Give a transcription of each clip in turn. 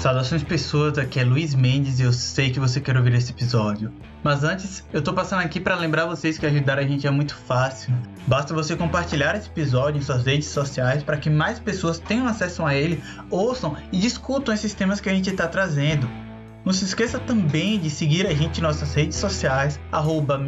Saudações pessoas, aqui é Luiz Mendes e eu sei que você quer ouvir esse episódio. Mas antes, eu tô passando aqui para lembrar vocês que ajudar a gente é muito fácil. Basta você compartilhar esse episódio em suas redes sociais para que mais pessoas tenham acesso a ele, ouçam e discutam esses temas que a gente está trazendo. Não se esqueça também de seguir a gente em nossas redes sociais, arroba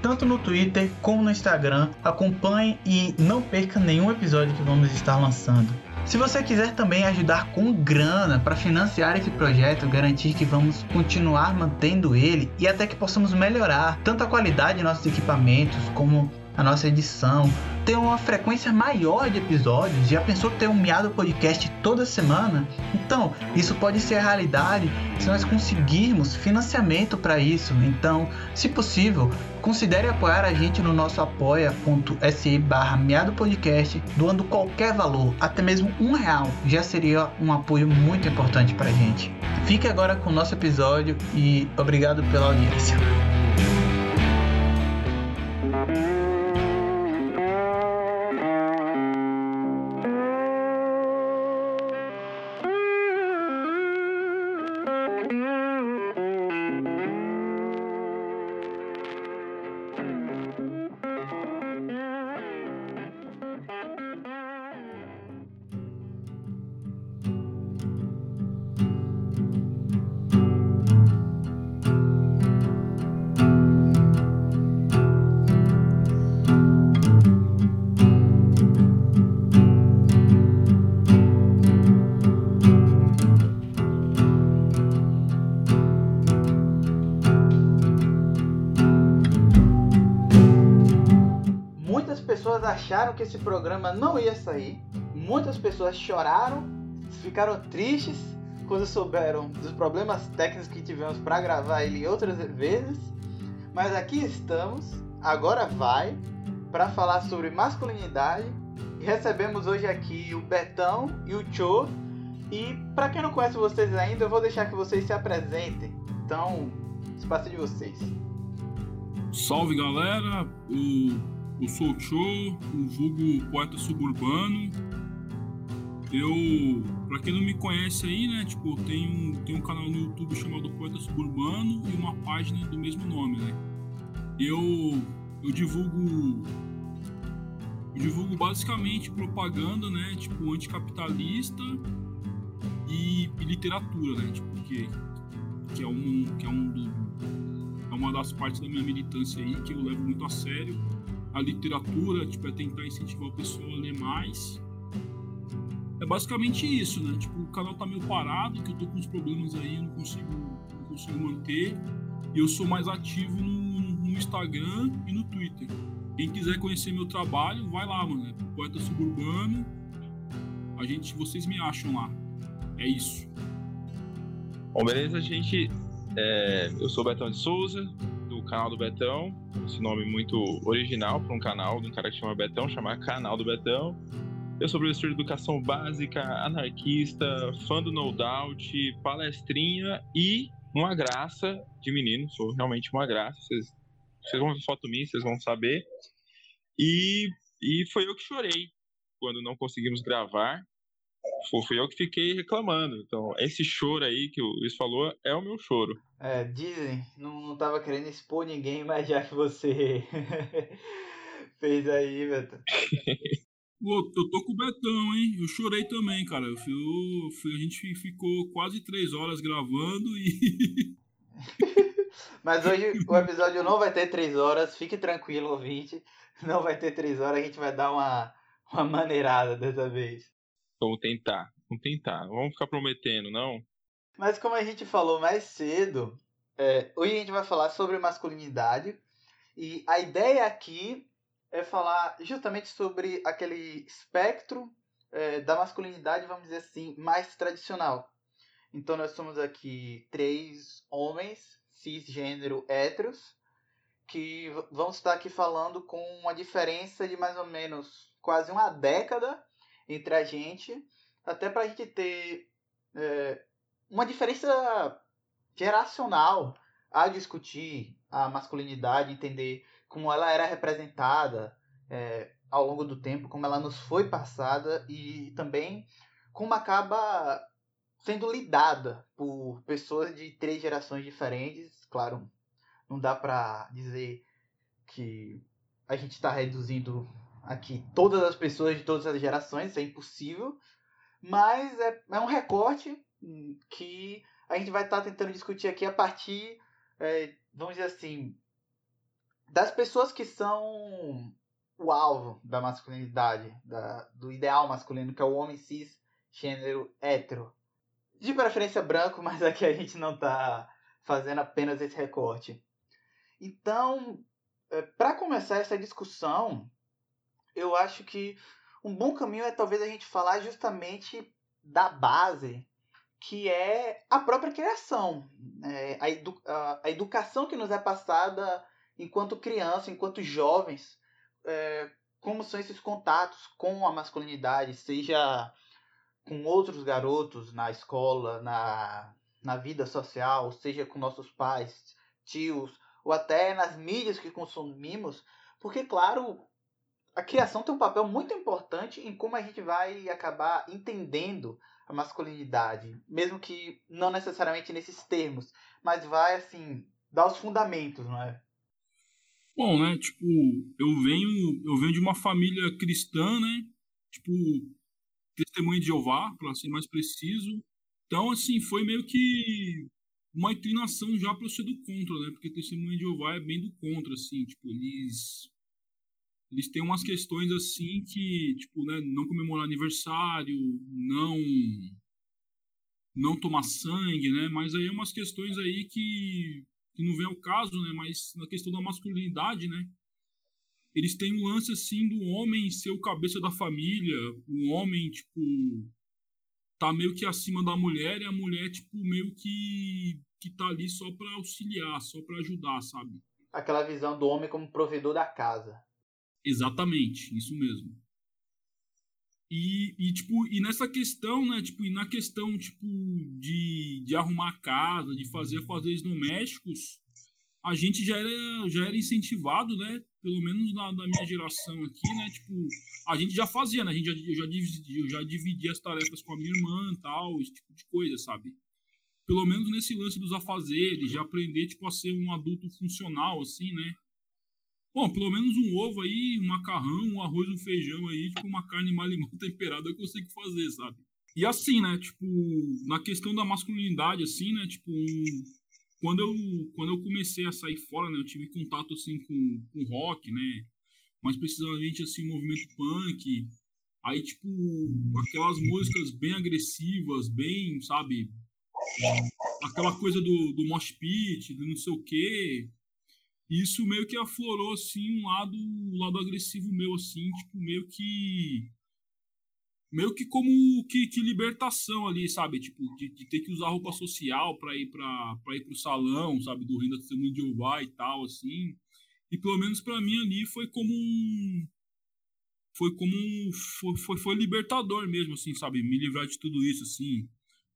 tanto no Twitter como no Instagram. Acompanhe e não perca nenhum episódio que vamos estar lançando. Se você quiser também ajudar com grana para financiar esse projeto, garantir que vamos continuar mantendo ele e até que possamos melhorar tanto a qualidade de nossos equipamentos como a nossa edição, ter uma frequência maior de episódios. Já pensou ter um miado podcast toda semana? Então, isso pode ser a realidade se nós conseguirmos financiamento para isso. Então, se possível, Considere apoiar a gente no nosso apoia.se barra podcast, doando qualquer valor, até mesmo um real, já seria um apoio muito importante para a gente. Fique agora com o nosso episódio e obrigado pela audiência. Acharam que esse programa não ia sair. Muitas pessoas choraram, ficaram tristes quando souberam dos problemas técnicos que tivemos para gravar ele outras vezes. Mas aqui estamos, agora vai, para falar sobre masculinidade. E recebemos hoje aqui o Betão e o Cho. E para quem não conhece vocês ainda, eu vou deixar que vocês se apresentem. Então, espaço de vocês. Salve galera, o Cho, o vulgo poeta suburbano. Eu, pra quem não me conhece aí, né, tipo, eu tenho, tenho um canal no YouTube chamado Poeta Suburbano e uma página do mesmo nome, né. Eu, eu divulgo eu divulgo basicamente propaganda, né, tipo, anticapitalista e, e literatura, né, tipo, que, que é um, que é um do, é uma das partes da minha militância aí que eu levo muito a sério a literatura, tipo, é tentar incentivar o pessoal a ler mais. É basicamente isso, né? Tipo, o canal tá meio parado, que eu tô com uns problemas aí, eu não consigo, não consigo manter. E eu sou mais ativo no, no Instagram e no Twitter. Quem quiser conhecer meu trabalho, vai lá, mano. É Poeta Suburbano. A gente, vocês me acham lá. É isso. Bom, beleza, gente. É, eu sou o Betão de Souza, canal do Betão. Esse nome muito original para um canal de um cara que chama Betão, chamar Canal do Betão. Eu sou professor de educação básica, anarquista, fã do No Doubt, palestrinha e uma graça de menino. Sou realmente uma graça. Vocês, vão ver foto minha, vocês vão saber. E, e foi eu que chorei quando não conseguimos gravar fui eu que fiquei reclamando. Então, esse choro aí que o Luiz falou é o meu choro. É, dizem, não, não tava querendo expor ninguém, mas já que você fez aí, Beto. Pô, eu tô com o Betão, hein? Eu chorei também, cara. Eu eu, a gente ficou quase três horas gravando e. Mas hoje o episódio não vai ter três horas, fique tranquilo, ouvinte. Não vai ter três horas, a gente vai dar uma, uma maneirada dessa vez. Vamos tentar, vamos tentar. Vamos ficar prometendo, não. Mas como a gente falou mais cedo, é, hoje a gente vai falar sobre masculinidade. E a ideia aqui é falar justamente sobre aquele espectro é, da masculinidade, vamos dizer assim, mais tradicional. Então nós somos aqui três homens cisgênero héteros que vão estar aqui falando com uma diferença de mais ou menos quase uma década entre a gente, até para a gente ter é, uma diferença geracional a discutir a masculinidade, entender como ela era representada é, ao longo do tempo, como ela nos foi passada e também como acaba sendo lidada por pessoas de três gerações diferentes. Claro, não dá para dizer que a gente está reduzindo aqui todas as pessoas de todas as gerações, isso é impossível. Mas é, é um recorte que a gente vai estar tá tentando discutir aqui a partir, é, vamos dizer assim, das pessoas que são o alvo da masculinidade, da, do ideal masculino, que é o homem cis, gênero hétero. De preferência branco, mas aqui a gente não está fazendo apenas esse recorte. Então, é, para começar essa discussão, eu acho que um bom caminho é talvez a gente falar justamente da base, que é a própria criação, é, a, edu a, a, educação que nos é passada enquanto criança, enquanto jovens, é, como são esses contatos com a masculinidade, seja com outros garotos na escola, na, na vida social, seja com nossos pais, tios, ou até nas mídias que consumimos, porque, claro, a criação tem um papel muito importante em como a gente vai acabar entendendo a masculinidade, mesmo que não necessariamente nesses termos, mas vai assim dar os fundamentos, não é? Bom, né, tipo, eu venho, eu venho de uma família cristã, né? Tipo, testemunha de Jeová, para ser mais preciso. Então, assim, foi meio que uma inclinação já para eu ser do contra, né? Porque testemunha de Jeová é bem do contra, assim, tipo, eles eles têm umas questões assim que, tipo, né, não comemorar aniversário, não não tomar sangue, né? Mas aí é umas questões aí que, que não vem ao caso, né? Mas na questão da masculinidade, né? Eles têm um lance assim do homem ser o cabeça da família, o homem, tipo, tá meio que acima da mulher e a mulher, tipo, meio que, que tá ali só para auxiliar, só para ajudar, sabe? Aquela visão do homem como provedor da casa. Exatamente, isso mesmo. E, e, tipo, e nessa questão, né, tipo, e na questão, tipo, de, de arrumar casa, de fazer fazeres domésticos, a gente já era, já era incentivado, né, pelo menos na, na minha geração aqui, né, tipo, a gente já fazia, né, a gente já, eu já, dividia, eu já dividia as tarefas com a minha irmã e tal, esse tipo de coisa, sabe? Pelo menos nesse lance dos afazeres, de aprender, tipo, a ser um adulto funcional, assim, né, Bom, pelo menos um ovo aí, um macarrão, um arroz, um feijão aí, tipo uma carne mal limão temperada eu consigo fazer, sabe? E assim, né, tipo, na questão da masculinidade, assim, né, tipo, quando eu, quando eu comecei a sair fora, né, eu tive contato, assim, com, com rock, né, mais precisamente, assim, movimento punk, aí, tipo, aquelas músicas bem agressivas, bem, sabe, aquela coisa do, do mosh pit, do não sei o quê, isso meio que aflorou, assim, um lado, um lado agressivo meu, assim, tipo, meio que. Meio que como que, que libertação ali, sabe? Tipo, de, de, ter que usar roupa social pra ir, pra, pra ir pro salão, sabe? Do Reino da Testemunha de Jeová e tal, assim. E pelo menos para mim ali foi como um. Foi como um. Foi, foi, foi libertador mesmo, assim, sabe? Me livrar de tudo isso, assim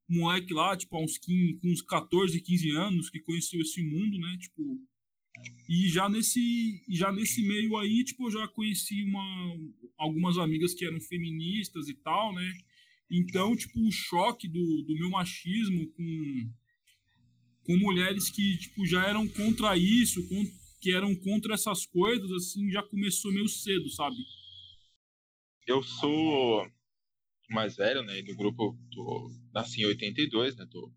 moleque lá, tipo, há uns 15, com uns 14, 15 anos, que conheceu esse mundo, né? Tipo, e já nesse, já nesse meio aí, tipo, eu já conheci uma, algumas amigas que eram feministas e tal, né? Então, tipo, o choque do, do meu machismo com, com mulheres que, tipo, já eram contra isso, com, que eram contra essas coisas, assim, já começou meio cedo, sabe? Eu sou mais velho, né, do grupo, tô, nasci em 82, né, tô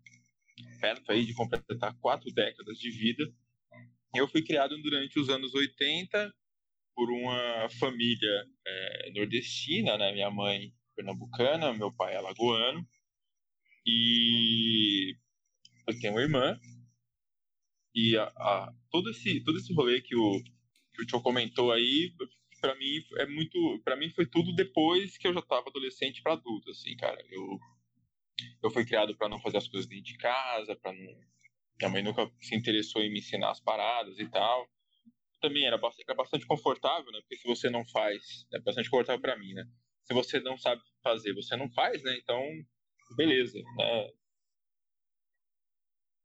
perto aí de completar quatro décadas de vida, eu fui criado durante os anos 80 por uma família é, nordestina, né? Minha mãe pernambucana, meu pai é alagoano. E eu tenho uma irmã. E a, a, todo, esse, todo esse rolê que o, que o Tio comentou aí, para mim é muito, para mim foi tudo depois que eu já estava adolescente para adulto, assim, cara. Eu eu fui criado para não fazer as coisas dentro de casa, para não minha mãe nunca se interessou em me ensinar as paradas e tal. Também era bastante, era bastante confortável, né? Porque se você não faz, é bastante confortável para mim, né? Se você não sabe fazer, você não faz, né? Então, beleza, né?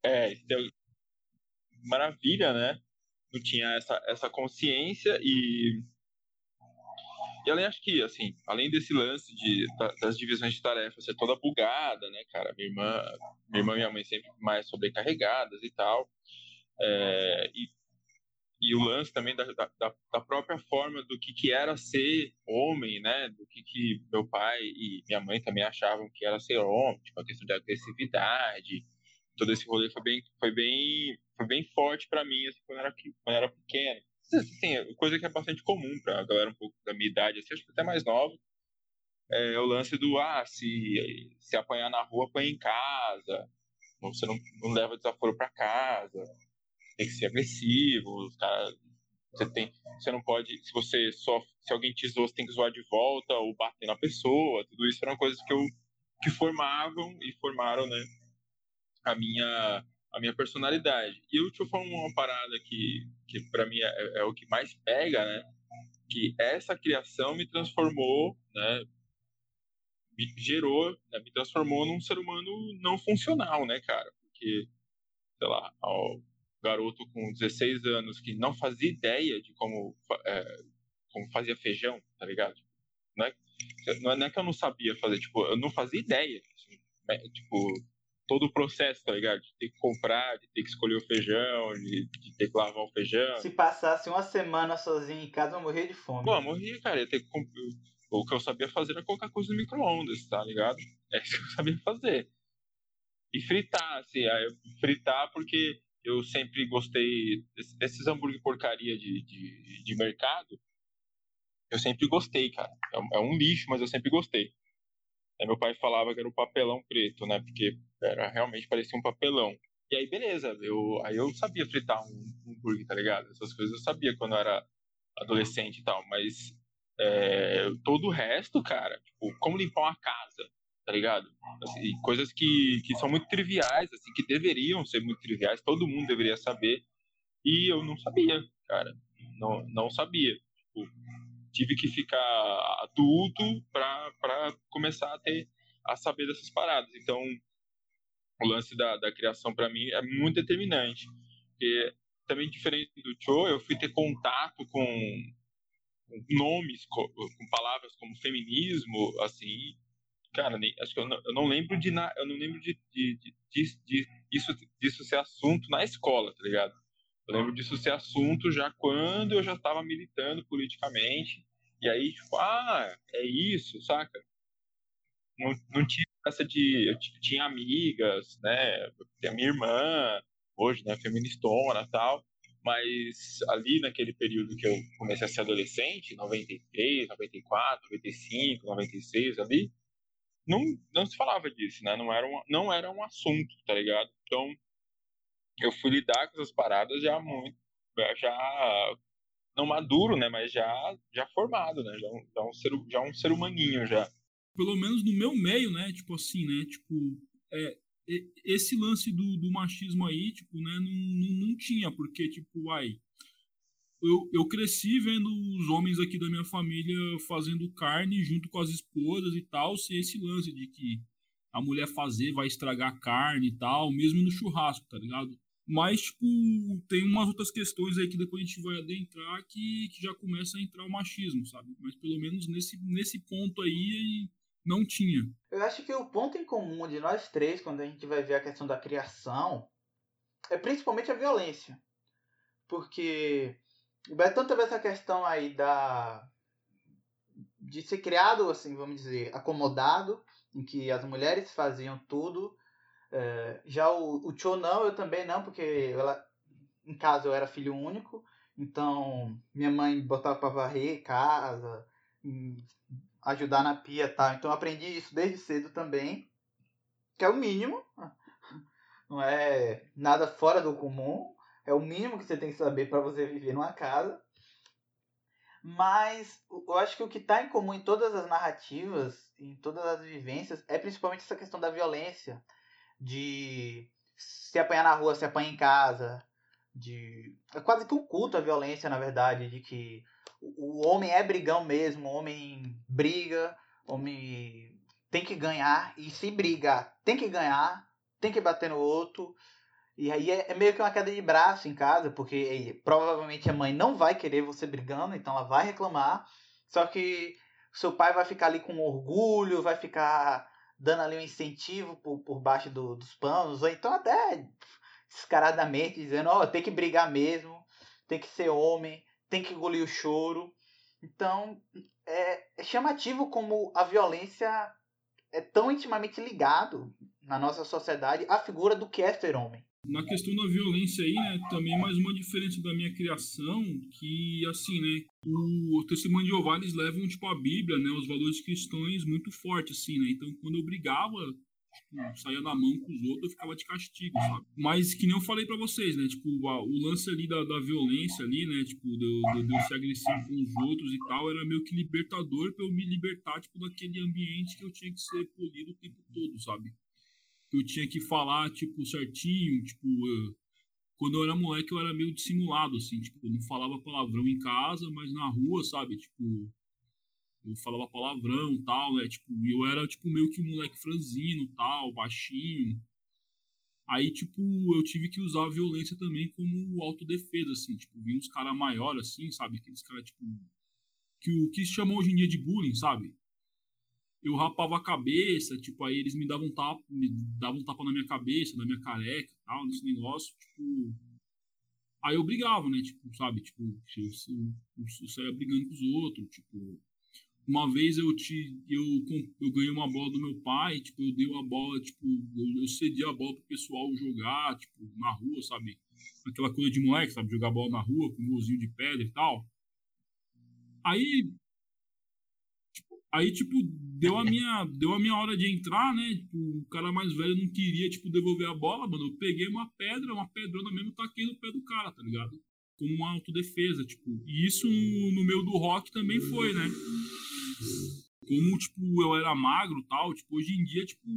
É, então, maravilha, né? Não tinha essa, essa consciência e e além, acho que, assim, além desse lance de, das divisões de tarefas ser toda bugada, né, cara? Minha irmã, minha irmã e minha mãe sempre mais sobrecarregadas e tal. É, e, e o lance também da, da, da, própria forma do que, que era ser homem, né? Do que, que meu pai e minha mãe também achavam que era ser homem, tipo, a questão de agressividade. Todo esse rolê foi bem, foi bem, foi bem forte para mim, assim, quando eu era, quando era pequeno assim, coisa que é bastante comum para a galera um pouco da minha idade, assim, acho que até mais nova, é o lance do, ah, se, se apanhar na rua, apanha em casa, você não, não leva desaforo para casa, tem que ser agressivo, os caras, você tem, você não pode, se você só, se alguém te zoou, você tem que zoar de volta ou bater na pessoa, tudo isso eram coisas que eu, que formavam e formaram, né, a minha a minha personalidade. E eu te falo uma parada que, que para mim é, é, o que mais pega, né? Que essa criação me transformou, né? Me gerou, né? me transformou num ser humano não funcional, né, cara? Porque, sei lá, ao garoto com 16 anos que não fazia ideia de como, é, como fazia feijão, tá ligado? Não é, não é que eu não sabia fazer, tipo, eu não fazia ideia. Assim, né? Tipo, todo o processo, tá ligado? De ter que comprar, de ter que escolher o feijão, de, de ter que lavar o feijão. Se passasse uma semana sozinho em casa, eu morria de fome. Pô, eu morria, cara. Ia ter que O que eu sabia fazer era colocar coisa no micro-ondas, tá ligado? É isso que eu sabia fazer. E fritar, assim, fritar porque eu sempre gostei desses hambúrguer porcaria de, de, de mercado. Eu sempre gostei, cara. É, é um lixo, mas eu sempre gostei. Aí meu pai falava que era o papelão preto, né? Porque era realmente parecia um papelão. E aí, beleza, eu, aí eu sabia fritar um, um hambúrguer, tá ligado? Essas coisas eu sabia quando eu era adolescente e tal, mas é, todo o resto, cara, tipo, como limpar uma casa, tá ligado? Assim, coisas que, que são muito triviais, assim, que deveriam ser muito triviais, todo mundo deveria saber, e eu não sabia, cara, não, não sabia. Tipo, tive que ficar adulto para começar a ter a saber dessas paradas. Então, o lance da, da criação para mim é muito determinante. Porque também diferente do Cho, eu fui ter contato com, com nomes, com, com, palavras como feminismo, assim, cara, nem, acho que eu não, eu não lembro de eu não lembro de, de, de, de, de isso, disso ser assunto na escola, tá ligado? Eu lembro disso ser assunto já quando eu já estava militando politicamente. E aí, tipo, ah, é isso, saca? Não, não tinha essa de. Eu tinha amigas, né? Tem minha irmã, hoje, né? Feministona tal. Mas ali naquele período que eu comecei a ser adolescente, 93, 94, 95, 96, ali, não, não se falava disso, né? Não era, um, não era um assunto, tá ligado? Então, eu fui lidar com essas paradas já muito, já não maduro, né, mas já já formado, né, já, já um ser já um ser humaninho já. Pelo menos no meu meio, né, tipo assim, né, tipo é, esse lance do, do machismo aí, tipo, né, não, não, tinha, porque tipo, ai, eu, eu cresci vendo os homens aqui da minha família fazendo carne junto com as esposas e tal, sem esse lance de que a mulher fazer vai estragar a carne e tal, mesmo no churrasco, tá ligado? Mas, tipo, tem umas outras questões aí que depois a gente vai adentrar que, que já começa a entrar o machismo, sabe? Mas pelo menos nesse, nesse ponto aí não tinha. Eu acho que o ponto em comum de nós três, quando a gente vai ver a questão da criação, é principalmente a violência. Porque o Betão teve essa questão aí da de ser criado, assim, vamos dizer, acomodado, em que as mulheres faziam tudo. É, já o, o Cho não, eu também não, porque ela, em casa eu era filho único, então minha mãe botava para varrer casa, ajudar na pia e tal. Então eu aprendi isso desde cedo também, que é o mínimo, não é nada fora do comum, é o mínimo que você tem que saber para você viver numa casa. Mas eu acho que o que está em comum em todas as narrativas, em todas as vivências, é principalmente essa questão da violência, de se apanhar na rua, se apanhar em casa, de é quase que um culto à violência, na verdade, de que o homem é brigão mesmo, o homem briga, o homem tem que ganhar e se brigar, tem que ganhar, tem que bater no outro. E aí é, é, meio que uma queda de braço em casa, porque provavelmente a mãe não vai querer você brigando, então ela vai reclamar. Só que seu pai vai ficar ali com orgulho, vai ficar dando ali um incentivo por, por baixo do, dos panos, ou então até descaradamente dizendo, ó, oh, tem que brigar mesmo, tem que ser homem, tem que engolir o choro. Então, é, é chamativo como a violência é tão intimamente ligado na nossa sociedade à figura do que é ser homem. Na questão da violência aí, né, também mais uma diferença da minha criação, que assim, né, o testemunho de eles levam tipo a Bíblia, né, os valores cristãos muito fortes assim, né? Então, quando eu brigava, tipo, saía na mão com os outros, eu ficava de castigo, sabe? Mas que nem eu falei para vocês, né, tipo, o lance ali da, da violência ali, né, tipo, de, de, de eu ser agressivo com os outros e tal, era meio que libertador para eu me libertar, tipo, daquele ambiente que eu tinha que ser polido o tempo todo, sabe? eu tinha que falar, tipo, certinho, tipo, eu, quando eu era moleque eu era meio dissimulado, assim, tipo, eu não falava palavrão em casa, mas na rua, sabe, tipo, eu falava palavrão tal, né, tipo, eu era, tipo, meio que um moleque franzino tal, baixinho, Aí, tipo, eu tive que usar a violência também como autodefesa, assim, tipo, vi uns caras maiores, assim, sabe, aqueles caras, tipo, que o que se chama hoje em dia de bullying, sabe, eu rapava a cabeça, tipo, aí eles me davam tapa, me davam tapa na minha cabeça, na minha careca, tal, nesse negócio, tipo. Aí eu brigava, né? Tipo, sabe? Tipo, eu, eu, eu saía brigando com os outros, tipo. Uma vez eu te, eu, eu ganhei uma bola do meu pai, tipo, eu dei uma bola, tipo, eu, eu cedi a bola pro pessoal jogar, tipo, na rua, sabe? Aquela coisa de moleque, sabe? Jogar bola na rua com um golzinho de pedra e tal. Aí Aí, tipo, deu a minha, deu a minha hora de entrar, né? Tipo, o cara mais velho não queria, tipo, devolver a bola, mano. Eu peguei uma pedra, uma pedrona mesmo, taquei no pé do cara, tá ligado? Como uma autodefesa, tipo. E isso no, no meio do rock também foi, né? Como, tipo, eu era magro tal, tipo, hoje em dia, tipo,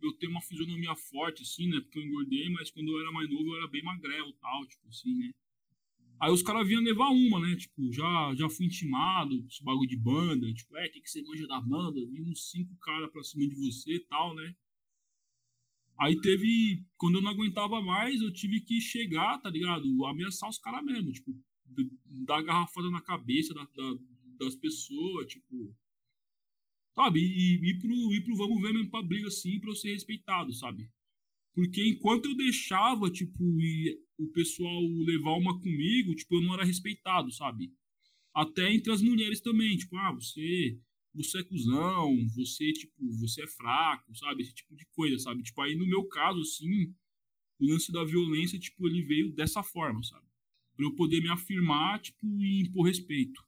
eu tenho uma fisionomia forte, assim, né? Porque eu engordei, mas quando eu era mais novo eu era bem magrelo tal, tipo assim, né? Aí os caras vinham levar uma, né? Tipo, já, já fui intimado, esse bagulho de banda. Tipo, é, tem que ser manja da banda. Vi uns cinco caras pra cima de você e tal, né? Aí teve. Quando eu não aguentava mais, eu tive que chegar, tá ligado? Ameaçar os caras mesmo. Tipo, dar garrafada na cabeça da, da, das pessoas, tipo. Sabe? E ir pro, ir pro vamos ver mesmo pra briga assim, pra eu ser respeitado, sabe? Porque enquanto eu deixava, tipo, o pessoal levar uma comigo, tipo, eu não era respeitado, sabe? Até entre as mulheres também, tipo, ah, você, você é cuzão, você, tipo, você é fraco, sabe? Esse tipo de coisa, sabe? Tipo, aí no meu caso, assim, o lance da violência, tipo, ele veio dessa forma, sabe? Pra eu poder me afirmar, tipo, e impor respeito.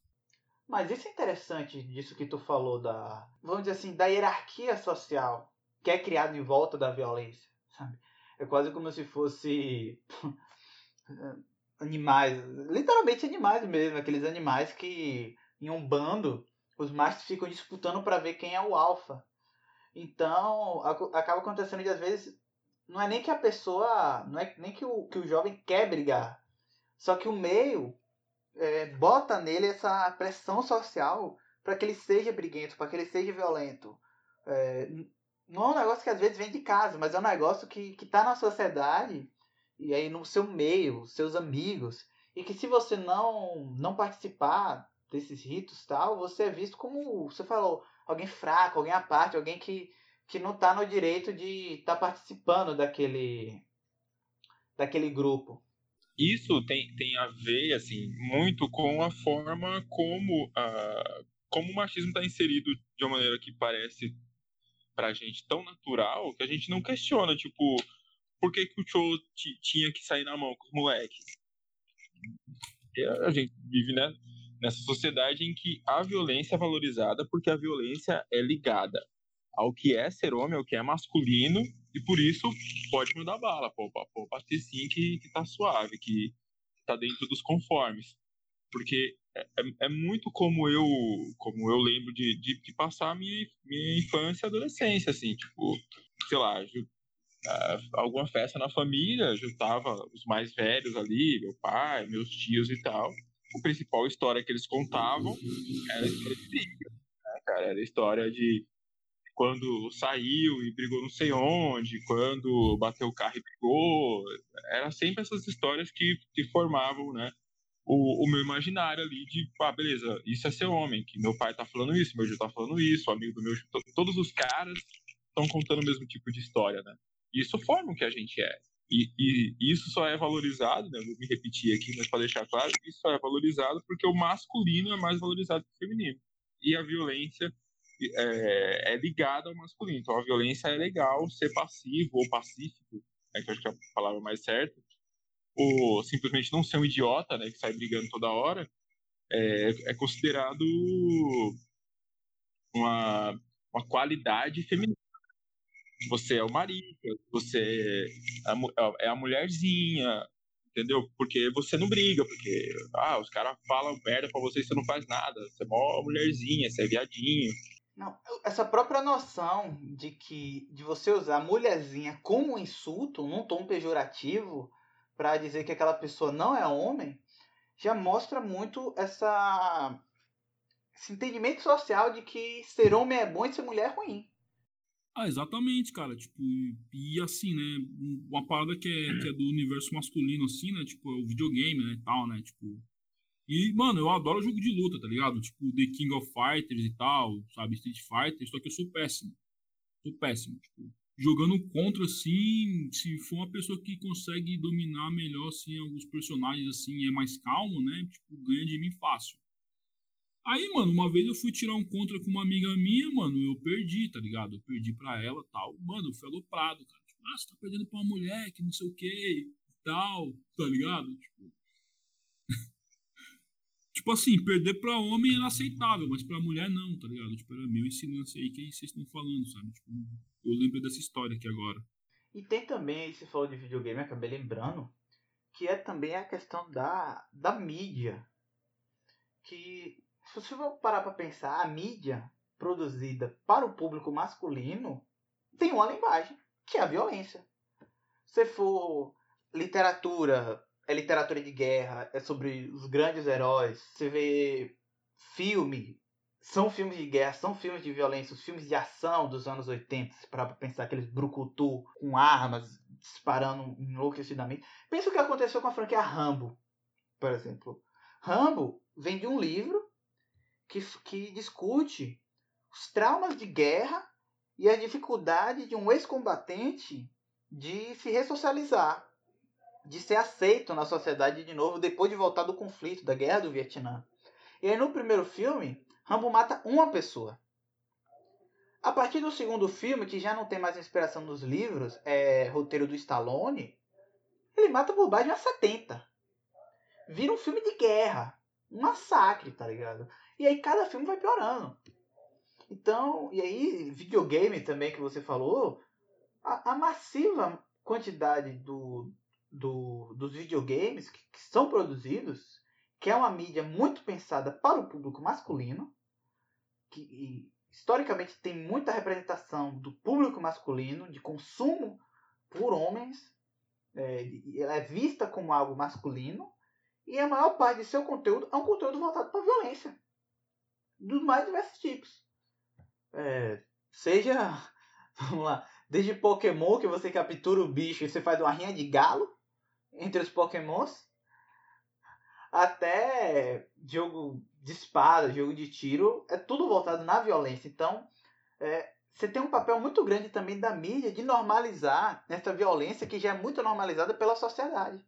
Mas isso é interessante disso que tu falou da, vamos dizer assim, da hierarquia social que é criada em volta da violência sabe? É quase como se fosse animais, literalmente animais mesmo, aqueles animais que em um bando os machos ficam disputando para ver quem é o alfa. Então, acaba acontecendo de às vezes não é nem que a pessoa, não é nem que o, que o jovem quer brigar, só que o meio é, bota nele essa pressão social para que ele seja briguento, para que ele seja violento. É, não é um negócio que às vezes vem de casa, mas é um negócio que, que tá na sociedade e aí no seu meio, seus amigos, e que se você não não participar desses ritos tal, você é visto como, você falou, alguém fraco, alguém à parte, alguém que, que não tá no direito de estar tá participando daquele daquele grupo. Isso tem, tem a ver, assim, muito com a forma como, uh, como o machismo está inserido de uma maneira que parece pra gente tão natural que a gente não questiona, tipo, por que, que o show tinha que sair na mão com os moleques? A gente vive né, nessa sociedade em que a violência é valorizada porque a violência é ligada ao que é ser homem, ao que é masculino, e por isso pode mudar bala, pô, pô bater sim que, que tá suave, que tá dentro dos conformes. Porque é, é, é, muito como eu como eu lembro de, de, de, passar a minha, minha infância e adolescência, assim, tipo, sei lá, uh, alguma festa na família, juntava os mais velhos ali, meu pai, meus tios e tal. A principal história que eles contavam era a história de né, cara? Era a história de quando saiu e brigou não sei onde, quando bateu o carro e brigou. Era sempre essas histórias que, que formavam, né? o, o meu imaginário ali de, ah, beleza, isso é ser homem, que meu pai tá falando isso, meu tio tá falando isso, o amigo do meu todos os caras estão contando o mesmo tipo de história, né? Isso forma o que a gente é. E, e, isso só é valorizado, né? Vou me repetir aqui, mas para deixar claro, isso só é valorizado porque o masculino é mais valorizado que o feminino. E a violência é, é ligada ao masculino. Então a violência é legal ser passivo ou pacífico, né? que eu acho que é a palavra mais certa, ou simplesmente não ser um idiota, né, que sai brigando toda hora, é, é considerado uma, uma qualidade feminina. Você é o marido, você é a, é a mulherzinha, entendeu? Porque você não briga, porque ah, os caras falam merda pra você e você não faz nada. Você é mó mulherzinha, você é viadinho. Não, essa própria noção de que de você usar mulherzinha como insulto, num tom pejorativo, para dizer que aquela pessoa não é homem, já mostra muito essa esse entendimento social de que ser homem é bom e ser mulher é ruim. Ah, exatamente, cara. Tipo, e assim, né? Uma parada que é, que é do universo masculino, assim, né? Tipo, é o videogame, né? Tal, né? Tipo. E, mano, eu adoro jogo de luta, tá ligado? Tipo, The King of Fighters e tal, sabe? Street Fighter, só que eu sou péssimo. Sou péssimo. Tipo, jogando contra, assim, se for uma pessoa que consegue dominar melhor, assim, alguns personagens, assim, é mais calmo, né? Tipo, ganha de mim fácil. Aí, mano, uma vez eu fui tirar um contra com uma amiga minha, mano, eu perdi, tá ligado? Eu perdi pra ela tal. Mano, eu fui aloprado, cara. Tipo, ah, você tá perdendo pra uma mulher que não sei o que e tal, tá ligado? Tipo, Tipo assim, perder pra homem era aceitável, mas pra mulher não, tá ligado? Tipo, era meu ensinança aí que vocês estão falando, sabe? Tipo, eu lembro dessa história aqui agora. E tem também, se falou de videogame, acabei lembrando, que é também a questão da, da mídia. Que, se você for parar pra pensar, a mídia produzida para o público masculino tem uma linguagem, que é a violência. Se for literatura, é literatura de guerra, é sobre os grandes heróis. Você vê filme, são filmes de guerra, são filmes de violência, os filmes de ação dos anos 80, para pensar aqueles brucutu com armas disparando enlouquecidamente. Pensa o que aconteceu com a franquia Rambo, por exemplo. Rambo vem de um livro que, que discute os traumas de guerra e a dificuldade de um ex-combatente de se ressocializar de ser aceito na sociedade de novo depois de voltar do conflito, da guerra do Vietnã. E aí no primeiro filme, Rambo mata uma pessoa. A partir do segundo filme, que já não tem mais inspiração nos livros, é roteiro do Stallone, ele mata de umas 70. Vira um filme de guerra. Um massacre, tá ligado? E aí cada filme vai piorando. Então, e aí, videogame também que você falou, a, a massiva quantidade do, do, dos videogames que, que são produzidos, que é uma mídia muito pensada para o público masculino, que historicamente tem muita representação do público masculino, de consumo por homens, é, ela é vista como algo masculino, e a maior parte de seu conteúdo é um conteúdo voltado para violência, dos mais diversos tipos. É, seja, vamos lá, desde Pokémon que você captura o bicho e você faz uma rinha de galo, entre os pokémons, até jogo de espada, jogo de tiro, é tudo voltado na violência. Então, é, você tem um papel muito grande também da mídia de normalizar essa violência que já é muito normalizada pela sociedade.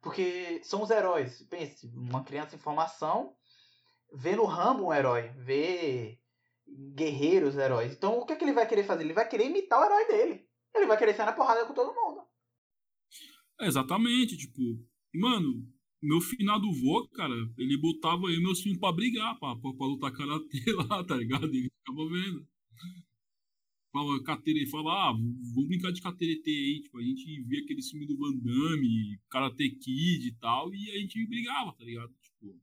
Porque são os heróis. Pense, uma criança em formação vê no Rambo um herói, vê guerreiros heróis. Então, o que, é que ele vai querer fazer? Ele vai querer imitar o herói dele. Ele vai querer sair na porrada com todo mundo. É, exatamente, tipo, mano, meu finado vô, cara, ele botava aí meus filhos pra brigar, pra, pra, pra lutar karatê lá, tá ligado? Ele ficava vendo. Falava, catere, fala, ah, vamos brincar de cateretê aí, tipo, a gente via aquele filme do Van Damme, Karate Kid e tal, e a gente brigava, tá ligado? Tipo,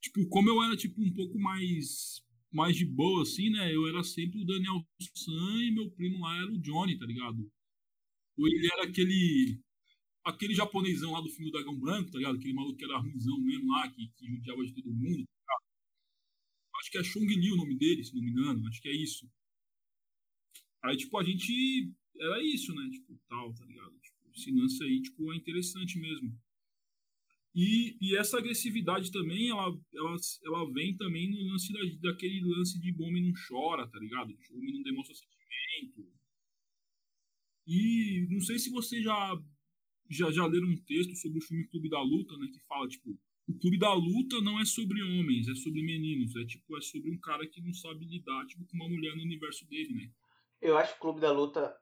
tipo, como eu era, tipo, um pouco mais mais de boa, assim, né? Eu era sempre o Daniel San e meu primo lá era o Johnny, tá ligado? Ou ele era aquele aquele japonesão lá do filme do Dragão Branco, tá ligado? Aquele maluco que era ruimzão mesmo lá, que, que judiava de todo mundo. Tá acho que é Chong Li o nome dele, se não me engano. Acho que é isso. Aí, tipo, a gente. Era isso, né? Tipo, tal, tá ligado? Tipo, esse lance aí, tipo, é interessante mesmo. E, e essa agressividade também, ela, ela, ela vem também no lance da, daquele lance de homem não chora, tá ligado? O homem não demonstra sentimento. E não sei se você já, já, já leram um texto sobre o filme Clube da Luta, né? Que fala, tipo, o Clube da Luta não é sobre homens, é sobre meninos. É tipo, é sobre um cara que não sabe lidar, tipo, com uma mulher no universo dele, né? Eu acho o Clube da Luta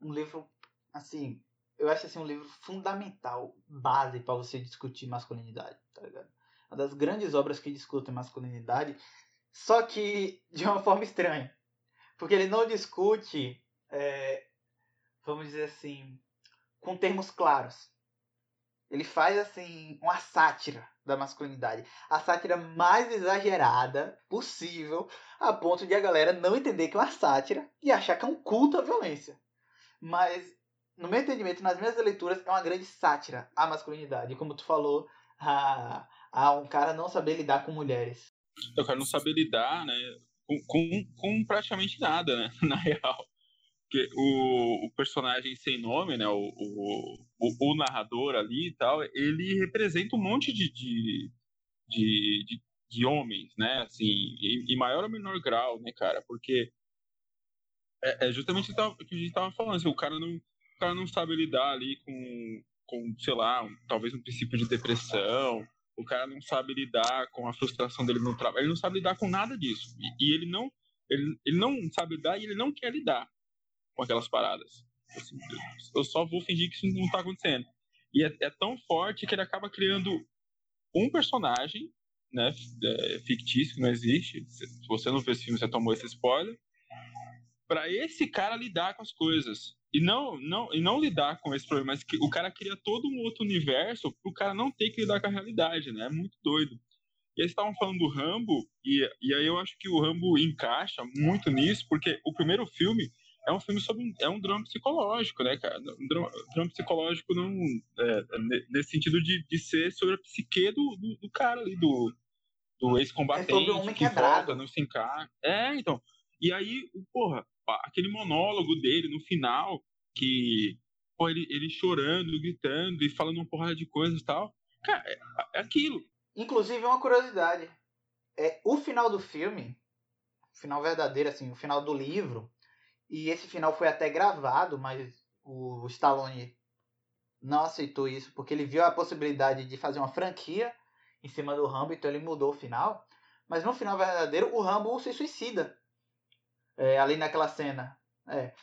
um livro, assim, eu acho assim um livro fundamental, base para você discutir masculinidade, tá ligado? Uma das grandes obras que discutem masculinidade, só que de uma forma estranha. Porque ele não discute, é, vamos dizer assim, com termos claros. Ele faz assim uma sátira da masculinidade, a sátira mais exagerada possível, a ponto de a galera não entender que é uma sátira e achar que é um culto à violência. Mas no meu entendimento, nas minhas leituras, é uma grande sátira à masculinidade. Como tu falou, a, a um cara não saber lidar com mulheres. O cara não saber lidar, né? Com, com, com praticamente nada, né? Na real. Porque o, o personagem sem nome, né? O, o, o, o, narrador ali e tal, ele representa um monte de, de, de, de, de homens, né? Assim, em, em maior ou menor grau, né, cara? Porque é, é justamente o que a gente tava falando, assim, o cara não cara não sabe lidar ali com, com sei lá, um, talvez um princípio de depressão, o cara não sabe lidar com a frustração dele no trabalho, ele não sabe lidar com nada disso. E, e, ele não ele, ele não sabe lidar e ele não quer lidar com aquelas paradas. Assim, eu só vou fingir que isso não está acontecendo. E é, é, tão forte que ele acaba criando um personagem, né, é, fictício que não existe. Se você não fez filme, você tomou esse spoiler. Para esse cara lidar com as coisas e não, não, e não lidar com esse problema, mas que o cara cria todo um outro universo pro cara não ter que lidar com a realidade, né? É muito doido. E eles estavam falando do Rambo, e, e aí eu acho que o Rambo encaixa muito nisso, porque o primeiro filme é um filme sobre. É um drama psicológico, né, cara? Um drama, drama psicológico não, é, nesse sentido de, de ser sobre a psique do, do, do cara ali, do, do ex-combatente. É sobre um homem que quebrado. Volta, não se encaixa. É, então. E aí, porra, aquele monólogo dele no final, que pô, ele, ele chorando, gritando e falando uma porrada de coisas e tal. Cara, é, é aquilo. Inclusive, uma curiosidade. É, o final do filme, o final verdadeiro, assim, o final do livro, e esse final foi até gravado, mas o Stallone não aceitou isso porque ele viu a possibilidade de fazer uma franquia em cima do Rambo, então ele mudou o final. Mas no final verdadeiro, o Rambo se suicida é, ali naquela cena. É,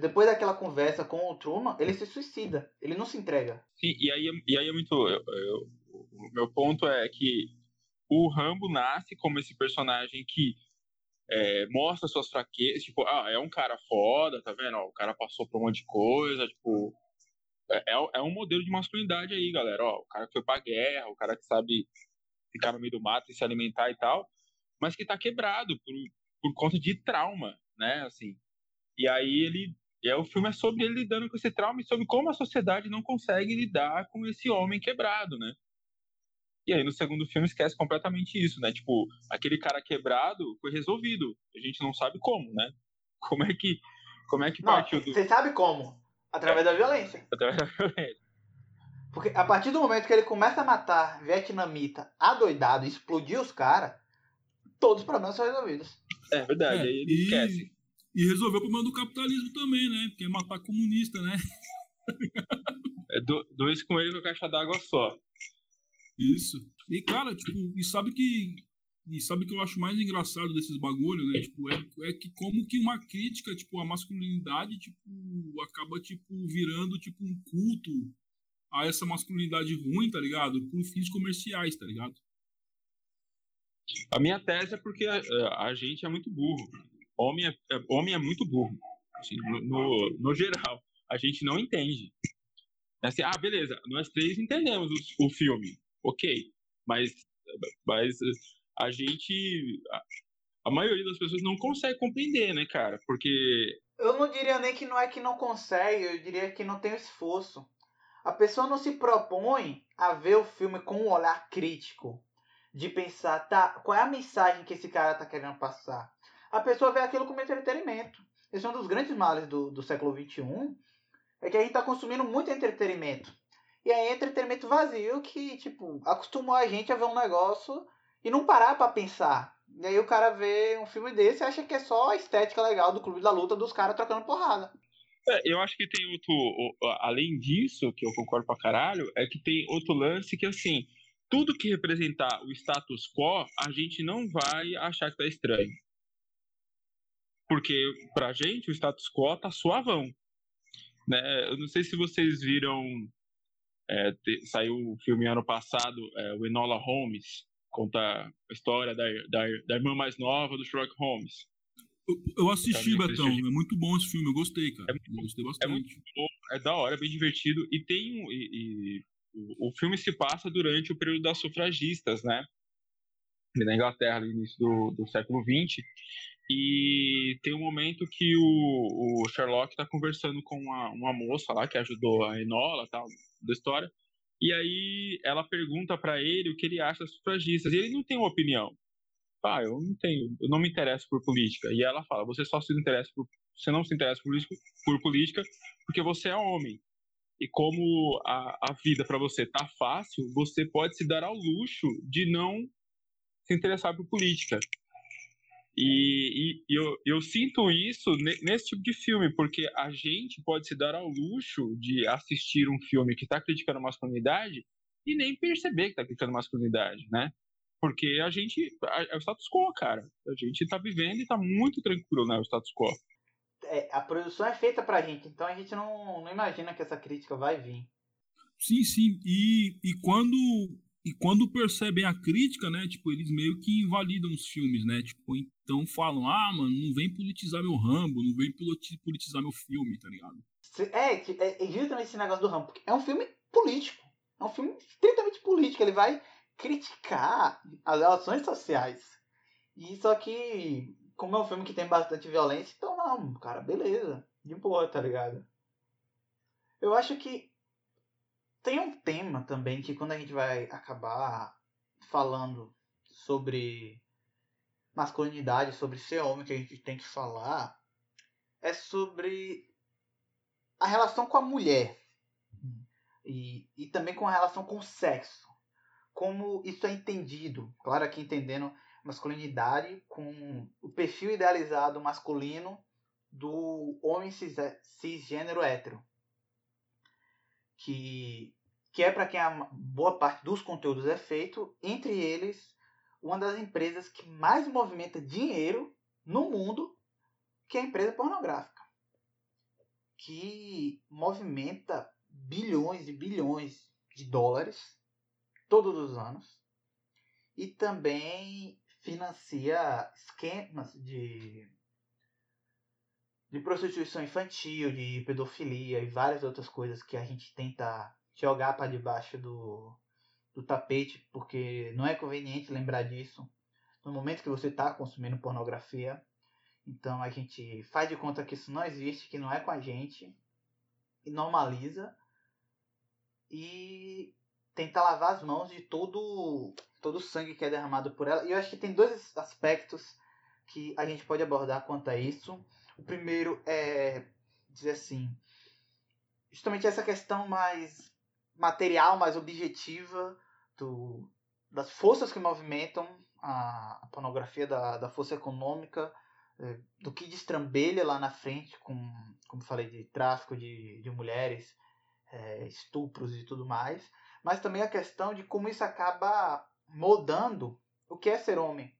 depois daquela conversa com o Truman, ele se suicida, ele não se entrega. Sim, e aí, e aí é muito. Eu, eu, o meu ponto é que o Rambo nasce como esse personagem que é, mostra suas fraquezas, tipo, ah, é um cara foda, tá vendo? Ó, o cara passou por um monte de coisa, tipo. É, é, é um modelo de masculinidade aí, galera. Ó, o cara que foi pra guerra, o cara que sabe ficar no meio do mato e se alimentar e tal, mas que tá quebrado por, por conta de trauma, né? Assim. E aí ele. E aí o filme é sobre ele lidando com esse trauma e sobre como a sociedade não consegue lidar com esse homem quebrado, né? E aí no segundo filme esquece completamente isso, né? Tipo, aquele cara quebrado foi resolvido. A gente não sabe como, né? Como é que. Como é que não, partiu do. Você sabe como? Através é. da violência. Através da violência. Porque a partir do momento que ele começa a matar vietnamita adoidado, explodir os caras, todos os problemas são resolvidos. É verdade, é, aí ele e, esquece. E resolveu o problema do capitalismo também, né? Porque é matar comunista, né? é do, dois com ele com a caixa d'água só. Isso. E, cara, tipo, e sabe que. E sabe que eu acho mais engraçado desses bagulho, né? Tipo, é, é que como que uma crítica, tipo, a masculinidade, tipo, acaba, tipo, virando, tipo, um culto a essa masculinidade ruim, tá ligado? Por fins comerciais, tá ligado? A minha tese é porque a, a gente é muito burro. Homem é, é, homem é muito burro. Assim, no, no, no, geral. A gente não entende. Assim, ah, beleza, nós três entendemos o, o filme. Ok. Mas, mas a gente. A, a maioria das pessoas não consegue compreender, né, cara? Porque. Eu não diria nem que não é que não consegue, eu diria que não tem esforço. A pessoa não se propõe a ver o filme com um olhar crítico de pensar, tá, qual é a mensagem que esse cara tá querendo passar? A pessoa vê aquilo como entretenimento. Esse é um dos grandes males do, do século XXI, é que a gente está consumindo muito entretenimento. E é entretenimento vazio que, tipo, acostumou a gente a ver um negócio e não parar para pensar. E aí o cara vê um filme desse e acha que é só a estética legal do clube da luta dos caras trocando porrada. É, eu acho que tem outro. Além disso, que eu concordo pra caralho, é que tem outro lance que, assim, tudo que representar o status quo, a gente não vai achar que tá estranho. Porque pra gente o status quo tá suavão. Né? Eu não sei se vocês viram. É, te, saiu o filme ano passado, é, o Enola Holmes, conta a história da, da, da irmã mais nova do Sherlock Holmes. Eu, eu assisti, tá Betão. É muito bom esse filme, eu gostei, cara. É muito, eu gostei bastante. É muito bom, é da hora, é bem divertido. E tem. E, e, o, o filme se passa durante o período das sufragistas, né? Na Inglaterra, no início do, do século XX. E tem um momento que o, o Sherlock está conversando com uma, uma moça lá que ajudou a Enola tal, da história. E aí ela pergunta para ele o que ele acha das sufragistas. E ele não tem uma opinião. Ah, eu não tenho, eu não me interesso por política. E ela fala, você só se interessa por, você não se interessa por, por política porque você é homem. E como a, a vida para você tá fácil, você pode se dar ao luxo de não se interessar por política. E, e, eu, eu sinto isso nesse tipo de filme, porque a gente pode se dar ao luxo de assistir um filme que está criticando a masculinidade e nem perceber que está criticando a masculinidade, né? Porque a gente. É o status quo, cara. A gente está vivendo e está muito tranquilo, né? O status quo. É, a produção é feita pra gente, então a gente não, não imagina que essa crítica vai vir. Sim, sim. E, e quando e quando percebem a crítica, né, tipo, eles meio que invalidam os filmes, né? Tipo, então falam: "Ah, mano, não vem politizar meu Rambo, não vem politizar meu filme", tá ligado? É, é, é justamente esse negócio do Rambo, é um filme político. É um filme estritamente político, ele vai criticar as relações sociais. E só que como é um filme que tem bastante violência, então não, cara, beleza. De boa, tá ligado? Eu acho que tem um tema também que quando a gente vai acabar falando sobre masculinidade, sobre ser homem, que a gente tem que falar, é sobre a relação com a mulher. E, e também com a relação com o sexo. Como isso é entendido. Claro, aqui entendendo masculinidade com o perfil idealizado masculino do homem cis, cisgênero hétero que, que é para quem a boa parte dos conteúdos é feito, entre eles uma das empresas que mais movimenta dinheiro no mundo, que é a empresa pornográfica, que movimenta bilhões e bilhões de dólares todos os anos e também financia esquemas de de prostituição infantil, de pedofilia e várias outras coisas que a gente tenta jogar para debaixo do, do tapete, porque não é conveniente lembrar disso no momento que você está consumindo pornografia. Então a gente faz de conta que isso não existe, que não é com a gente, e normaliza e tenta lavar as mãos de todo todo o sangue que é derramado por ela. E eu acho que tem dois aspectos que a gente pode abordar quanto a isso. O primeiro é dizer assim, justamente essa questão mais material, mais objetiva do, das forças que movimentam a, a pornografia, da, da força econômica, é, do que destrambelha lá na frente, com, como falei, de tráfico de, de mulheres, é, estupros e tudo mais, mas também a questão de como isso acaba moldando o que é ser homem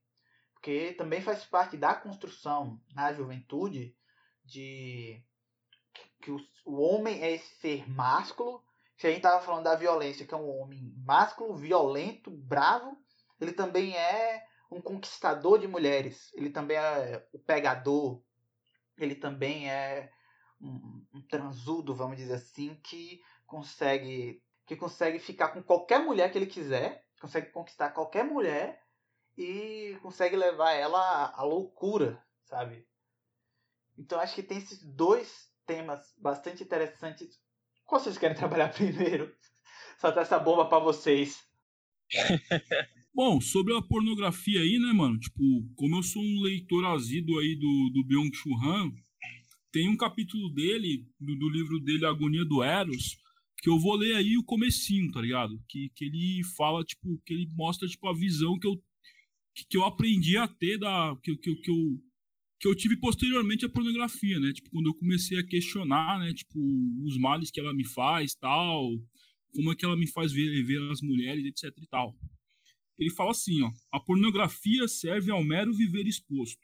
porque também faz parte da construção na juventude de que o, o homem é esse ser másculo. Se a gente estava falando da violência, que é um homem másculo, violento, bravo, ele também é um conquistador de mulheres. Ele também é o pegador. Ele também é um, um transudo, vamos dizer assim, que consegue que consegue ficar com qualquer mulher que ele quiser, consegue conquistar qualquer mulher e consegue levar ela à loucura, sabe? Então acho que tem esses dois temas bastante interessantes. Qual vocês querem trabalhar primeiro? Soltar essa bomba para vocês. Bom, sobre a pornografia aí, né, mano? Tipo, como eu sou um leitor assíduo aí do, do Byung-Chul Han, tem um capítulo dele, do, do livro dele Agonia do Eros, Que eu vou ler aí o comecinho, tá ligado? Que, que ele fala, tipo, que ele mostra, tipo, a visão que eu, que, que eu aprendi a ter da. Que, que, que, eu, que eu tive posteriormente à pornografia, né? Tipo, quando eu comecei a questionar, né? Tipo, os males que ela me faz, tal. Como é que ela me faz ver, ver as mulheres, etc e tal. Ele fala assim, ó. A pornografia serve ao mero viver exposto.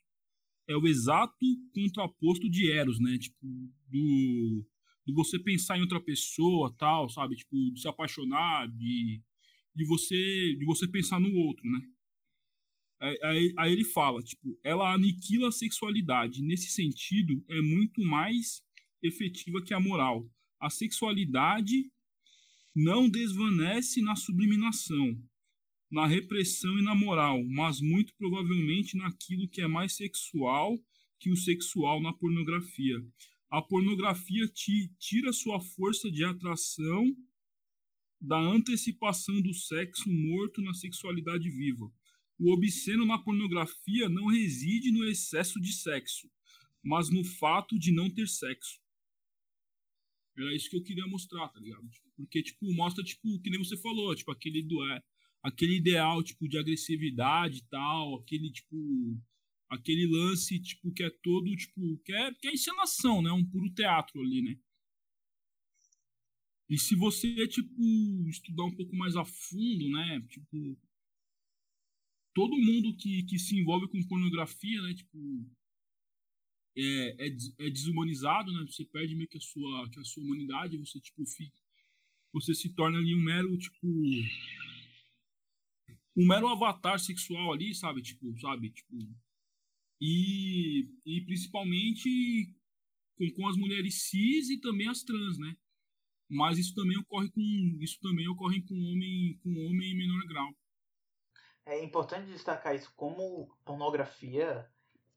É o exato contraposto de Eros, né? Tipo, do de você pensar em outra pessoa, tal, sabe? Tipo, de se apaixonar, de, de você de você pensar no outro, né? Aí, aí, ele fala, tipo, ela aniquila a sexualidade. Nesse sentido, é muito mais efetiva que a moral. A sexualidade não desvanece na subliminação, na repressão e na moral, mas muito provavelmente naquilo que é mais sexual que o sexual na pornografia a pornografia te tira sua força de atração da antecipação do sexo morto na sexualidade viva. O obsceno na pornografia não reside no excesso de sexo, mas no fato de não ter sexo. Era isso que eu queria mostrar, tá ligado? Porque, tipo, mostra, tipo, que nem você falou, tipo, aquele, do, é, aquele ideal, tipo, de agressividade e tal, aquele, tipo, aquele lance, tipo, que é todo, tipo, que é, que é encenação, né? Um puro teatro ali, né? E se você, tipo, estudar um pouco mais a fundo, né? Tipo, todo mundo que, que se envolve com pornografia, né? Tipo, é, é, é desumanizado, né? Você perde meio que a sua, que a sua humanidade, você, tipo, fica, você se torna ali um mero, tipo, um mero avatar sexual ali, sabe? Tipo, sabe? Tipo, e, e principalmente com, com as mulheres cis e também as trans, né? Mas isso também ocorre com isso também ocorre com homem com homem em menor grau. É importante destacar isso como pornografia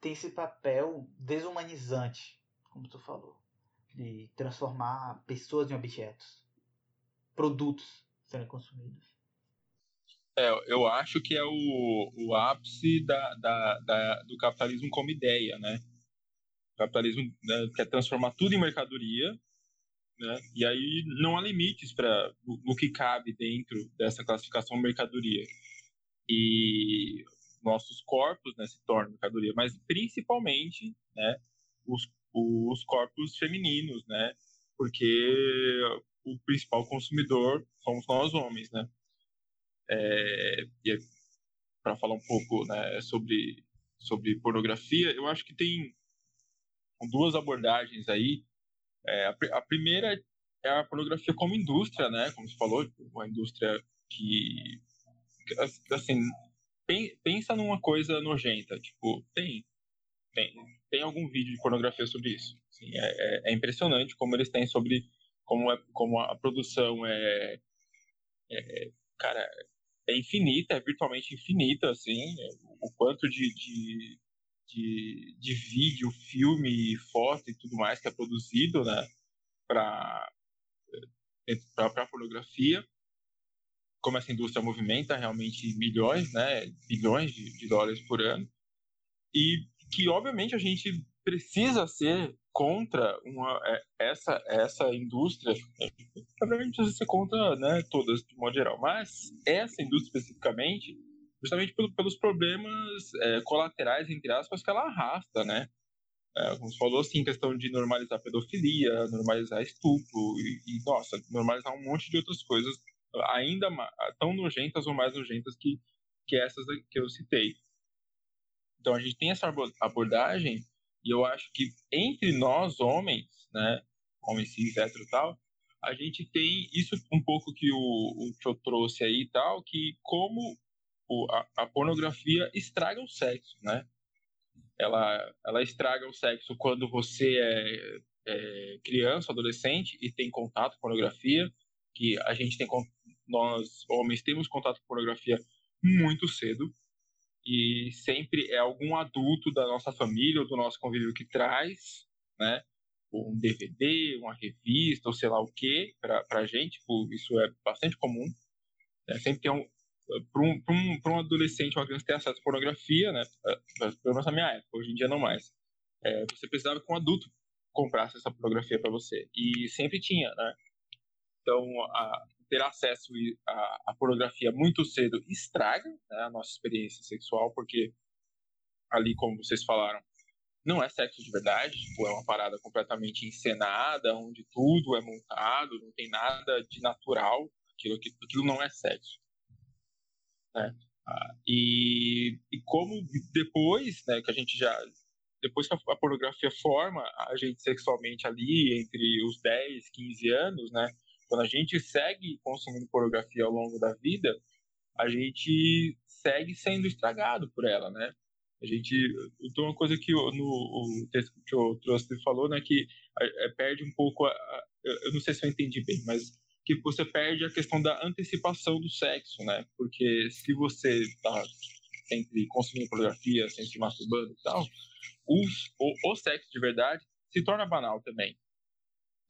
tem esse papel desumanizante, como tu falou, de transformar pessoas em objetos, produtos sendo consumidos. É, eu acho que é o, o ápice da, da, da, do capitalismo como ideia, né? O capitalismo né, quer transformar tudo em mercadoria, né? E aí não há limites para o que cabe dentro dessa classificação mercadoria. E nossos corpos né, se tornam mercadoria, mas principalmente né, os, os corpos femininos, né? Porque o principal consumidor somos nós homens, né? É, e para falar um pouco né, sobre, sobre pornografia, eu acho que tem duas abordagens aí. É, a, a, primeira é a pornografia como indústria, né? Como você falou, uma indústria que, assim, pensa numa coisa nojenta, tipo, tem, tem, tem algum vídeo de pornografia sobre isso. Assim, é, é, é, impressionante como eles têm sobre como, é, como a produção é, é cara, é infinita, é virtualmente infinita, assim, o quanto de, de, de, de vídeo, filme, foto e tudo mais que é produzido, né, para para pornografia, como essa indústria movimenta realmente milhões, né, bilhões de, de dólares por ano, e que obviamente a gente precisa ser contra uma, é, essa, essa indústria. Obviamente precisa ser contra né, todas, de modo geral, mas essa indústria especificamente, justamente pelo, pelos problemas é, colaterais, entre aspas, que ela arrasta, né? É, como você falou, assim, questão de normalizar pedofilia, normalizar estupro e, e, nossa, normalizar um monte de outras coisas ainda tão nojentas ou mais nojentas que, que essas que eu citei. Então a gente tem essa abordagem e eu acho que entre nós, homens, né, homens cis, hétero e tal, a gente tem isso um pouco que o, o que eu trouxe aí e tal, que como o, a, a, pornografia estraga o sexo, né? Ela, ela estraga o sexo quando você é, é criança, adolescente e tem contato com pornografia, que a gente tem, nós homens temos contato com pornografia muito cedo, e sempre é algum adulto da nossa família ou do nosso convívio que traz, né, um DVD, uma revista ou sei lá o que para a gente, tipo, isso é bastante comum. Né? Sempre tem um para um, um, um adolescente, uma criança ter acesso à pornografia, né? Pelo menos na minha época, hoje em dia não mais. É, você precisava que um adulto comprasse essa pornografia para você. E sempre tinha, né? Então, a, ter acesso à, pornografia muito cedo estraga né, a nossa experiência sexual, porque ali, como vocês falaram, não é sexo de verdade, tipo, é uma parada completamente encenada, onde tudo é montado, não tem nada de natural, aquilo, aquilo não é sexo. Né? Ah, e, e como depois, né, que a gente já depois que a pornografia forma a gente sexualmente ali entre os 10, 15 anos, né? Quando a gente segue consumindo pornografia ao longo da vida, a gente segue sendo estragado por ela, né? A gente, então uma coisa que no o texto que o Troster falou, né, que é, perde um pouco, a, a, eu não sei se eu entendi bem, mas que você perde a questão da antecipação do sexo, né? Porque se você está sempre consumindo pornografia, sempre masturbando e tal, o, o, o sexo de verdade se torna banal também.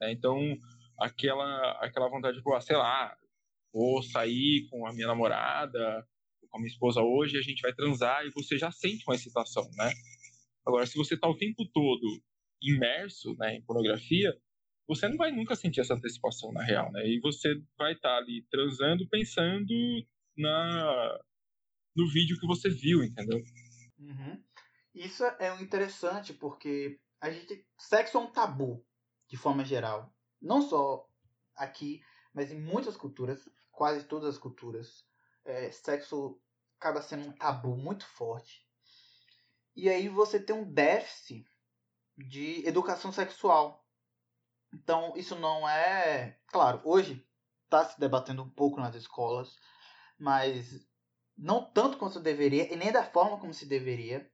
Né? Então, aquela, aquela vontade de, sei lá, vou sair com a minha namorada, com a minha esposa hoje, a gente vai transar e você já sente uma excitação, né? Agora, se você está o tempo todo imerso né, em pornografia, você não vai nunca sentir essa antecipação na real, né? E você vai estar tá ali transando pensando na no vídeo que você viu, entendeu? Uhum. Isso é interessante porque a gente sexo é um tabu de forma geral, não só aqui, mas em muitas culturas, quase todas as culturas, é, sexo acaba sendo um tabu muito forte. E aí você tem um déficit de educação sexual. Então isso não é, claro, hoje está se debatendo um pouco nas escolas, mas não tanto quanto deveria e nem da forma como se deveria.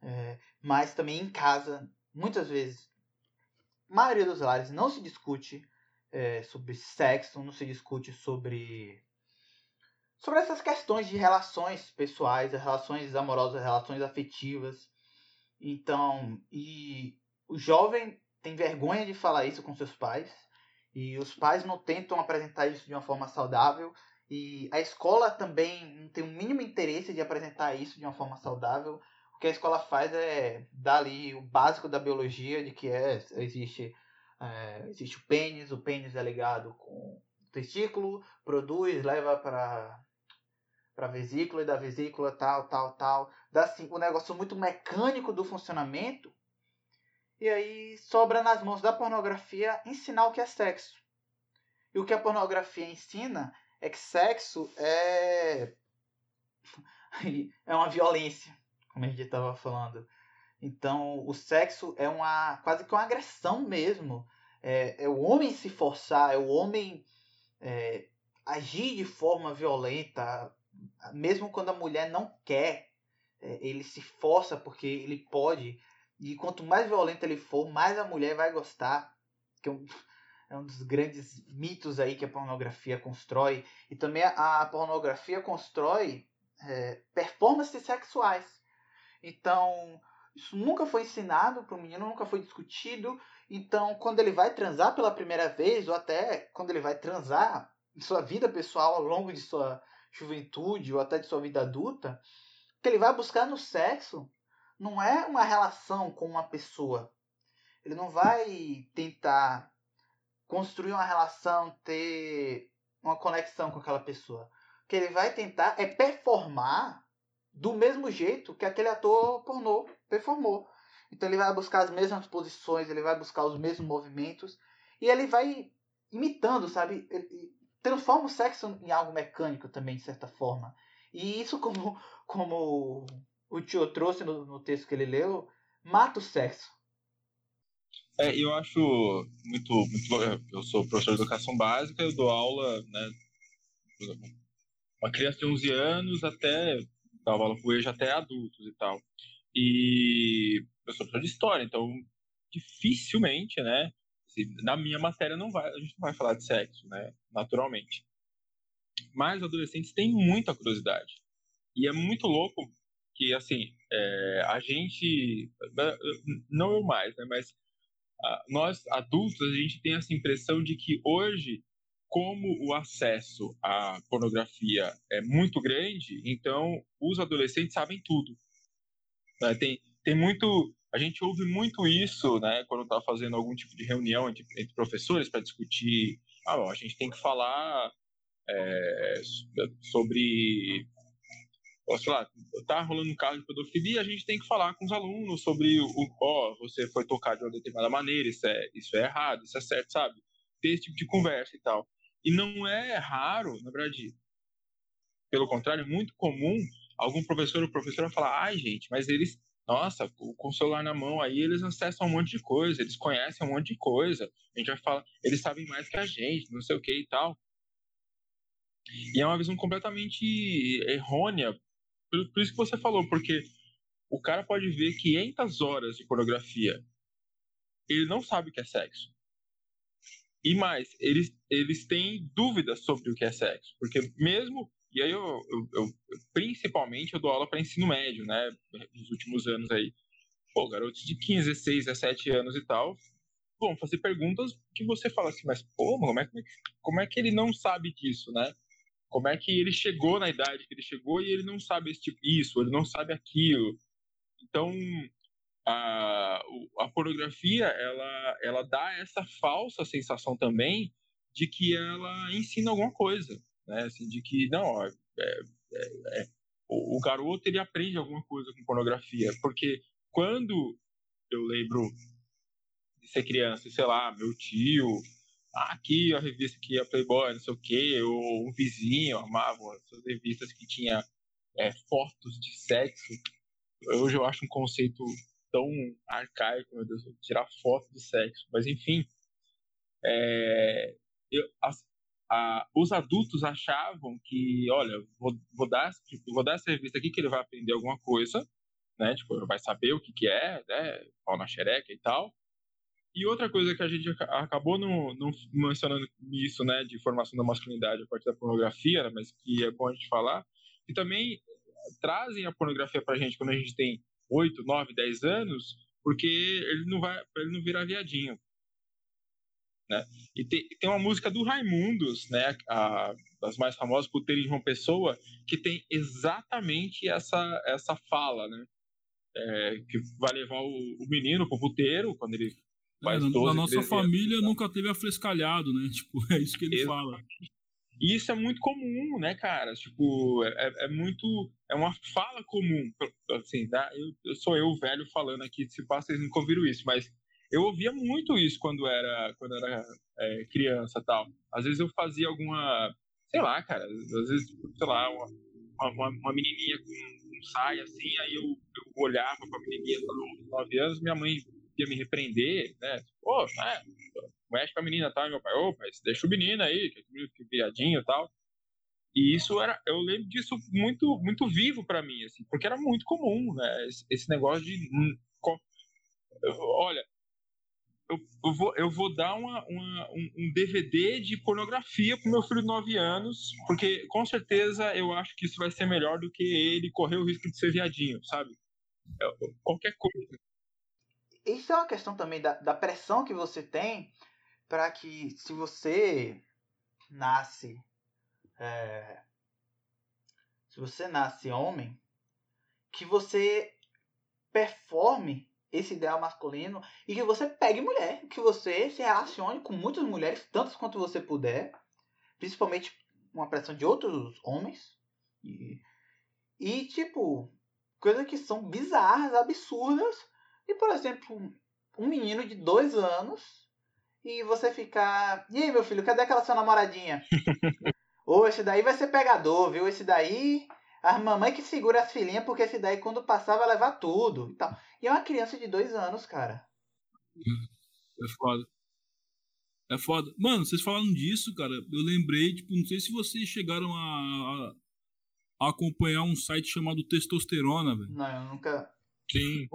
É, mas também em casa, muitas vezes, maioria dos lares não se discute é, sobre sexo, não se discute sobre sobre essas questões de relações pessoais, relações amorosas, relações afetivas. Então, e o jovem tem vergonha de falar isso com seus pais, e os pais não tentam apresentar isso de uma forma saudável, e a escola também não tem o mínimo interesse de apresentar isso de uma forma saudável. O que a escola faz é dar ali o básico da biologia, de que é, existe, é, existe o pênis, o pênis é ligado com o testículo, produz, leva para para vesícula e da vesícula tal, tal, tal. Dá assim, um negócio muito mecânico do funcionamento. E aí sobra nas mãos da pornografia ensinar o que é sexo. E o que a pornografia ensina é que sexo é é uma violência, como a gente estava falando. Então, o sexo é uma quase que uma agressão mesmo. É, é o homem se forçar, é o homem é, agir de forma violenta, mesmo quando a mulher não quer. É, ele se força porque ele pode. E quanto mais violento ele for, mais a mulher vai gostar. Que é um dos grandes mitos aí que a pornografia constrói. E também a, a pornografia constrói é, performances sexuais. Então, isso nunca foi ensinado para o menino, nunca foi discutido. Então, quando ele vai transar pela primeira vez, ou até quando ele vai transar em sua vida pessoal ao longo de sua juventude, ou até de sua vida adulta, o que ele vai buscar no sexo não é uma relação com uma pessoa. Ele não vai tentar construir uma relação, ter uma conexão com aquela pessoa. O que ele vai tentar é performar do mesmo jeito que aquele ator pornô performou. Então ele vai buscar as mesmas posições, ele vai buscar os mesmos movimentos e ele vai imitando, sabe? Ele transforma o sexo em algo mecânico também, de certa forma. E isso, como, como o tio trouxe no, no texto que ele leu, mata o sexo. É, eu acho muito, muito. Eu sou professor de educação básica, eu dou aula, né? Uma criança de 11 anos até. Dava aula pro até adultos e tal. E eu sou professor de história, então dificilmente, né? Na minha matéria não vai, a gente não vai falar de sexo, né? Naturalmente. Mas adolescentes têm muita curiosidade. E é muito louco que, assim, é, a gente. Não eu mais, né? Mas nós adultos a gente tem essa impressão de que hoje como o acesso à pornografia é muito grande, então os adolescentes sabem tudo. Né? Tem, tem muito. A gente ouve muito isso né, quando está fazendo algum tipo de reunião entre, entre professores para discutir ah, bom, a gente tem que falar é, sobre sei lá, tá rolando um caso de pedofilia, a gente tem que falar com os alunos sobre o, ó, você foi tocado de uma determinada maneira, isso é, isso é errado, isso é certo, sabe? Ter esse tipo de conversa e tal. E não é raro, na verdade, pelo contrário, muito comum algum professor ou professora falar, ai gente, mas eles, nossa, com o celular na mão aí, eles acessam um monte de coisa, eles conhecem um monte de coisa, a gente vai falar, eles sabem mais que a gente, não sei o que e tal. E é uma visão completamente errônea por, por isso que você falou, porque o cara pode ver 500 horas de pornografia. Ele não sabe o que é sexo. E mais, eles, eles têm dúvidas sobre o que é sexo. Porque mesmo. E aí, eu, eu, eu principalmente, eu dou aula para ensino médio, né? Nos últimos anos aí. Pô, garotos de 15, 16, 17 anos e tal. Vão fazer perguntas que você fala assim, mas, pô, como é, como é, como é que ele não sabe disso, né? Como é que ele chegou na idade que ele chegou e ele não sabe esse tipo, isso, ele não sabe aquilo. Então, a, a pornografia, ela, ela dá essa falsa sensação também de que ela ensina alguma coisa, né? Assim, de que, não, ó, é, é, é, o, o garoto, ele aprende alguma coisa com pornografia, porque quando eu lembro de ser criança, sei lá, meu tio, ah, aqui a revista que a Playboy, não sei o quê, ou um vizinho amava essas revistas que tinha é, fotos de sexo. Hoje eu acho um conceito tão arcaico, meu Deus, tirar foto de sexo. Mas enfim, é, eu, as, a, os adultos achavam que, olha, vou, vou, dar, tipo, vou dar essa revista aqui que ele vai aprender alguma coisa, né? Tipo, vai saber o que, que é, né? Pau na xereca e tal. E outra coisa que a gente acabou não, não mencionando isso, né, de formação da masculinidade a partir da pornografia, né, mas que é bom a gente falar, que também trazem a pornografia pra gente quando a gente tem 8, 9, 10 anos, porque ele não vai, ele não virar viadinho. Né? E tem, tem uma música do Raimundos, né, a, das mais famosas, Puteiro de João Pessoa, que tem exatamente essa, essa fala, né? É, que vai levar o, o menino pro puteiro, quando ele é, na, na nossa família nunca teve afrescalhado, né? Tipo, é isso que ele Exatamente. fala. E isso é muito comum, né, cara? Tipo, é, é muito. É uma fala comum. Assim, tá? eu, eu sou eu, velho, falando aqui, se passa, vocês nunca ouviram isso, mas eu ouvia muito isso quando era, quando era é, criança tal. Às vezes eu fazia alguma. Sei lá, cara. Às vezes, sei lá, uma, uma, uma menininha com um saia assim, aí eu, eu olhava pra menininha de 9 anos, minha mãe ia me repreender, né? Pô, né? Mexe com a menina, tá? Meu pai, opa, deixa o menino aí, que, que viadinho e tal. E isso era, eu lembro disso muito, muito vivo para mim, assim, porque era muito comum, né? Esse, esse negócio de, hum, olha, eu, eu, vou, eu vou dar uma, uma, um, DVD de pornografia pro meu filho de 9 anos, porque com certeza eu acho que isso vai ser melhor do que ele correr o risco de ser viadinho, sabe? Qualquer coisa isso é uma questão também da, da pressão que você tem para que se você nasce é, se você nasce homem que você performe esse ideal masculino e que você pegue mulher, que você se relacione com muitas mulheres, tantas quanto você puder, principalmente uma pressão de outros homens. E, e tipo, coisas que são bizarras, absurdas, e, por exemplo, um menino de dois anos e você ficar. E aí, meu filho, cadê aquela sua namoradinha? Ou esse daí vai ser pegador, viu? Esse daí. A mamãe que segura as filhinhas, porque esse daí, quando passar, vai levar tudo e tal. E é uma criança de dois anos, cara. É foda. É foda. Mano, vocês falaram disso, cara. Eu lembrei, tipo, não sei se vocês chegaram a, a acompanhar um site chamado Testosterona, velho. Não, eu nunca. Sim.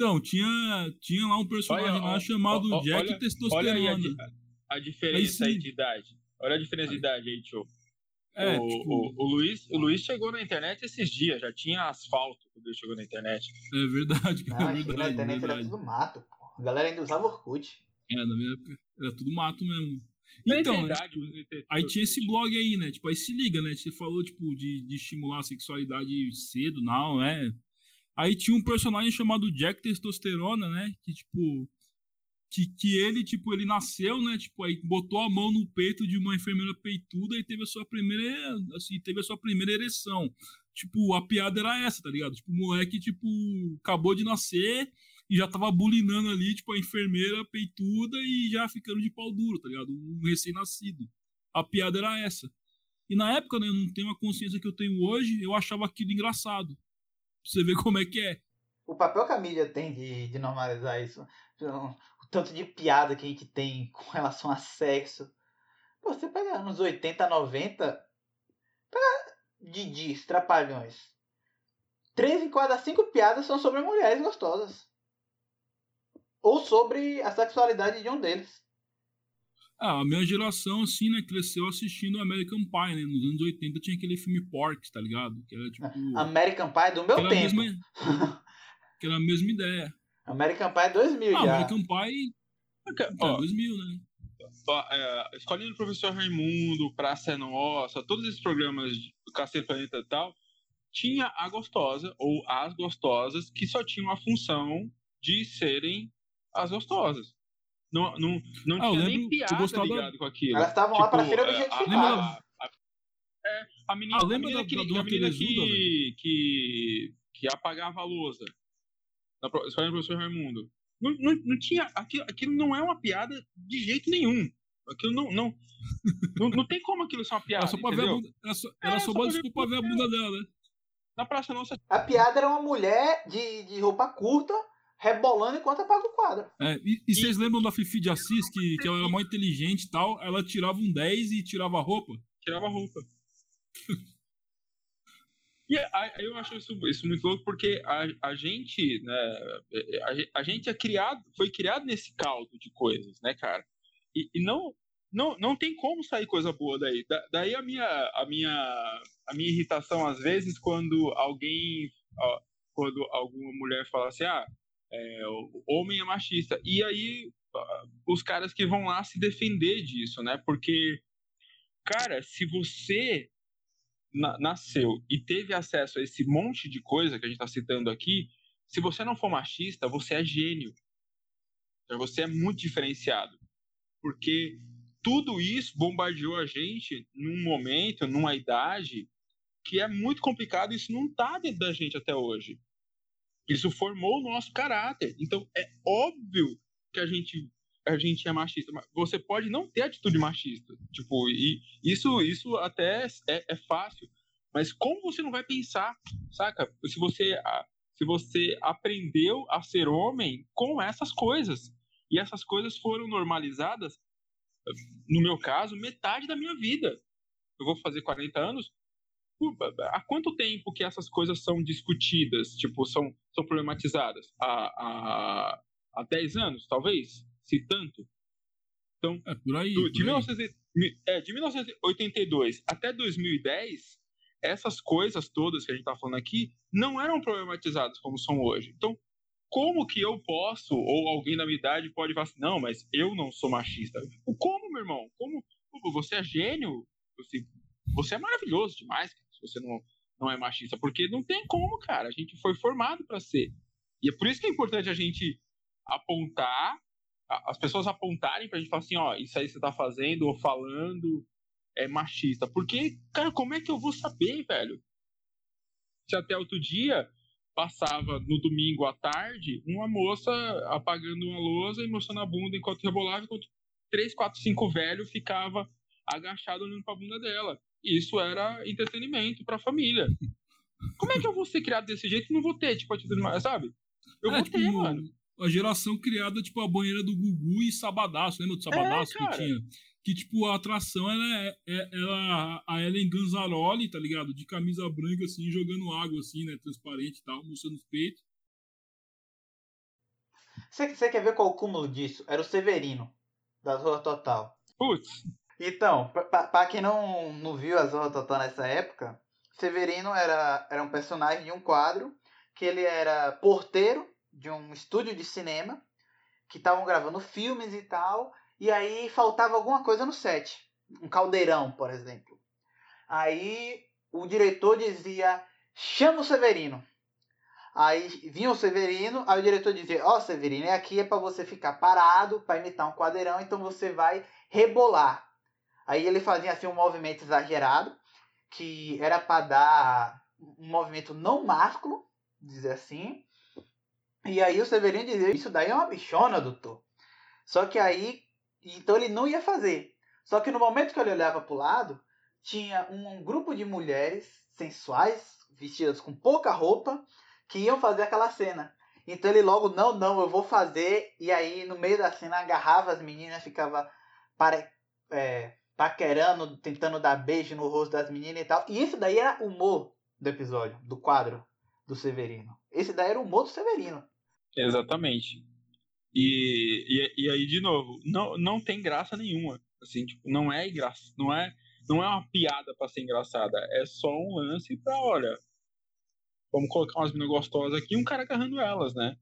Então, tinha, tinha lá um personagem olha, lá chamado olha, Jack olha, Testosterona. Olha aí a, a diferença aí, aí, de idade. Olha a diferença aí. de idade aí, tio. É, o, tipo... o, o, Luiz, o Luiz chegou na internet esses dias, já tinha asfalto quando ele chegou na internet. É verdade, cara. Ah, é verdade, na internet verdade. era tudo mato, pô. A galera ainda usava Orkut. É, na minha época era tudo mato mesmo. Então, é verdade, né, tipo, aí tinha esse blog aí, né? Tipo, aí se liga, né? Você falou, tipo, de, de estimular a sexualidade cedo, não, né? Aí tinha um personagem chamado Jack Testosterona, né? Que, tipo, que, que ele, tipo, ele nasceu, né? Tipo, aí botou a mão no peito de uma enfermeira peituda e teve a sua primeira, assim, teve a sua primeira ereção. Tipo, a piada era essa, tá ligado? Tipo, o moleque, tipo, acabou de nascer e já tava bulinando ali, tipo, a enfermeira peituda e já ficando de pau duro, tá ligado? Um recém-nascido. A piada era essa. E na época, né, eu não tenho a consciência que eu tenho hoje, eu achava aquilo engraçado. Você ver como é que é. O papel que a mídia tem de, de normalizar isso, o tanto de piada que a gente tem com relação a sexo. Pô, você pega anos 80, 90, pega Didi, Trapalhões. Três em cada cinco piadas são sobre mulheres gostosas. Ou sobre a sexualidade de um deles. Ah, a minha geração, assim, né, cresceu assistindo American Pie, né? Nos anos 80 tinha aquele filme Porks, tá ligado? Que era tipo. American Pie do meu tempo. Mesma, que era a mesma ideia. American Pie 2000 ah, já. American Pie. É, ó, 2000, né? Ó, é, Escolinha do Professor Raimundo, Praça é Nossa, todos esses programas do Cacete Planeta e tal, tinha a gostosa, ou as gostosas, que só tinham a função de serem as gostosas. Não, não, não ah, tinha lembro, nem piada ligado com aquilo. Elas estavam tipo, lá pra ser objetificadas. A, a, é, a menina, ah, lembra a menina, da, que, da, a menina que, que, que apagava a lousa. Na escola do professor Raimundo. Não, não, não tinha. Aquilo, aquilo não é uma piada de jeito nenhum. Aquilo não. Não, não, não tem como aquilo ser uma piada. Era só pra ver a bunda, era só, era é, só, só desculpa ver, ver a bunda dela, né? Na Praça Nossa. A piada era uma mulher de, de roupa curta rebolando enquanto apaga o quadro. É, e, e, vocês lembram da Fifi de Assis, que, que ela era muito inteligente e tal? Ela tirava um 10 e tirava a roupa? Tirava a roupa. e aí eu acho isso, isso muito louco porque a, a gente, né, a, a, gente é criado, foi criado nesse caldo de coisas, né, cara? E, e não, não, não tem como sair coisa boa daí. Da, daí a minha, a minha, a minha irritação às vezes quando alguém, ó, quando alguma mulher fala assim, ah, é, homem é machista. E aí os caras que vão lá se defender disso, né? Porque, cara, se você na, nasceu e teve acesso a esse monte de coisa que a gente está citando aqui, se você não for machista, você é gênio. Então, você é muito diferenciado. Porque tudo isso bombardeou a gente num momento, numa idade que é muito complicado. Isso não está dentro da gente até hoje. Isso formou o nosso caráter. Então é óbvio que a gente a gente é machista. Você pode não ter atitude machista, tipo, e isso isso até é, é fácil. Mas como você não vai pensar, saca? Se você se você aprendeu a ser homem com essas coisas e essas coisas foram normalizadas, no meu caso, metade da minha vida. Eu vou fazer 40 anos, há quanto tempo que essas coisas são discutidas, tipo, são, são problematizadas? Há, há, há 10 anos, talvez? Se tanto? Então, é, por aí, do, por de, 1900, é, de 1982 até 2010, essas coisas todas que a gente está falando aqui não eram problematizadas como são hoje. Então, como que eu posso, ou alguém da minha idade pode falar assim, não, mas eu não sou machista? Como, meu irmão? Como? Você é gênio? Você, você é maravilhoso demais se você não, não é machista. Porque não tem como, cara. A gente foi formado para ser. E é por isso que é importante a gente apontar, as pessoas apontarem pra gente falar assim: ó, isso aí você tá fazendo ou falando é machista. Porque, cara, como é que eu vou saber, velho? Se até outro dia passava no domingo à tarde uma moça apagando uma lousa e mostrando a bunda enquanto rebolava, enquanto três, quatro, cinco velhos ficava agachado olhando pra bunda dela isso era entretenimento pra família. Como é que eu vou ser criado desse jeito e não vou ter, tipo, atitude mais, sabe? Eu é, vou tipo, ter, mano. A geração criada, tipo, a banheira do Gugu e Sabadaço, lembra do Sabadaço é, que tinha? Que, tipo, a atração era, é, era a Ellen Ganzaroli, tá ligado? De camisa branca, assim, jogando água, assim, né? Transparente e tal, mostrando os peitos. Você quer ver qual o cúmulo disso? Era o Severino, da Zorra Total. Putz. Então, para quem não, não viu a Zorra Total nessa época, Severino era, era um personagem de um quadro que ele era porteiro de um estúdio de cinema que estavam gravando filmes e tal, e aí faltava alguma coisa no set, um caldeirão, por exemplo. Aí o diretor dizia: chama o Severino. Aí vinha o Severino, aí o diretor dizia: Ó, oh, Severino, aqui é para você ficar parado, para imitar um quadrão, então você vai rebolar. Aí ele fazia assim um movimento exagerado, que era para dar um movimento não másculo, dizer assim. E aí o Severino dizia: Isso daí é uma bichona, doutor. Só que aí, então ele não ia fazer. Só que no momento que ele olhava para o lado, tinha um grupo de mulheres sensuais, vestidas com pouca roupa, que iam fazer aquela cena. Então ele logo, não, não, eu vou fazer. E aí no meio da cena agarrava as meninas, ficava para, é, paquerando, tentando dar beijo no rosto das meninas e tal. E isso daí era humor do episódio, do quadro do Severino. Esse daí era o humor do Severino. Exatamente. E, e, e aí, de novo, não, não tem graça nenhuma. Assim, tipo, não é engraçado, não é, não é uma piada para ser engraçada. É só um lance pra, olha, vamos colocar umas meninas gostosas aqui e um cara agarrando elas, né?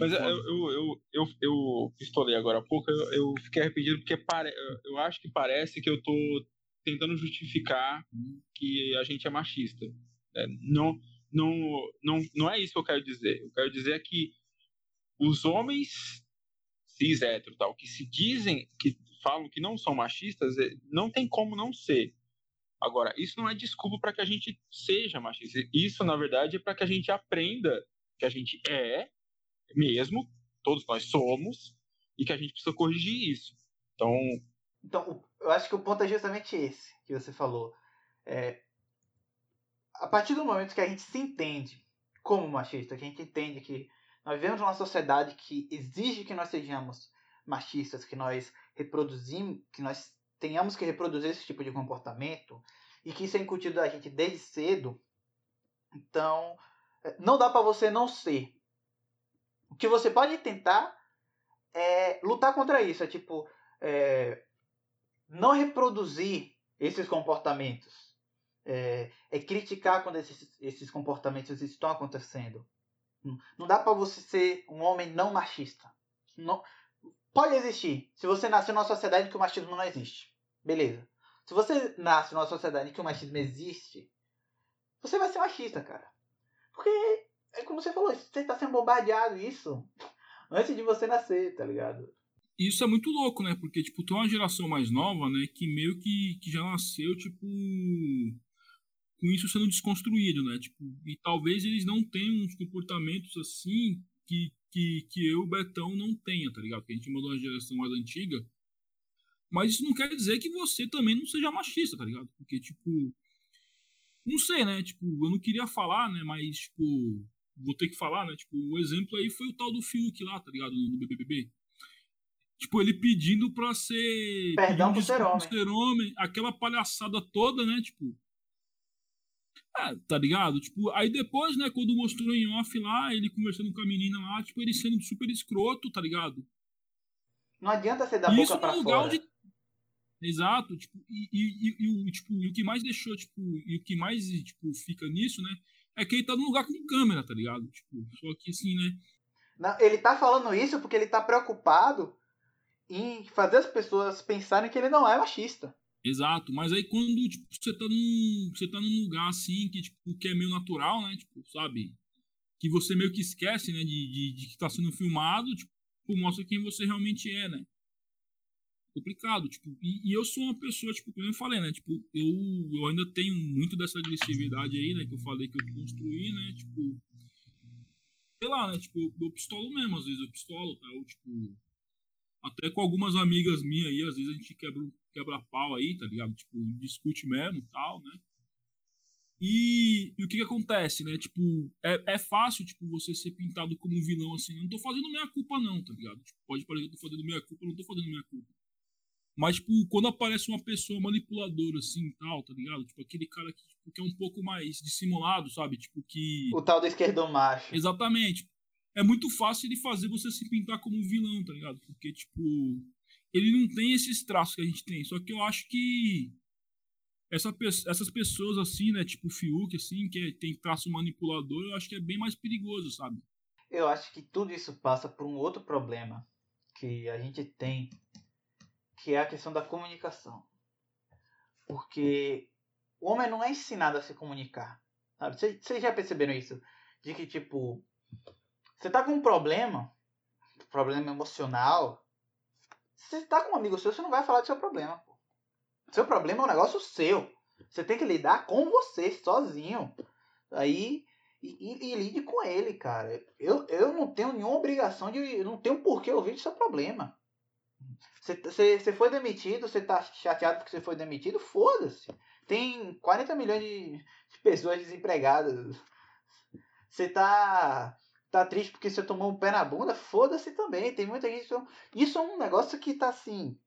Mas eu, eu, eu, eu, pistolei agora há pouco, eu, fiquei arrependido porque pare, eu acho que parece que eu tô tentando justificar que a gente é machista. É, não, não, não, não é isso que eu quero dizer. Eu quero dizer que os homens cis hétero tal, que se dizem, que falam que não são machistas, é, não tem como não ser. Agora, isso não é desculpa para que a gente seja machista. Isso, na verdade, é para que a gente aprenda que a gente é mesmo, todos nós somos, e que a gente precisa corrigir isso. Então. Então, eu acho que o ponto é justamente esse que você falou. É, a partir do momento que a gente se entende como machista, que a gente entende que nós vivemos numa sociedade que exige que nós sejamos machistas, que nós reproduzimos, que nós tenhamos que reproduzir esse tipo de comportamento e que isso é incutido da gente desde cedo, então é, não dá para você não ser. O que você pode tentar é lutar contra isso, é tipo é, não reproduzir esses comportamentos, é, é criticar quando esses, esses comportamentos estão acontecendo. Não dá para você ser um homem não machista. Não, pode existir. Se você nasceu numa sociedade que o machismo não existe. Beleza. Se você nasce numa sociedade que o machismo existe, você vai ser machista, cara. Porque, é como você falou, você tá sendo bombardeado isso antes de você nascer, tá ligado? Isso é muito louco, né? Porque, tipo, tem uma geração mais nova, né? Que meio que, que já nasceu, tipo. Com isso sendo desconstruído, né? Tipo, e talvez eles não tenham uns comportamentos assim que, que, que eu, Betão, não tenha, tá ligado? Porque a gente mandou uma geração mais antiga mas isso não quer dizer que você também não seja machista, tá ligado? Porque, tipo. Não sei, né? Tipo, eu não queria falar, né? Mas, tipo. Vou ter que falar, né? Tipo, o exemplo aí foi o tal do Fiuk lá, tá ligado? No, BBB. Tipo, ele pedindo pra ser. Perdão por ser homem. ser homem. Aquela palhaçada toda, né? Tipo. É, tá ligado? Tipo, aí depois, né, quando mostrou em off lá, ele conversando com a menina lá, tipo, ele sendo super escroto, tá ligado? Não adianta você dar boca pra fora. Onde... Exato, tipo, e, e, e, e, tipo, e o que mais deixou, tipo, e o que mais, tipo, fica nisso, né, é que ele tá num lugar com câmera, tá ligado? Tipo, só que assim, né. Não, ele tá falando isso porque ele tá preocupado em fazer as pessoas pensarem que ele não é machista. Exato, mas aí quando, tipo, você tá num. Você tá num lugar assim que, tipo, que é meio natural, né? Tipo, sabe? Que você meio que esquece, né? De, de, de que tá sendo filmado, tipo, mostra quem você realmente é, né? Complicado, tipo, e, e, eu sou uma pessoa, tipo, como eu falei, né, tipo, eu, eu ainda tenho muito dessa agressividade aí, né, que eu falei que eu construí, né, tipo, sei lá, né, tipo, eu, eu pistolo mesmo, às vezes eu pistolo, tá, eu, tipo, até com algumas amigas minhas aí, às vezes a gente quebra, quebra pau aí, tá ligado, tipo, discute mesmo tal, né, e, e, o que que acontece, né? Tipo, é, é fácil, tipo, você ser pintado como um vilão, assim. Eu não tô fazendo minha culpa, não, tá ligado? Tipo, pode parecer que eu tô fazendo minha culpa, eu não tô fazendo minha culpa. Mas, tipo, quando aparece uma pessoa manipuladora, assim, tal, tá ligado? Tipo, aquele cara que, tipo, que é um pouco mais dissimulado, sabe? Tipo, que... O tal do esquerdo macho. Exatamente. É muito fácil ele fazer você se pintar como um vilão, tá ligado? Porque, tipo, ele não tem esses traços que a gente tem. Só que eu acho que essa, essas pessoas, assim, né? Tipo o Fiuk, assim, que é, tem traço manipulador, eu acho que é bem mais perigoso, sabe? Eu acho que tudo isso passa por um outro problema que a gente tem que é a questão da comunicação. Porque o homem não é ensinado a se comunicar. Vocês já perceberam isso? de que, tipo, você tá com um problema, problema emocional, você tá com um amigo seu, você não vai falar do seu problema. Seu problema é um negócio seu. Você tem que lidar com você, sozinho. Aí, e, e, e, lide com ele, cara. Eu, eu não tenho nenhuma obrigação de. Eu não tenho por que ouvir do seu problema. Você foi demitido, você tá chateado porque você foi demitido? Foda-se. Tem 40 milhões de, pessoas desempregadas. Você tá, tá triste porque você tomou um pé na bunda? Foda-se também. Tem muita gente. Isso é um negócio que tá assim.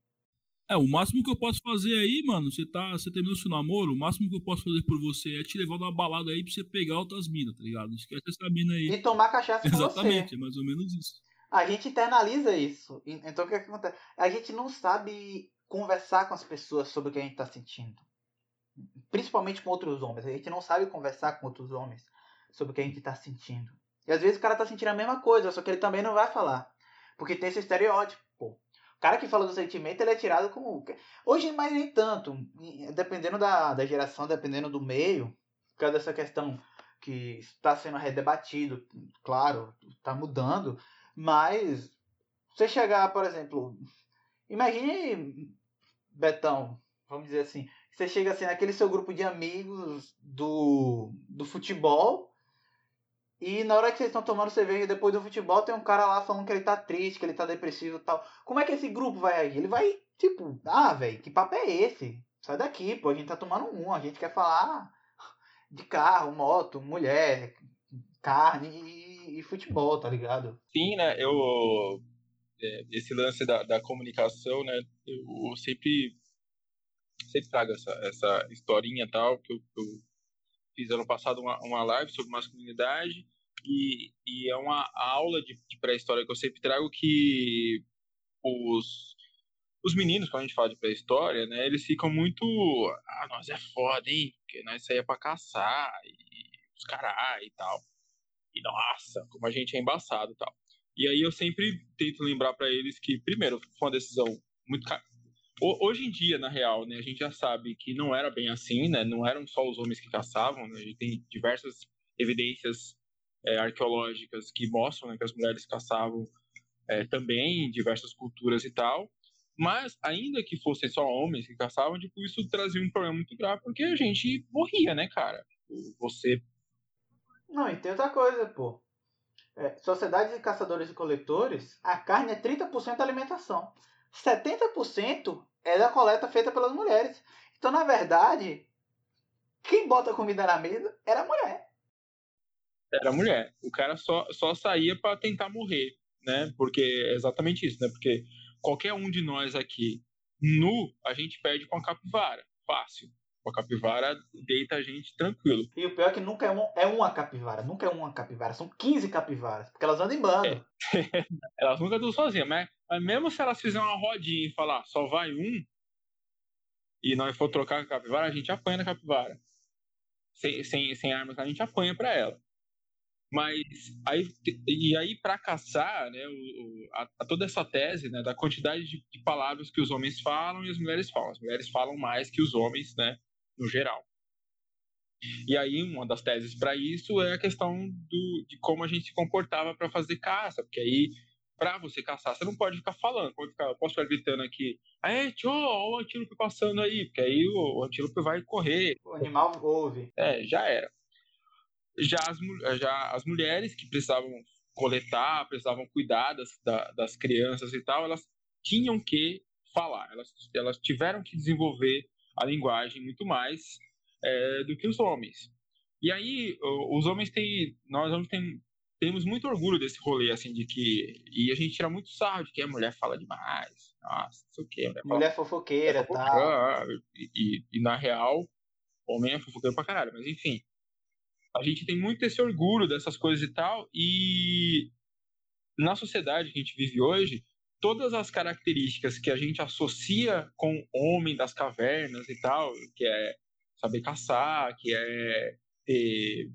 É, o máximo que eu posso fazer aí, mano, você tá. Você terminou seu namoro, o máximo que eu posso fazer por você é te levar numa balada aí pra você pegar outras minas, tá ligado? Esquece essa mina aí. E tomar cachaça com Exatamente, você. é mais ou menos isso. A gente internaliza isso. Então o que, é que acontece? A gente não sabe conversar com as pessoas sobre o que a gente tá sentindo. Principalmente com outros homens. A gente não sabe conversar com outros homens sobre o que a gente tá sentindo. E às vezes o cara tá sentindo a mesma coisa, só que ele também não vai falar. Porque tem esse estereótipo. O cara que fala do sentimento, ele é tirado como. Hoje, mas nem tanto. Dependendo da, da geração, dependendo do meio, por causa dessa questão que está sendo redebatido, claro, está mudando. Mas você chegar, por exemplo, imagine Betão, vamos dizer assim, você chega assim naquele seu grupo de amigos do, do futebol e na hora que vocês estão tomando cerveja depois do futebol tem um cara lá falando que ele tá triste, que ele tá depressivo e tal. Como é que esse grupo vai agir? Ele vai, tipo, ah, velho, que papo é esse? Sai daqui, pô, a gente tá tomando um, a gente quer falar de carro, moto, mulher, carne e, e futebol, tá ligado? Sim, né? Eu. É, esse lance da, da comunicação, né? Eu sempre. Sempre trago essa, essa historinha tal, que eu, eu fiz ano passado uma, uma live sobre masculinidade. E, e é uma aula de, de pré-história que eu sempre trago que os, os meninos, quando a gente fala de pré-história, né, eles ficam muito. Ah, nós é foda, hein? Porque nós saía pra caçar e os carai e tal. E nossa, como a gente é embaçado e tal. E aí eu sempre tento lembrar para eles que, primeiro, foi uma decisão muito. Hoje em dia, na real, né, a gente já sabe que não era bem assim, né? Não eram só os homens que caçavam, né? A gente tem diversas evidências é, arqueológicas que mostram né, que as mulheres caçavam é, também em diversas culturas e tal. Mas, ainda que fossem só homens que caçavam, tipo, isso trazia um problema muito grave, porque a gente morria, né, cara? Tipo, você não, e tem outra coisa, pô. É, sociedade de caçadores e coletores, a carne é 30% da alimentação. 70% é da coleta feita pelas mulheres. Então, na verdade, quem bota comida na mesa era a mulher. Era a mulher. O cara só, só saía para tentar morrer, né? Porque é exatamente isso, né? Porque qualquer um de nós aqui, nu, a gente perde com a capivara. Fácil. A capivara deita a gente tranquilo. E o pior é que nunca é, um, é uma capivara, nunca é uma capivara, são 15 capivaras, porque elas andam em bando. É. elas nunca estão sozinhas, mas, mas mesmo se elas fizerem uma rodinha e falar só vai um, e nós for trocar com a capivara, a gente apanha na capivara. Sem, sem, sem armas, a gente apanha para ela. Mas aí, e aí para caçar, né, o, a, a, toda essa tese, né, da quantidade de, de, palavras que os homens falam e as mulheres falam. As mulheres falam mais que os homens, né, no geral. E aí, uma das teses para isso é a questão do, de como a gente se comportava para fazer caça, porque aí, para você caçar, você não pode ficar falando, pode ficar, eu posso ficar gritando aqui, é, tio, o antílope passando aí, porque aí o, o antílope vai correr. O animal ouve. É, já era. Já as, já as mulheres que precisavam coletar, precisavam cuidar das, das crianças e tal, elas tinham que falar, elas, elas tiveram que desenvolver a linguagem muito mais é, do que os homens. E aí, os homens têm. Nós homens tem, temos muito orgulho desse rolê, assim, de que. E a gente tira muito sarro de que a mulher fala demais. Nossa, não sei o quê. Mulher, mulher fofoqueira, e tal. E, e, e, na real, homem é fofoqueiro pra caralho, mas enfim. A gente tem muito esse orgulho dessas coisas e tal. E na sociedade que a gente vive hoje, todas as características que a gente associa com homem das cavernas e tal, que é saber caçar, que é ter,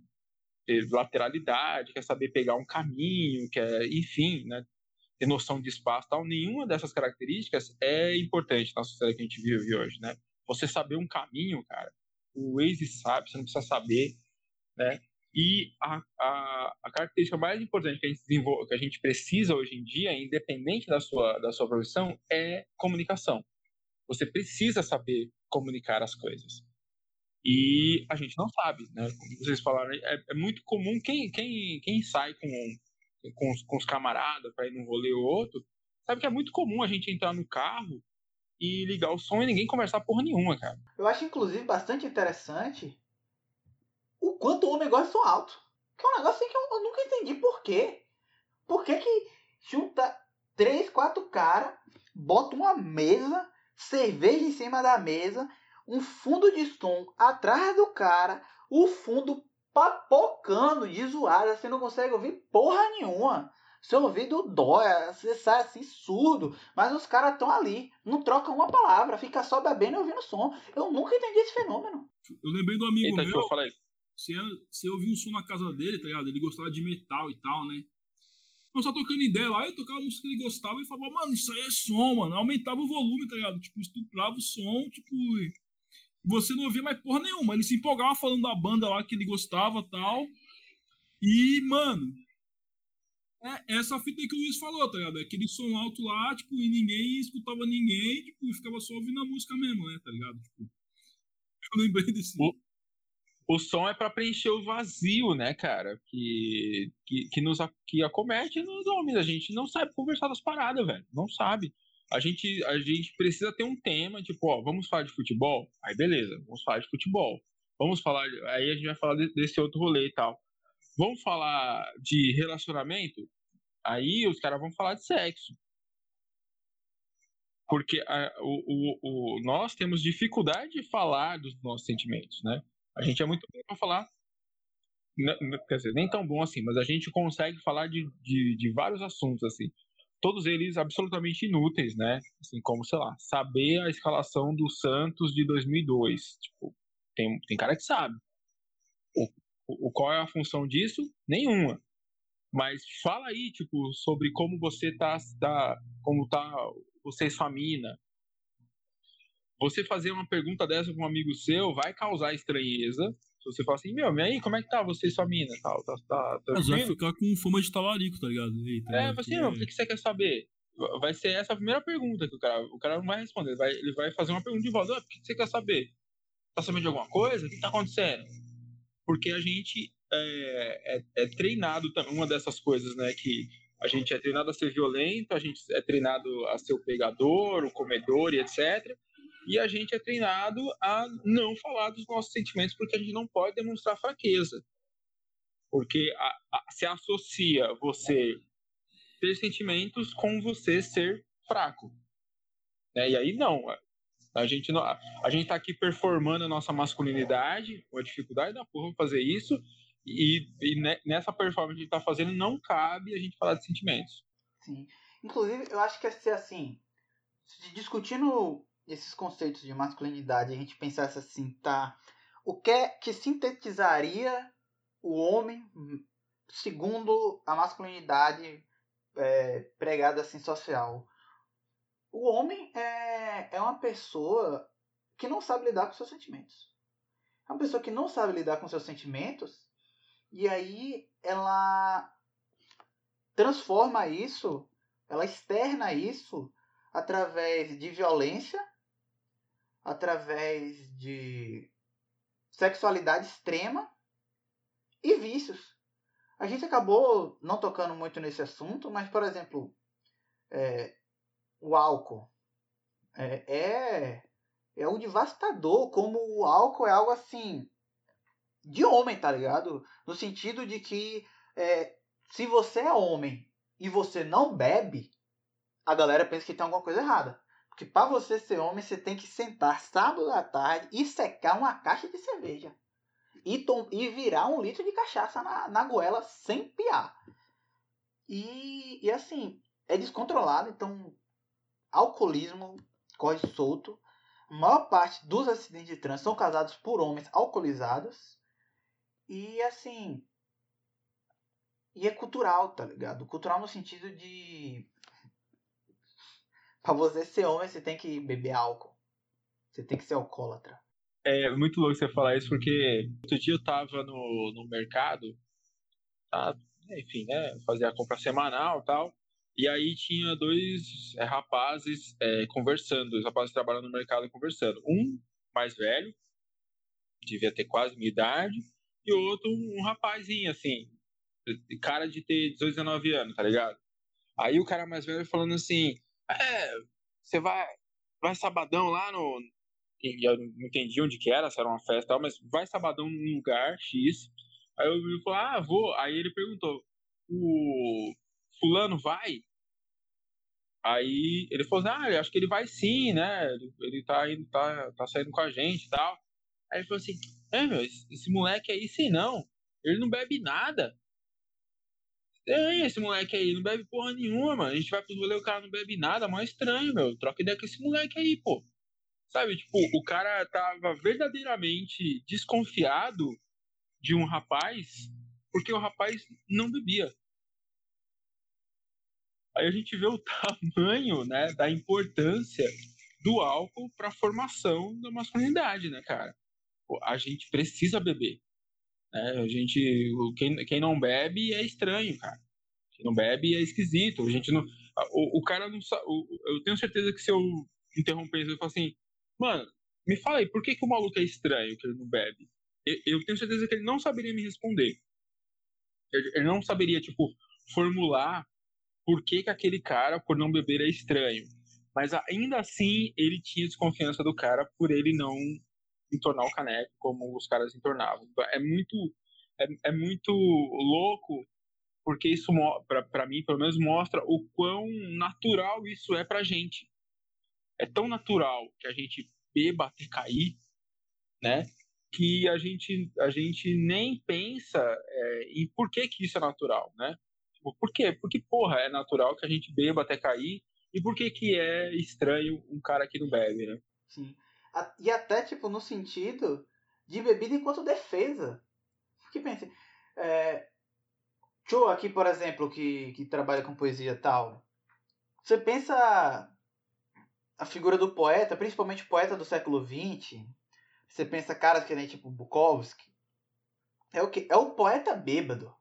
ter lateralidade, que é saber pegar um caminho, que é, enfim, né, ter noção de espaço tal, nenhuma dessas características é importante na sociedade que a gente vive hoje, né? Você saber um caminho, cara, o Waze sabe, você não precisa saber, né? E a, a, a, característica mais importante que a gente desenvolve, que a gente precisa hoje em dia, independente da sua, da sua profissão, é comunicação. Você precisa saber comunicar as coisas. E a gente não sabe, né? Como vocês falaram, é, é muito comum quem, quem, quem sai com, com, os, com os camaradas para ir num rolê ou outro, sabe que é muito comum a gente entrar no carro e ligar o som e ninguém conversar porra nenhuma, cara. Eu acho, inclusive, bastante interessante o quanto o homem gosta de som alto. Que é um negócio assim que eu, eu nunca entendi por quê. Por que que junta três, quatro caras, bota uma mesa, cerveja em cima da mesa, um fundo de som atrás do cara, o fundo papocando de zoada, você não consegue ouvir porra nenhuma. Seu ouvido dói, você sai assim surdo, mas os caras estão ali, não trocam uma palavra, fica só bebendo e ouvindo som. Eu nunca entendi esse fenômeno. Eu lembrei do amigo Eita, meu. Você, você ouviu um som na casa dele, tá ligado? Ele gostava de metal e tal, né? Eu só tocando ideia lá, eu tocava música que ele gostava e falava, mano, isso aí é som, mano. Aumentava o volume, tá ligado? Tipo, estuprava o som, tipo. Você não ouvia mais porra nenhuma. Ele se empolgava falando da banda lá que ele gostava tal. E, mano, é essa fita que o Luiz falou, tá ligado? É aquele som alto lá, tipo, e ninguém escutava ninguém, tipo, e ficava só ouvindo a música mesmo, né, tá ligado? Tipo, eu lembrei desse. O som é para preencher o vazio, né, cara? Que, que, que nos que acomete nos homens. A gente não sabe conversar das paradas, velho. Não sabe. A gente, a gente precisa ter um tema, tipo, ó, vamos falar de futebol? Aí beleza, vamos falar de futebol. Vamos falar. Aí a gente vai falar desse outro rolê e tal. Vamos falar de relacionamento? Aí os caras vão falar de sexo. Porque a, o, o, o, nós temos dificuldade de falar dos nossos sentimentos, né? A gente é muito bom para falar. Quer dizer, nem tão bom assim, mas a gente consegue falar de, de, de vários assuntos, assim. Todos eles absolutamente inúteis, né? Assim, como, sei lá, saber a escalação do Santos de 2002. Tipo, tem, tem cara que sabe. O, o, qual é a função disso? Nenhuma. Mas fala aí, tipo, sobre como você tá, tá como tá você e sua mina. Você fazer uma pergunta dessa para um amigo seu vai causar estranheza. Se você falar assim, meu, e aí, como é que tá você e sua mina? Tal, tá, tá, tá, Mas vai ficar com fama de talarico, tá ligado? Eita, é, assim, o que, que você quer saber? Vai ser essa a primeira pergunta que o cara, o cara não vai responder. Ele vai, ele vai fazer uma pergunta de volta. Ah, o que você quer saber? Tá sabendo de alguma coisa? O que tá acontecendo? Porque a gente é, é, é treinado também, uma dessas coisas, né? Que a gente é treinado a ser violento, a gente é treinado a ser o pegador, o comedor e etc. E a gente é treinado a não falar dos nossos sentimentos porque a gente não pode demonstrar fraqueza. Porque a, a, se associa você ter sentimentos com você ser fraco. Né? E aí não. A gente, não, a gente tá aqui performando a nossa masculinidade, a dificuldade da porra fazer isso, e, e nessa performance que a gente tá fazendo, não cabe a gente falar de sentimentos. Sim. Inclusive, eu acho que é ser assim, discutindo esses conceitos de masculinidade, a gente pensasse assim, tá? O que é que sintetizaria o homem segundo a masculinidade é, pregada assim social? O homem é, é uma pessoa que não sabe lidar com seus sentimentos. É uma pessoa que não sabe lidar com seus sentimentos e aí ela transforma isso, ela externa isso através de violência, através de sexualidade extrema e vícios. A gente acabou não tocando muito nesse assunto, mas, por exemplo, é, o álcool é, é, é um devastador, como o álcool é algo assim de homem, tá ligado? No sentido de que é, se você é homem e você não bebe, a galera pensa que tem alguma coisa errada. Porque para você ser homem, você tem que sentar sábado à tarde e secar uma caixa de cerveja. E, e virar um litro de cachaça na, na goela sem piar. E, e assim, é descontrolado, então alcoolismo corre solto. A maior parte dos acidentes de trânsito são causados por homens alcoolizados. E assim. E é cultural, tá ligado? Cultural no sentido de. Pra você ser homem, você tem que beber álcool. Você tem que ser alcoólatra. É muito louco você falar isso, porque outro dia eu tava no, no mercado, tá? enfim, né? Fazia a compra semanal e tal. E aí tinha dois é, rapazes é, conversando, dois rapazes trabalhando no mercado conversando. Um mais velho, devia ter quase minha idade, e outro um rapazinho, assim, cara de ter 18, 19 anos, tá ligado? Aí o cara mais velho falando assim, é, você vai, vai sabadão lá no... Eu não entendi onde que era, se era uma festa e tal, mas vai sabadão num lugar X. Aí eu me falou, ah, vou. Aí ele perguntou, o fulano vai? Aí ele falou assim, ah, acho que ele vai sim, né? Ele, ele tá, indo, tá, tá saindo com a gente e tal. Aí ele falou assim, é, meu, esse, esse moleque aí, sim não. Ele não bebe nada. É, esse moleque aí não bebe porra nenhuma, mano. A gente vai pro rolê, o cara não bebe nada, mais estranho, meu. Troca ideia com esse moleque aí, pô. Sabe, tipo, o cara tava verdadeiramente desconfiado de um rapaz porque o rapaz não bebia. Aí a gente vê o tamanho, né, da importância do álcool para formação da masculinidade, né, cara? A gente precisa beber. Né? A gente, quem, quem não bebe é estranho, cara. Quem não bebe é esquisito. A gente não, o, o cara não Eu tenho certeza que se eu interromper eu falo assim, mano, me fala aí, por que, que o maluco é estranho que ele não bebe? Eu, eu tenho certeza que ele não saberia me responder. Ele, ele não saberia, tipo, formular por que, que aquele cara, por não beber, é estranho. Mas ainda assim, ele tinha desconfiança do cara por ele não entornar o caneco como os caras entornavam. É muito, é, é muito louco, porque isso, para mim, pelo menos, mostra o quão natural isso é pra gente. É tão natural que a gente beba até cair, né? Que a gente, a gente nem pensa é, em por que, que isso é natural, né? Tipo, por quê? Porque, porra, é natural que a gente beba até cair. E por que que é estranho um cara que não bebe, né? Sim. E até, tipo, no sentido de bebida enquanto defesa. Porque pense, é, Cho aqui, por exemplo, que, que trabalha com poesia tal. Você pensa a figura do poeta, principalmente poeta do século XX. Você pensa caras que nem tipo Bukowski. É o que? É o poeta bêbado.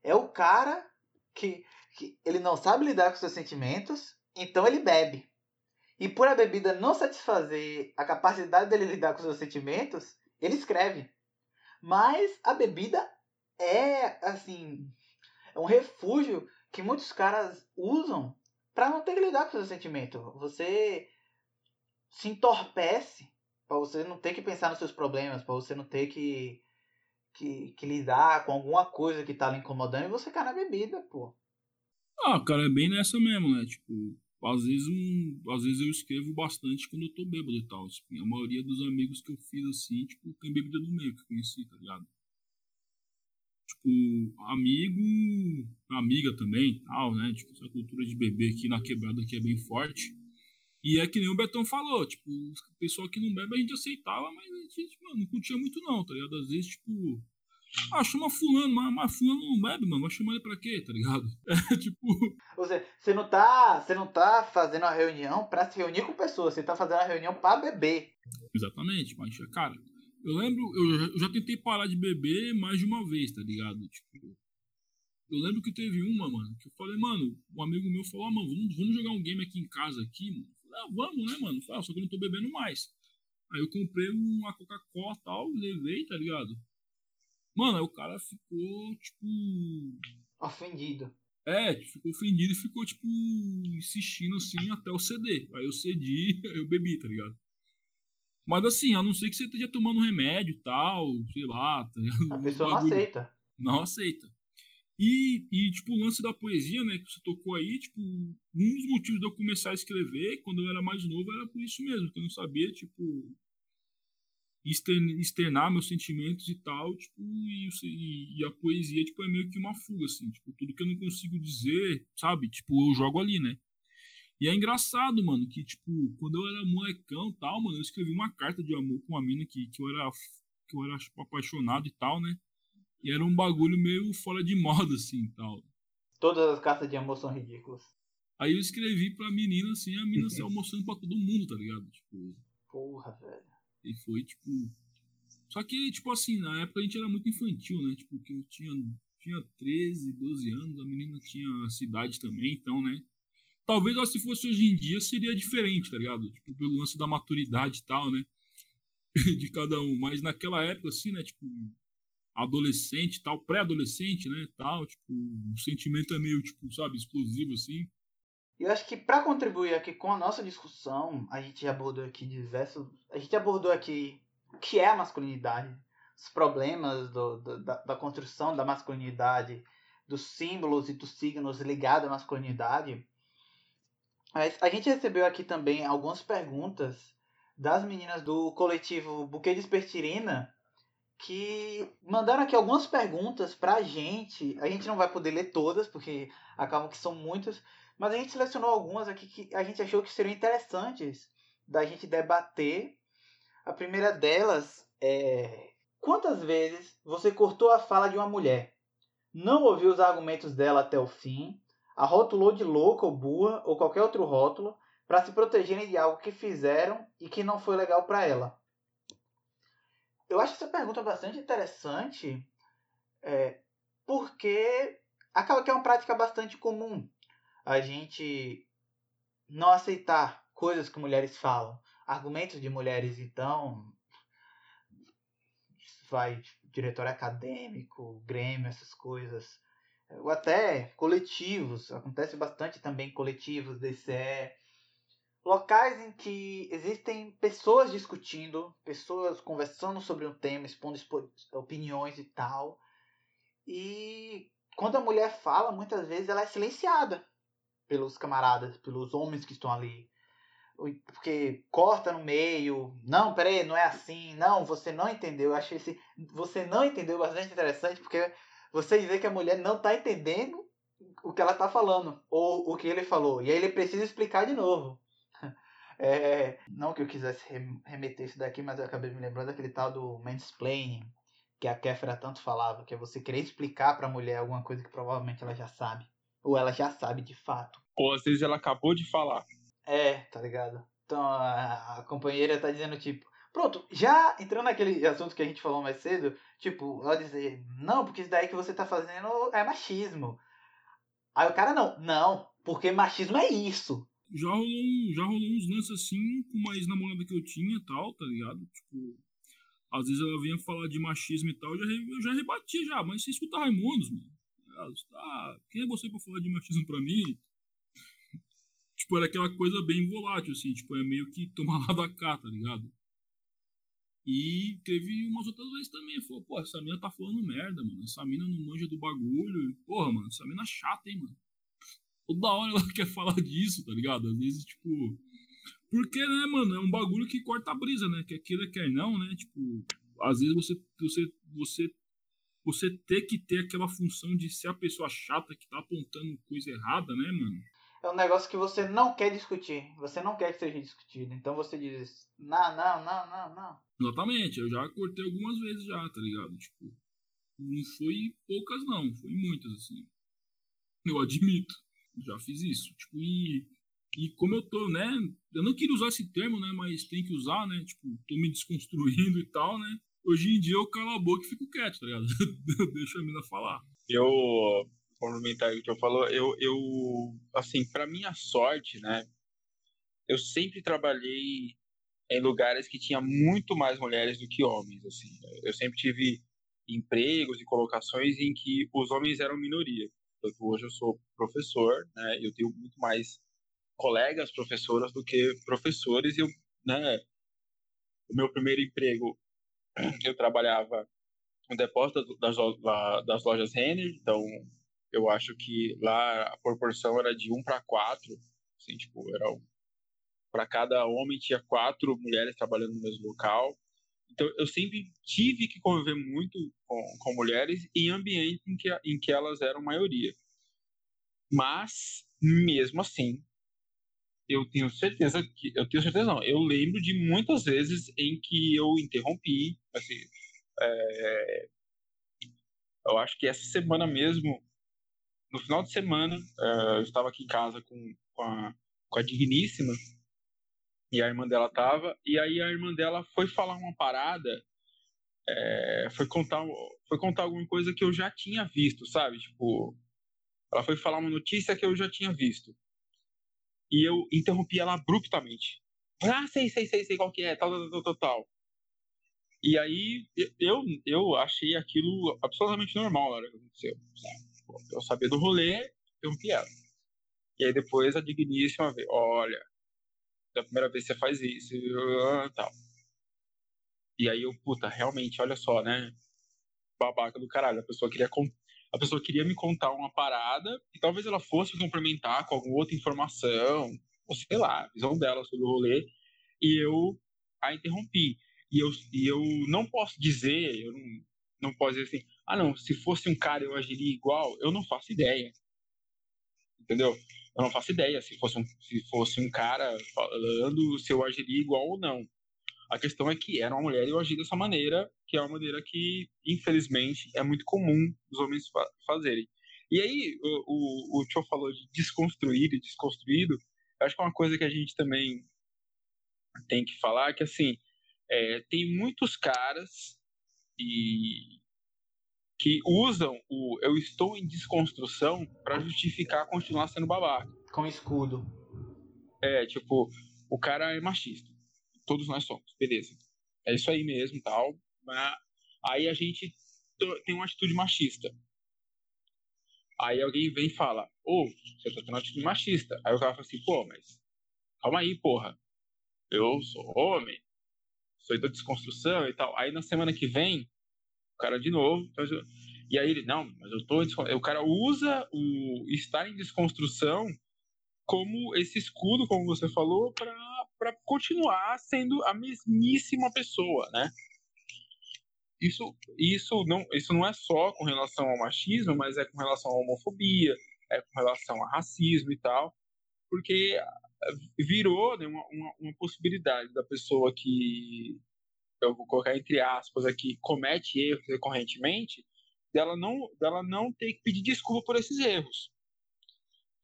É o cara que, que ele não sabe lidar com seus sentimentos, então ele bebe. E por a bebida não satisfazer a capacidade dele lidar com seus sentimentos, ele escreve. Mas a bebida é, assim, é um refúgio que muitos caras usam para não ter que lidar com seus sentimentos. Você se entorpece para você não ter que pensar nos seus problemas, para você não ter que que, que lidar com alguma coisa que tá lhe incomodando e você cai na bebida, pô. Ah, cara, é bem nessa mesmo, né? Tipo, às vezes, um, às vezes eu escrevo bastante quando eu tô bêbado e tal. Tipo, a maioria dos amigos que eu fiz assim, tipo, tem bebida no meio que eu conheci, tá ligado? Tipo, amigo, amiga também, tal, né? Tipo, essa cultura de beber aqui na quebrada aqui é bem forte. E é que nem o Betão falou, tipo, o pessoal que não bebe a gente aceitava, mas a gente, tipo, mano, não curtia muito não, tá ligado? Às vezes, tipo, ah, chama fulano, mas, mas fulano não bebe, mano, vai chamar ele pra quê, tá ligado? É, tipo... Ou seja, você não tá, você não tá fazendo uma reunião pra se reunir com pessoas, você tá fazendo uma reunião pra beber. Exatamente, mas, cara, eu lembro, eu já, eu já tentei parar de beber mais de uma vez, tá ligado? Tipo, eu lembro que teve uma, mano, que eu falei, mano, um amigo meu falou, ah, mano, vamos, vamos jogar um game aqui em casa aqui, mano. Ah, vamos, né, mano? Falei, ah, só que eu não tô bebendo mais. Aí eu comprei uma Coca-Cola e tal, levei, tá ligado? Mano, aí o cara ficou, tipo. Ofendido. É, ficou ofendido e ficou, tipo, insistindo assim até o CD. Aí eu cedi, eu bebi, tá ligado? Mas assim, a não ser que você esteja tomando remédio e tal, sei lá, tá ligado? A pessoa não aceita. Não aceita. E, e, tipo, o lance da poesia, né, que você tocou aí, tipo, um dos motivos de eu começar a escrever quando eu era mais novo era por isso mesmo, que eu não sabia, tipo, externar meus sentimentos e tal, tipo, e, e, a poesia, tipo, é meio que uma fuga, assim, tipo, tudo que eu não consigo dizer, sabe, tipo, eu jogo ali, né. E é engraçado, mano, que, tipo, quando eu era molecão e tal, mano, eu escrevi uma carta de amor com uma mina que, que eu era, que eu era, tipo, apaixonado e tal, né. E era um bagulho meio fora de moda, assim, tal. Todas as cartas de amor são ridículas. Aí eu escrevi pra menina, assim, a menina se almoçando pra todo mundo, tá ligado? Tipo... Porra, velho. E foi, tipo. Só que, tipo assim, na época a gente era muito infantil, né? Tipo, que eu tinha, tinha 13, 12 anos, a menina tinha a cidade também, então, né? Talvez ó, se fosse hoje em dia seria diferente, tá ligado? Tipo, pelo lance da maturidade e tal, né? de cada um. Mas naquela época, assim, né? Tipo, adolescente tal, pré-adolescente, né? Tal, tipo, o sentimento é meio, tipo, sabe, explosivo, assim. Eu acho que para contribuir aqui com a nossa discussão, a gente abordou aqui diversos. A gente abordou aqui o que é a masculinidade, os problemas do, do, da, da construção da masculinidade, dos símbolos e dos signos ligados à masculinidade. Mas a gente recebeu aqui também algumas perguntas das meninas do coletivo Buquê de Espertirina que mandaram aqui algumas perguntas pra gente. A gente não vai poder ler todas, porque acabam que são muitas, mas a gente selecionou algumas aqui que a gente achou que seriam interessantes da gente debater. A primeira delas é: Quantas vezes você cortou a fala de uma mulher? Não ouviu os argumentos dela até o fim, a rotulou de louca ou burra ou qualquer outro rótulo para se protegerem de algo que fizeram e que não foi legal para ela? Eu acho essa pergunta bastante interessante, é, porque acaba que é uma prática bastante comum a gente não aceitar coisas que mulheres falam, argumentos de mulheres, então vai tipo, diretor acadêmico, grêmio, essas coisas, ou até coletivos, acontece bastante também coletivos, DCE, locais em que existem pessoas discutindo, pessoas conversando sobre um tema, expondo opiniões e tal. E quando a mulher fala, muitas vezes ela é silenciada pelos camaradas, pelos homens que estão ali. Porque corta no meio, não, peraí, não é assim, não, você não entendeu. Eu achei esse. Você não entendeu bastante interessante, porque você dizer que a mulher não está entendendo o que ela está falando, ou o que ele falou. E aí ele precisa explicar de novo. É, não que eu quisesse remeter isso daqui, mas eu acabei me lembrando daquele tal do mansplaining, que a Kéfera tanto falava, que é você querer explicar para a mulher alguma coisa que provavelmente ela já sabe. Ou ela já sabe de fato. Ou às vezes ela acabou de falar. É, tá ligado? Então a, a companheira tá dizendo tipo, pronto, já entrando naquele assunto que a gente falou mais cedo, tipo, ela dizer, não, porque isso daí que você tá fazendo é machismo. Aí o cara, não, não, porque machismo é isso já rolou, já rolou uns lances assim com uma ex-namorada que eu tinha e tal, tá ligado? Tipo, às vezes ela vinha falar de machismo e tal, eu já, eu já rebatia já, mas você escuta Raimundos, mano. Ah, quem é você pra falar de machismo pra mim? Tipo, era aquela coisa bem volátil, assim, tipo, é meio que tomar lá da cá, tá ligado? E teve umas outras vezes também, falou, pô, essa mina tá falando merda, mano, essa mina não manja do bagulho, porra, mano, essa mina é chata, hein, mano toda hora ela quer falar disso, tá ligado? Às vezes, tipo. Porque, né, mano, é um bagulho que corta a brisa, né? Quer queira, quer não, né? Tipo, às vezes você, você, você, você ter que ter aquela função de ser a pessoa chata que tá apontando coisa errada, né, mano? É um negócio que você não quer discutir. Você não quer que seja discutido. Então você diz, não, não, não, não, não. Exatamente. Eu já cortei algumas vezes já, tá ligado? Tipo, não foi poucas, não. Foi muitas, assim. Eu admito já fiz isso. Tipo, e, e como eu tô, né? Eu não queria usar esse termo, né? Mas tem que usar, né? Tipo, tô me desconstruindo e tal, né? Hoje em dia eu calo a boca e fico quieto, tá ligado? Deixa a mina falar. Eu, complementar o que eu falou, eu, eu, assim, para minha sorte, né? Eu sempre trabalhei em lugares que tinha muito mais mulheres do que homens, assim. Eu sempre tive empregos e colocações em que os homens eram minoria hoje eu sou professor, né? Eu tenho muito mais colegas professoras do que professores. Eu, né? O meu primeiro emprego, eu trabalhava no depósito das, das lojas Renner, então eu acho que lá a proporção era de um para quatro, assim, tipo, era para cada homem tinha quatro mulheres trabalhando no mesmo local. Então, eu sempre tive que conviver muito com, com mulheres em ambientes em que, em que elas eram maioria. Mas, mesmo assim, eu tenho certeza que. Eu tenho certeza, não. Eu lembro de muitas vezes em que eu interrompi. Assim, é, eu acho que essa semana mesmo, no final de semana, é, eu estava aqui em casa com, com, a, com a Digníssima. E a irmã dela tava, e aí a irmã dela foi falar uma parada, é, foi, contar, foi contar alguma coisa que eu já tinha visto, sabe? Tipo, ela foi falar uma notícia que eu já tinha visto. E eu interrompi ela abruptamente. Ah, sei, sei, sei, sei qual que é, tal, tal, tal, tal, tal. E aí eu, eu achei aquilo absolutamente normal na hora que aconteceu. Eu sabia do rolê, interrompi ela. E aí depois a digníssima veio, olha, da primeira vez você faz isso, tal. E aí eu, puta, realmente, olha só, né? Babaca do caralho. A pessoa queria a pessoa queria me contar uma parada e talvez ela fosse complementar com alguma outra informação, ou sei lá, a visão dela sobre o rolê, e eu a interrompi. E eu, e eu não posso dizer, eu não, não posso dizer assim, ah não, se fosse um cara eu agiria igual, eu não faço ideia. Entendeu? Eu não faço ideia se fosse um, se fosse um cara falando se eu agiria igual ou não. A questão é que era uma mulher e eu agi dessa maneira, que é uma maneira que, infelizmente, é muito comum os homens fa fazerem. E aí, o, o, o Tio falou de desconstruir e desconstruído. Eu acho que é uma coisa que a gente também tem que falar, que assim, é, tem muitos caras e que usam o eu estou em desconstrução para justificar continuar sendo babaca. Com escudo. É, tipo, o cara é machista. Todos nós somos, beleza. É isso aí mesmo, tal. Mas aí a gente tem uma atitude machista. Aí alguém vem e fala, ô, oh, você tá tendo uma atitude machista. Aí o cara fala assim, pô, mas calma aí, porra. Eu sou homem, sou da desconstrução e tal. Aí na semana que vem, cara de novo. Então, e aí ele, não, mas eu tô. O cara usa o estar em desconstrução como esse escudo, como você falou, para continuar sendo a mesmíssima pessoa, né? Isso, isso, não, isso não é só com relação ao machismo, mas é com relação à homofobia, é com relação a racismo e tal, porque virou né, uma, uma, uma possibilidade da pessoa que eu vou colocar entre aspas aqui, comete erros recorrentemente, dela não, dela não ter que pedir desculpa por esses erros.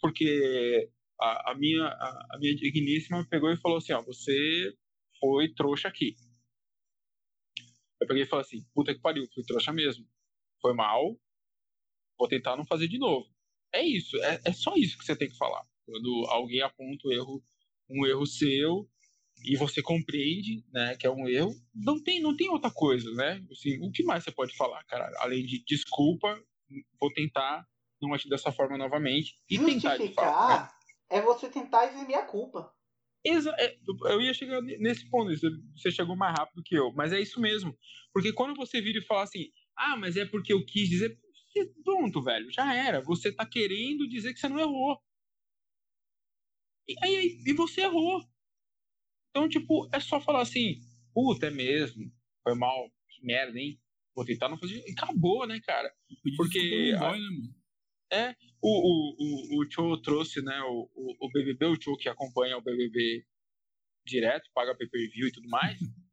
Porque a, a minha, a, a, minha digníssima pegou e falou assim, ó, você foi trouxa aqui. Eu peguei e falei assim, puta que pariu, fui trouxa mesmo. Foi mal, vou tentar não fazer de novo. É isso, é, é só isso que você tem que falar. Quando alguém aponta um erro, um erro seu, e você compreende, né, que é um erro, não tem, não tem outra coisa, né? Assim, o que mais você pode falar, cara? Além de desculpa, vou tentar não agir dessa forma novamente e Justificar tentar de fato, né? é você tentar eximir a culpa. Exa é, eu ia chegar nesse ponto, você chegou mais rápido que eu, mas é isso mesmo. Porque quando você vira e fala assim, ah, mas é porque eu quis dizer, pronto, velho, já era. Você tá querendo dizer que você não errou. E, aí, e você errou. Então, tipo, é só falar assim, puta, é mesmo, foi mal, que merda, hein? Vou tentar não fazer. E acabou, né, cara? Porque. A... Boy, né, é, o, o, o, o Cho trouxe, né, o, o, o BBB, o Cho que acompanha o BBB direto, paga pay-per-view e tudo mais.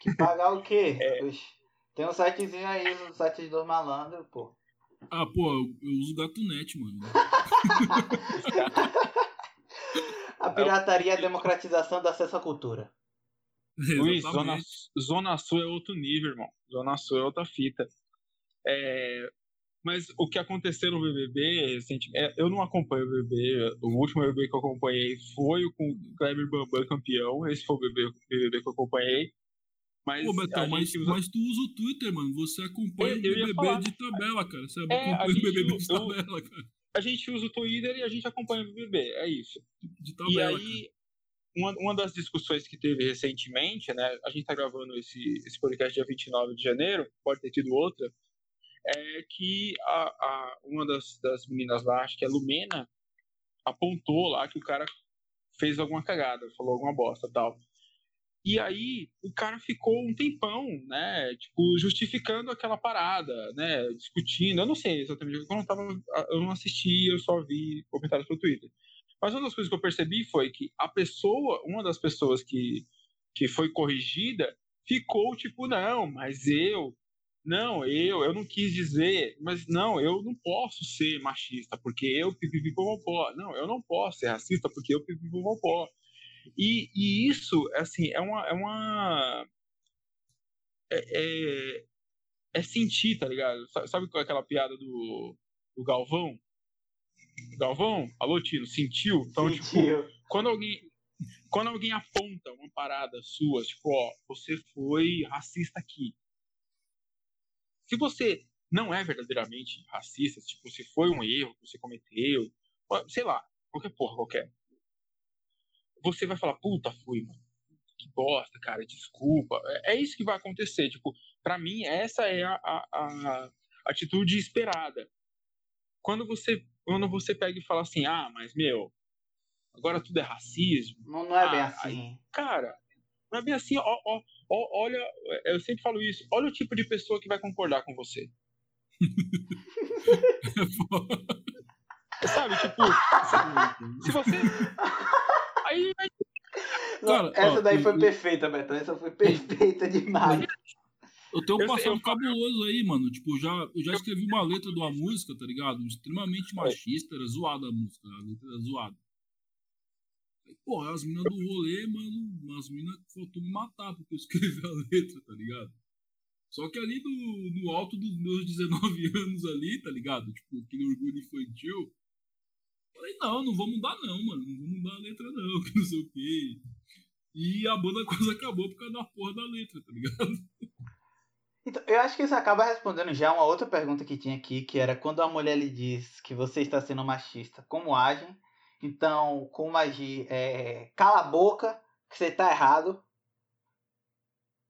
Que pagar o quê? É... Tem um sitezinho aí, um site dos malandros, pô. Ah, pô, eu, eu uso GatoNet, mano. A pirataria é a democratização do acesso à cultura. Luiz, Zona, Zona Sul é outro nível, irmão. Zona Sul é outra fita. É, mas o que aconteceu no BBB recentemente, é, eu não acompanho o BBB. O último BBB que eu acompanhei foi o com o Kleber Bambam campeão. Esse foi o BBB, BBB que eu acompanhei. Mas, Pô, Betão, mas, usa... mas tu usa o Twitter, mano. Você acompanha eu, o BBB falar... de tabela, cara. Você é, acompanha o BBB de tabela, cara a gente usa o Twitter e a gente acompanha o BBB, é isso. e aí, uma, uma das discussões que teve recentemente, né, a gente tá gravando esse, esse podcast dia 29 de janeiro, pode ter tido outra, é que a, a, uma das, das meninas lá, acho que é a Lumena, apontou lá que o cara fez alguma cagada, falou alguma bosta tal. E aí o cara ficou um tempão, né, tipo, justificando aquela parada, né, discutindo. Eu não sei exatamente, eu não, tava, eu não assisti, eu só vi comentários pelo Twitter. Mas uma das coisas que eu percebi foi que a pessoa, uma das pessoas que, que foi corrigida, ficou tipo, não, mas eu, não, eu, eu não quis dizer, mas não, eu não posso ser machista porque eu pipipipopopó. Não, eu não posso ser racista porque eu pipipipopopó. E, e isso, assim, é uma. É, uma é, é, é sentir, tá ligado? Sabe qual é aquela piada do, do Galvão? Galvão, alô Tino, sentiu? Então, tipo, sentiu. tipo, quando alguém, quando alguém aponta uma parada sua, tipo, ó, você foi racista aqui. Se você não é verdadeiramente racista, tipo, se foi um erro que você cometeu, sei lá, qualquer porra, qualquer. Você vai falar, puta, fui, mano. Que bosta, cara, desculpa. É, é isso que vai acontecer. Tipo, para mim, essa é a, a, a, atitude esperada. Quando você, quando você pega e fala assim, ah, mas meu, agora tudo é racismo. Não, não é ah, bem assim. Aí, cara, não é bem assim. Ó, ó, ó, olha, eu sempre falo isso. Olha o tipo de pessoa que vai concordar com você. Sabe, tipo, se você. Aí. aí... Cara, essa ó, daí foi eu... perfeita, Betão. Essa foi perfeita demais. Eu tenho um passado cabuloso aí, mano. Tipo, já, eu já escrevi uma letra de uma música, tá ligado? Extremamente machista, era zoada a música, a letra era zoada. Aí, pô, as minas do rolê, mano, as minas faltou me matar porque eu escrevi a letra, tá ligado? Só que ali no, no alto dos meus 19 anos ali, tá ligado? Tipo, aquele orgulho infantil. Falei, não, não vou mudar não, mano. Não vou mudar a letra não, que não sei o quê. E a banda quase acabou por causa da porra da letra, tá ligado? Então, eu acho que isso acaba respondendo já uma outra pergunta que tinha aqui, que era quando a mulher lhe diz que você está sendo machista, como agem? Então, como agir? É, cala a boca, que você está errado.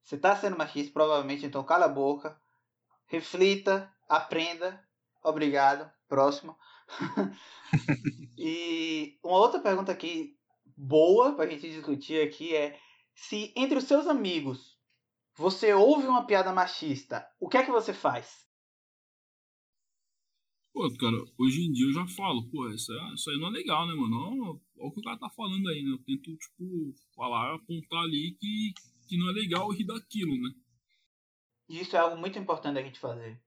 Você está sendo machista, provavelmente, então cala a boca. Reflita, aprenda. Obrigado. Próximo. e uma outra pergunta aqui, boa, para a gente discutir aqui, é se entre os seus amigos você ouve uma piada machista, o que é que você faz? Pô, cara, hoje em dia eu já falo, pô, isso, é, isso aí não é legal, né, mano? Olha o que o cara tá falando aí, né? Eu tento, tipo, falar, apontar ali que que não é legal rir daquilo, né? Isso é algo muito importante a gente fazer.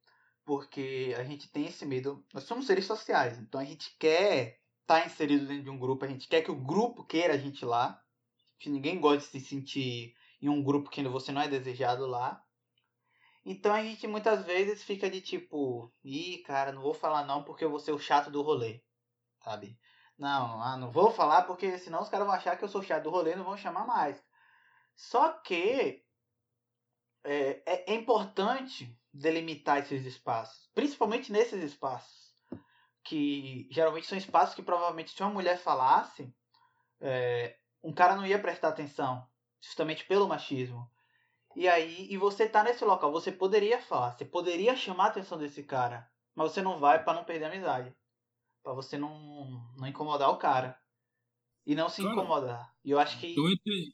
Porque a gente tem esse medo. Nós somos seres sociais, então a gente quer estar tá inserido dentro de um grupo, a gente quer que o grupo queira a gente lá. Ninguém gosta de se sentir em um grupo que você não é desejado lá. Então a gente muitas vezes fica de tipo, ih, cara, não vou falar não porque eu vou ser o chato do rolê, sabe? Não, ah, não vou falar porque senão os caras vão achar que eu sou chato do rolê e não vão chamar mais. Só que é, é, é importante delimitar esses espaços, principalmente nesses espaços, que geralmente são espaços que provavelmente se uma mulher falasse, é, um cara não ia prestar atenção, justamente pelo machismo. E aí, e você tá nesse local, você poderia falar, você poderia chamar a atenção desse cara, mas você não vai para não perder a amizade, para você não, não incomodar o cara e não se cara, incomodar. E eu acho que entrei,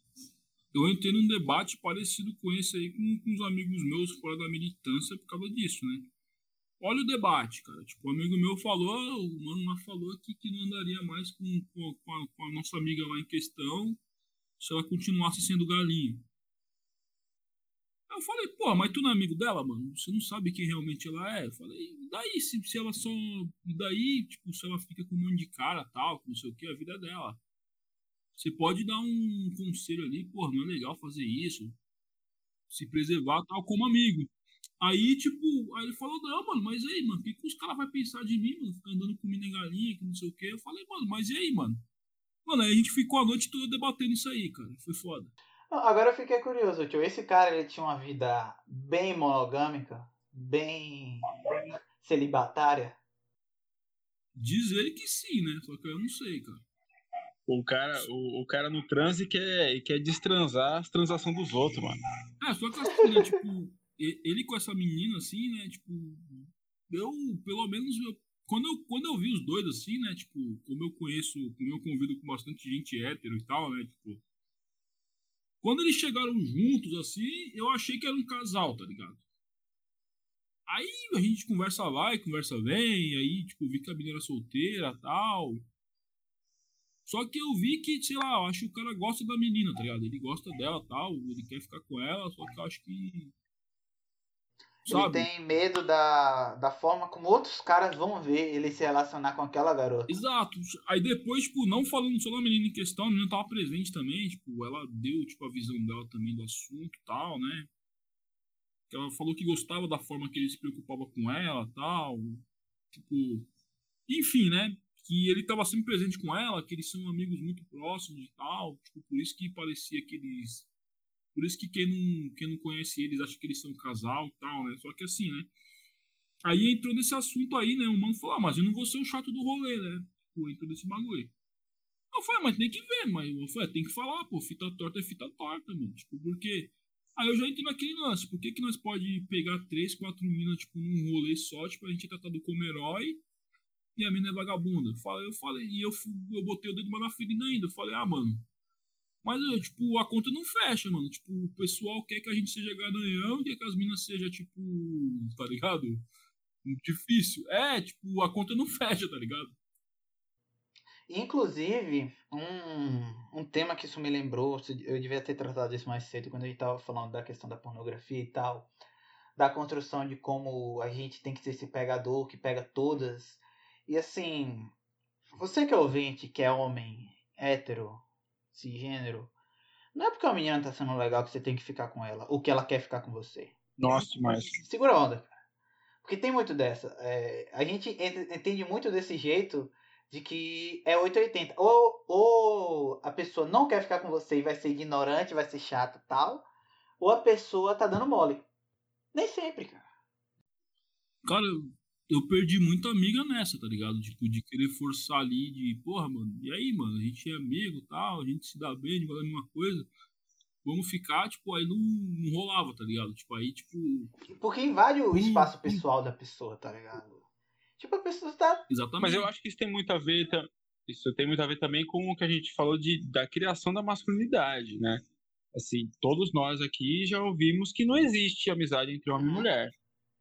eu entrei num debate parecido com esse aí com, com os amigos meus fora da militância por causa disso, né? Olha o debate, cara. Tipo, um amigo meu falou, o mano lá falou aqui que não andaria mais com, com, a, com a nossa amiga lá em questão se ela continuasse sendo galinha. Eu falei, pô, mas tu não é amigo dela, mano? Você não sabe quem realmente ela é? Eu falei, e daí se, se ela só. E daí, tipo, se ela fica com um monte de cara tal, não sei o que, a vida é dela. Você pode dar um conselho ali, pô, não é legal fazer isso. Se preservar tal como amigo. Aí, tipo, aí ele falou, não, mano, mas aí, mano, o que, que os caras vão pensar de mim, mano? Ficar andando com mina galinha, que não sei o quê. Eu falei, mano, mas e aí, mano? Mano, aí a gente ficou a noite toda debatendo isso aí, cara. Foi foda. Agora eu fiquei curioso, tio. Esse cara, ele tinha uma vida bem monogâmica, bem celibatária? Diz ele que sim, né? Só que eu não sei, cara. O cara, o, o cara no transe quer, quer destransar as transações dos outros, mano. É, só que assim, né, tipo, ele com essa menina, assim, né, tipo, eu, pelo menos, eu, quando, eu, quando eu vi os dois, assim, né, tipo, como eu conheço, como eu convido com bastante gente hétero e tal, né, tipo, quando eles chegaram juntos, assim, eu achei que era um casal, tá ligado? Aí a gente conversa lá e conversa vem, aí, tipo, vi que a menina era solteira tal. Só que eu vi que, sei lá, eu acho que o cara gosta da menina, tá ligado? Ele gosta dela tal, ele quer ficar com ela, só que eu acho que. Ele sabe? tem medo da, da forma como outros caras vão ver ele se relacionar com aquela garota. Exato. Aí depois, tipo, não falando só da menina em questão, a menina tava presente também, tipo, ela deu, tipo, a visão dela também do assunto e tal, né? Ela falou que gostava da forma que ele se preocupava com ela tal. Tipo. Enfim, né? Que ele tava sempre presente com ela, que eles são amigos muito próximos e tal. Tipo, por isso que parecia que eles. Por isso que quem não, quem não conhece eles acha que eles são um casal e tal, né? Só que assim, né? Aí entrou nesse assunto aí, né? O mano falou, ah, mas eu não vou ser o chato do rolê, né? Tipo, entrou nesse bagulho. Eu falei, mas tem que ver, mas eu falei, tem que falar, pô, fita torta é fita torta, mano. Tipo, porque. Aí eu já entrei naquele lance, por que, que nós pode pegar três, quatro minas, tipo, num rolê só, tipo, a gente é tratado como herói e a mina é vagabunda. Eu falei, eu falei, e eu, eu botei o dedo mais na ferida ainda. Eu falei, ah, mano. Mas, tipo, a conta não fecha, mano. Tipo, o pessoal quer que a gente seja garanhão, quer que as minas sejam, tipo, tá ligado? Difícil. É, tipo, a conta não fecha, tá ligado? Inclusive, um, um tema que isso me lembrou, eu devia ter tratado isso mais cedo quando a gente tava falando da questão da pornografia e tal, da construção de como a gente tem que ser esse pegador que pega todas. E assim, você que é ouvinte, que é homem, hétero, cisgênero, não é porque a menina tá sendo legal que você tem que ficar com ela, ou que ela quer ficar com você. Nossa, demais. Segura a onda, cara. Porque tem muito dessa. É, a gente ent- entende muito desse jeito de que é 880. Ou, ou a pessoa não quer ficar com você e vai ser ignorante, vai ser chata e tal. Ou a pessoa tá dando mole. Nem sempre, cara. Cara, eu, perdi muita amiga nessa, tá ligado? Tipo, de querer forçar ali, de, porra, mano, e aí, mano, a gente é amigo tal, a gente se dá bem, a gente gosta da mesma coisa. Vamos ficar, tipo, aí não, não rolava, tá ligado? Tipo, aí, tipo, Porque invade o Hum, espaço hum. pessoal da pessoa, tá ligado? Tipo, a pessoa tá. exatamente. Mas eu acho que isso tem muito a ver. Isso tem muito a ver também com o que a gente falou de, da criação da masculinidade, né? Assim, todos nós aqui já ouvimos que não existe amizade entre homem e Uhum. mulher.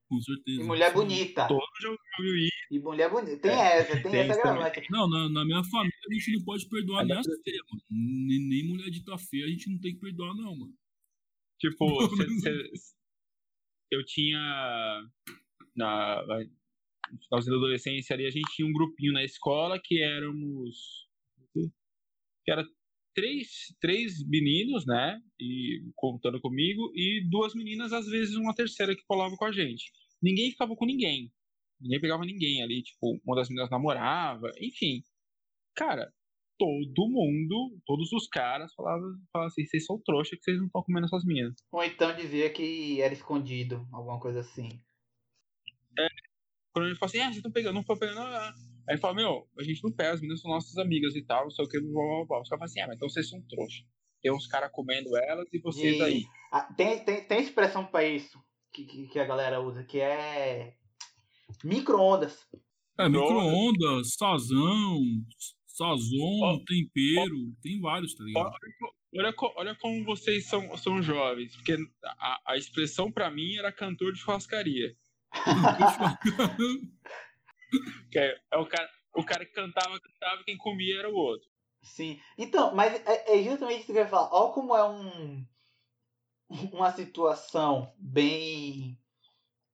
Com certeza. E mulher bonita. Todos já isso. E mulher bonita. Tem É, essa, tem, tem essa gravata. Não, na, na minha família a gente não pode perdoar Mas nem as feias, mano. Nem, nem mulher dita feia a gente não tem que perdoar, não, mano. Tipo, cê- cê- eu tinha. Na, no finalzinho da adolescência ali, a gente tinha um grupinho na escola que éramos. que era três, três meninos, né? E contando comigo, e duas meninas, às vezes uma terceira que colava com a gente. Ninguém ficava com ninguém. Ninguém pegava ninguém ali, tipo, uma das meninas namorava, enfim. Cara, todo mundo, todos os caras falavam, falavam assim, vocês são trouxa que vocês não estão comendo essas minas. Ou então dizia que era escondido, alguma coisa assim. Quando ele fala assim, ah, vocês estão pegando, não estão pegando. Ah. Aí ele fala, meu, a gente não pega, as meninas são nossas amigas e tal, não sei o que, blá, blá, blá. Os caras falam assim, ah, mas então vocês são trouxa. Tem uns caras comendo elas e vocês E- aí. Ah, tem, tem, tem expressão pra isso que, que, que a galera usa, que é micro-ondas. É, micro-ondas, sazão, sazon, Ó, tempero, tem vários, tá ligado? Olha, olha como vocês são, são jovens, porque a, a expressão pra mim era cantor de churrascaria. Que é, é o, cara, o cara que cantava, cantava, quem comia era o outro. Sim. Então, mas é, é justamente isso que eu ia falar. Olha como é um uma situação bem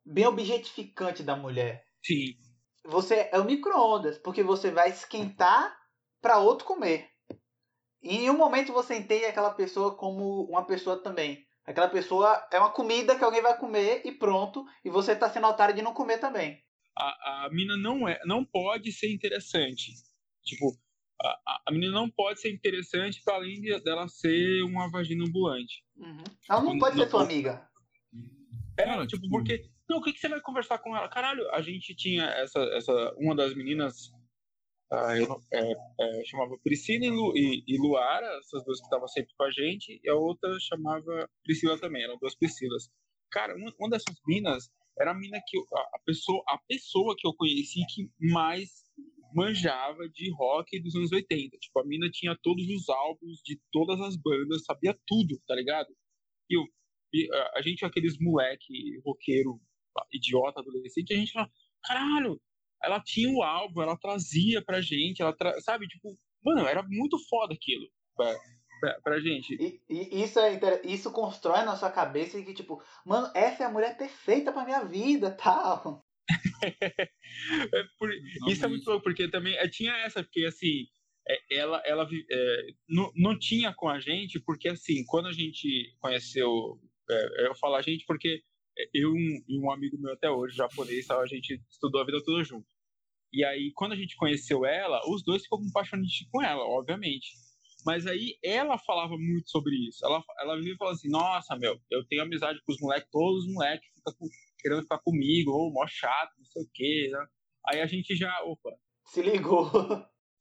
bem objetificante da mulher. Sim. Você é o micro-ondas, porque você vai esquentar para outro comer. E em um momento você entende aquela pessoa como uma pessoa também. Aquela pessoa é uma comida que alguém vai comer e pronto. E você tá sendo otário de não comer também. A, a mina não é, não pode ser interessante. Tipo, a, a- a menina não pode ser interessante para além de- dela ser uma vagina ambulante. Uhum. Ela não pode ser sua amiga. É, Cara, tipo, tipo- porque. Não, o que, que você vai conversar com ela? Caralho, a gente tinha essa. essa uma das meninas. ah, eu não- é, é, chamava Priscila e, Lu, e, e Luara, essas duas que estavam sempre com a gente, e a outra chamava Priscila também, eram duas Priscilas. Cara, uma, uma dessas minas era a mina que eu- a, pessoa, a pessoa que eu conheci que mais manjava de rock dos anos 80. Tipo, a mina tinha todos os álbuns de todas as bandas, sabia tudo, tá ligado? E, eu, a, gente, aqueles moleque roqueiro idiota, adolescente, a gente fala, caralho, ela tinha o álbum, ela trazia pra gente, ela tra... sabe, tipo, mano, era muito foda aquilo. É, pra, pra gente. E, e isso, é, inter- isso constrói na sua cabeça que, tipo, mano, essa é a mulher perfeita pra minha vida, tal. É por- isso é muito louco, porque também é, tinha essa, porque assim, é, ela, ela é, não, não tinha com a gente, porque assim, quando a gente conheceu, é, eu falo a gente porque eu um- e um amigo meu até hoje, japonês, tal, a gente estudou a vida toda junto. E aí, quando a gente conheceu ela, os dois ficou com paixonite com ela, obviamente. Mas aí ela falava muito sobre isso. Ela, ela vivia falando assim, nossa, meu, eu tenho amizade com os moleques, todos os moleques ficam com- querendo ficar comigo, ou mó chato, não sei o quê. Né? Aí a gente já, opa, Se ligou.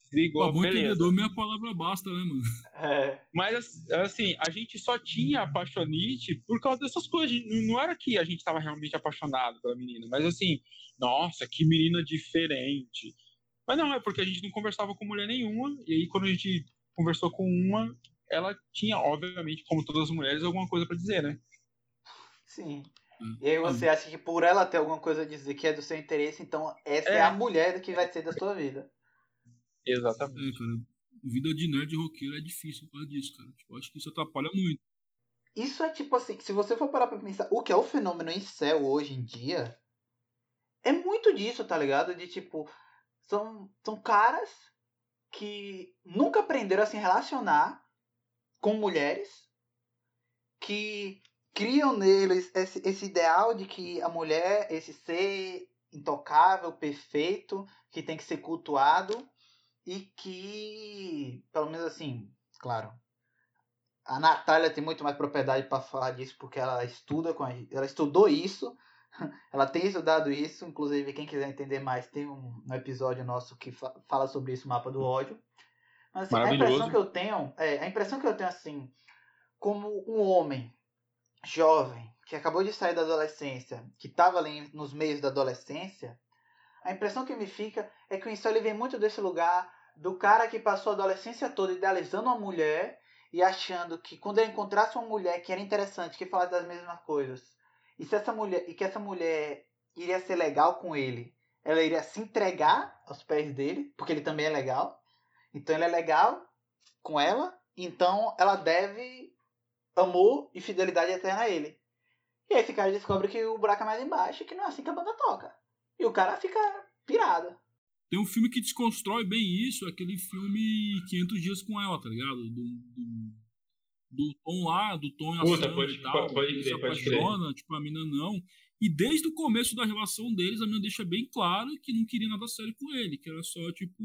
se ligou, bom beleza. entendedor, meia palavra basta, né, mano? É. Mas assim, a gente só tinha apaixonite por causa dessas coisas. Não não era que a gente tava realmente apaixonado pela menina, mas assim, nossa, que menina diferente. Mas não, é porque a gente não conversava com mulher nenhuma, e aí quando a gente conversou com uma, ela tinha, obviamente, como todas as mulheres, alguma coisa pra dizer, né? Sim. Hum. E aí você acha que por ela ter alguma coisa a dizer que é do seu interesse, então essa é, É. a mulher que vai ser da sua vida. Exatamente. É, cara. Vida de nerd roqueiro é difícil por causa disso, cara. Tipo, acho que isso atrapalha muito. Isso é tipo assim, se você for parar pra pensar, o que é o fenômeno em céu hoje em dia, é muito disso, tá ligado? De tipo, são, são caras que nunca aprenderam a se relacionar com mulheres, que criam neles esse, esse ideal de que a mulher, esse ser intocável, perfeito, que tem que ser cultuado, e que, pelo menos assim, claro, a Natália tem muito mais propriedade para falar disso porque ela estuda com a, ela estudou isso, ela tem estudado isso, inclusive quem quiser entender mais tem um, um episódio nosso que fa fala sobre isso, o mapa do ódio. Mas assim, a impressão que eu tenho, é, a impressão que eu tenho assim, como um homem jovem que acabou de sair da adolescência, que estava ali nos meios da adolescência, a impressão que me fica é que o ele vem muito desse lugar do cara que passou a adolescência toda idealizando uma mulher e achando que quando ele encontrasse uma mulher que era interessante, que falasse das mesmas coisas, e se essa mulher e que essa mulher iria ser legal com ele, ela iria se entregar aos pés dele, porque ele também é legal. Então ele é legal com ela, então ela deve amor e fidelidade eterna a ele. E aí esse cara descobre que o buraco é mais embaixo e que não é assim que a banda toca. E o cara fica pirado. Tem um filme que desconstrói bem isso, aquele filme 500 Dias com Ela, tá ligado? Do, do, do Tom lá, do Tom e a Puta, Sandra pode- e tal. pode ele crer, se pode apaixona, tipo, a mina não. E desde o começo da relação deles, a mina deixa bem claro que não queria nada sério com ele, que era só, tipo,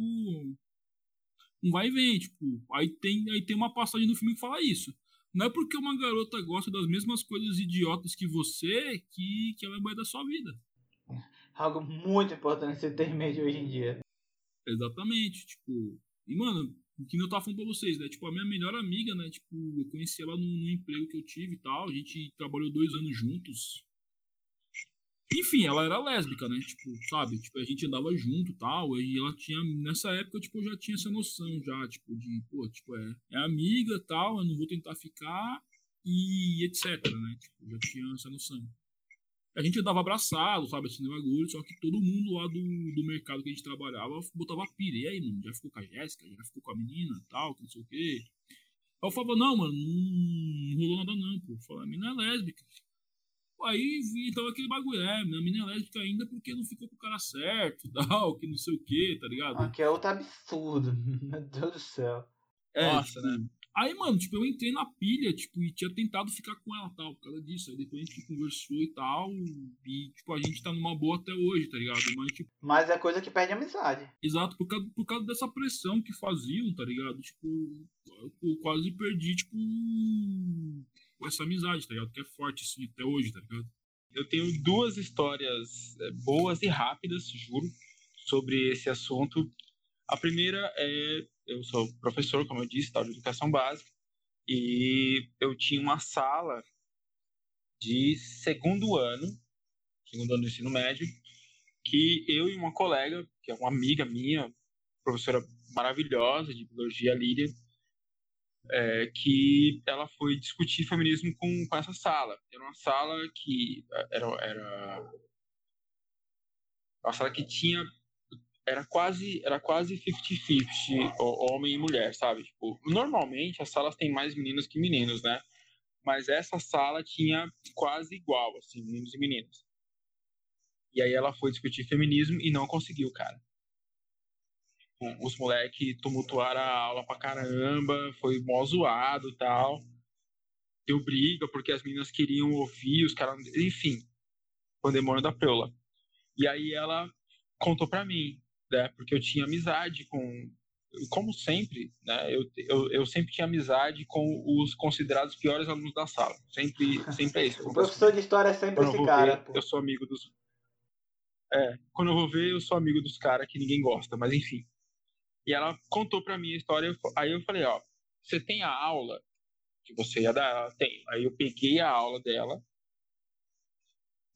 um vai e vem, tipo. Aí tem, aí tem uma passagem no filme que fala isso. Não é porque uma garota gosta das mesmas coisas idiotas que você que, que ela é mulher da sua vida. Algo muito importante ser intermédio hoje em dia. Exatamente, tipo. E, mano, que eu tava falando pra vocês, né? Tipo, a minha melhor amiga, né? Tipo, eu conheci ela num, emprego que eu tive e tal. A gente trabalhou dois anos juntos. Enfim, ela era lésbica, né? Tipo, sabe? Tipo, a gente andava junto e tal. E ela tinha. Nessa época, tipo, eu já tinha essa noção já, tipo, de, pô, tipo, é, é amiga tal, eu não vou tentar ficar. E etc, né? Tipo, eu já tinha essa noção. A gente andava abraçado, sabe, assim, no bagulho, só que todo mundo lá do, do mercado que a gente trabalhava botava pilha. E aí, mano, já ficou com a Jéssica, já ficou com a menina tal, que não sei o quê. Aí eu falava, não, mano, não, rolou nada não, pô. Falei, a menina é lésbica. Aí então aquele bagulho, é, a menina é lésbica ainda porque não ficou com o cara certo, tal, que não sei o quê, tá ligado? Aqui é outro absurdo. Meu Deus do céu. É, Nossa, tipo, Aí, mano, tipo, eu entrei na pilha, tipo, e tinha tentado ficar com ela tal, por causa disso. Aí depois a gente conversou e tal. E, tipo, a gente tá numa boa até hoje, tá ligado? Mas, tipo, Mas é coisa que perde amizade. exato, por causa, por causa dessa pressão que faziam, tá ligado? Tipo, eu quase perdi, tipo, essa amizade, tá ligado? Que é forte, assim, até hoje, tá ligado? Eu tenho duas histórias é, boas e rápidas, juro, sobre esse assunto. A primeira é, eu sou professor, como eu disse, de educação básica, e eu tinha uma sala de segundo ano, segundo ano do ensino médio, que eu e uma colega, que é uma amiga minha, professora maravilhosa de biologia, Lídia, é, que ela foi discutir feminismo com, com essa sala. Era uma sala que era, era uma sala que tinha era quase era quase 50-50 homem e mulher, sabe? Tipo, normalmente as salas têm mais meninos que meninos, né? Mas essa sala tinha quase igual, assim, meninos e meninas. E aí ela foi discutir feminismo e não conseguiu, cara. Os moleques tumultuaram a aula pra caramba, foi mó zoado tal. Deu briga porque as meninas queriam ouvir, os caras. Enfim, o demônio da preula. E aí ela contou pra mim, né? Porque eu tinha amizade com. Como sempre, né? Eu, eu, eu sempre tinha amizade com os considerados piores alunos da sala. Sempre, sempre é isso. o professor de história é sempre esse cara. Ver, eu sou amigo dos. É, quando eu vou ver, eu sou amigo dos caras que ninguém gosta, mas enfim. E ela contou pra mim a história, aí eu falei, ó, você tem a aula que você ia dar? Ela tem. Aí eu peguei a aula dela,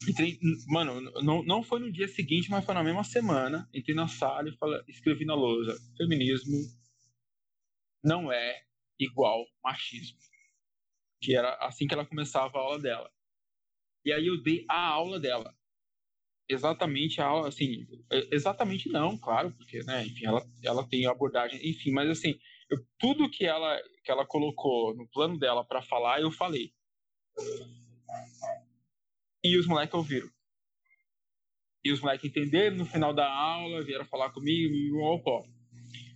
Entrei, mano, não, não foi no dia seguinte, mas foi na mesma semana. Entrei na sala e falei, escrevi na lousa: feminismo não é igual machismo. Que era assim que ela começava a aula dela. E aí eu dei a aula dela exatamente a aula, assim, é, exatamente não, claro, porque, né, enfim, ela, ela tem abordagem, enfim, mas assim, eu, tudo que ela, que ela colocou no plano dela para falar, eu falei. E os moleques ouviram. E os moleques entenderam no final da aula, vieram falar comigo, e opa.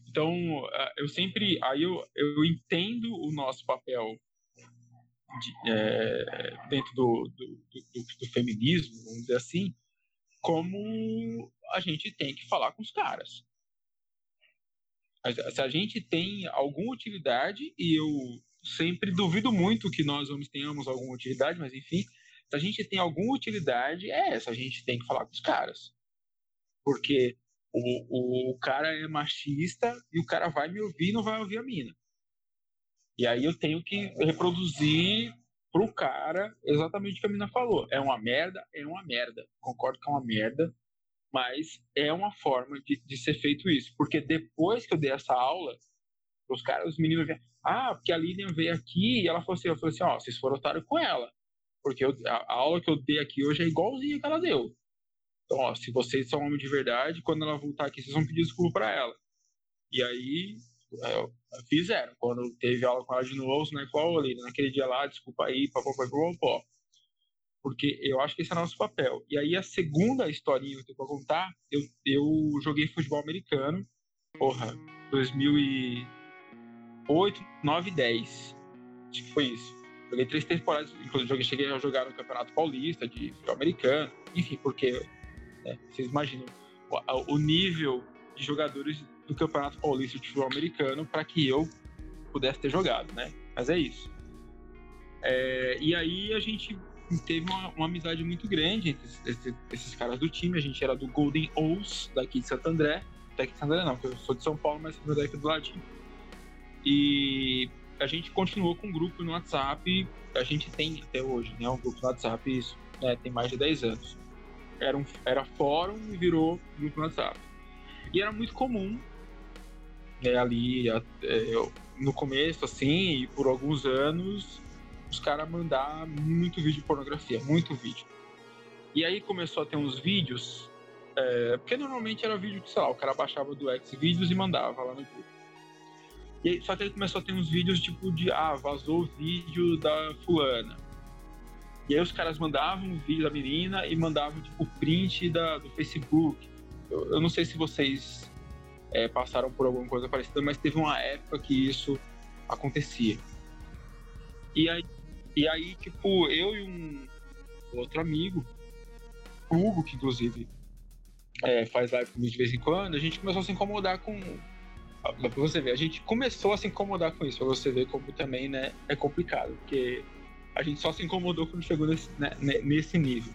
Então, é, eu sempre, aí eu, eu entendo o nosso papel de, é, dentro do, do, do, do feminismo, vamos dizer assim, como a gente tem que falar com os caras. Se a gente tem alguma utilidade, e eu sempre duvido muito que nós homens tenhamos alguma utilidade, mas enfim, se a gente tem alguma utilidade, é essa, a gente tem que falar com os caras. Porque o, o, o cara é machista e o cara vai me ouvir e não vai ouvir a mina. E aí eu tenho que reproduzir pro cara exatamente o que a mina falou. É uma merda, é uma merda. Concordo que é uma merda, mas é uma forma de, de ser feito isso. Porque depois que eu dei essa aula, os caras, os meninos vieram, ah, porque a Lilian veio aqui e ela falou assim, eu falei assim, ó, vocês foram otário com ela. Porque eu, a, a, aula que eu dei aqui hoje é igualzinha que ela deu. Então, ó, se vocês são homem de verdade, quando ela voltar aqui, vocês vão pedir desculpa para ela. E aí, é, fizeram. Quando teve aula com ela de novo, né? Qual ali, naquele dia lá, desculpa aí, papai, pó. Porque eu acho que esse é nosso papel. E aí a segunda historinha que eu tenho pra contar, eu, eu joguei futebol americano, porra, 2008, 9 10. Acho que foi isso. Joguei três temporadas, inclusive cheguei a jogar no Campeonato Paulista de futebol americano, enfim, porque né, vocês imaginam o, o nível de jogadores do Campeonato Paulista de Futebol Americano para que eu pudesse ter jogado, né? Mas é isso. É, e aí a gente teve uma, uma amizade muito grande entre esses, esses, caras do time. A gente era do Golden Owls, daqui de Santo André. Daqui de Santo André não, porque eu sou de São Paulo, mas Santo André aqui do ladinho. E a gente continuou com um grupo no WhatsApp. A gente tem até hoje, né? Um grupo no WhatsApp, isso né, tem mais de 10 anos. Era, um, era fórum e virou grupo no WhatsApp. E era muito comum né, ali é, no começo, assim, e por alguns anos, os caras mandar muito vídeo de pornografia, muito vídeo. E aí começou a ter uns vídeos, é, porque normalmente era vídeo que, sei lá, o cara baixava do Xvideos e mandava lá no grupo. E só que aí começou a ter uns vídeos tipo de, ah, vazou o vídeo da fulana. E aí os caras mandavam o vídeo da menina e mandavam tipo print da, do Facebook. Eu, eu não sei se vocês é, passaram por alguma coisa parecida, mas teve uma época que isso acontecia. E aí, e aí tipo, eu e um outro amigo, Hugo, que inclusive é, faz live comigo de vez em quando, a gente começou a se incomodar com. Pra você ver, a gente começou a se incomodar com isso, pra você ver como também né, é complicado, porque a gente só se incomodou quando chegou nesse, né, nesse nível.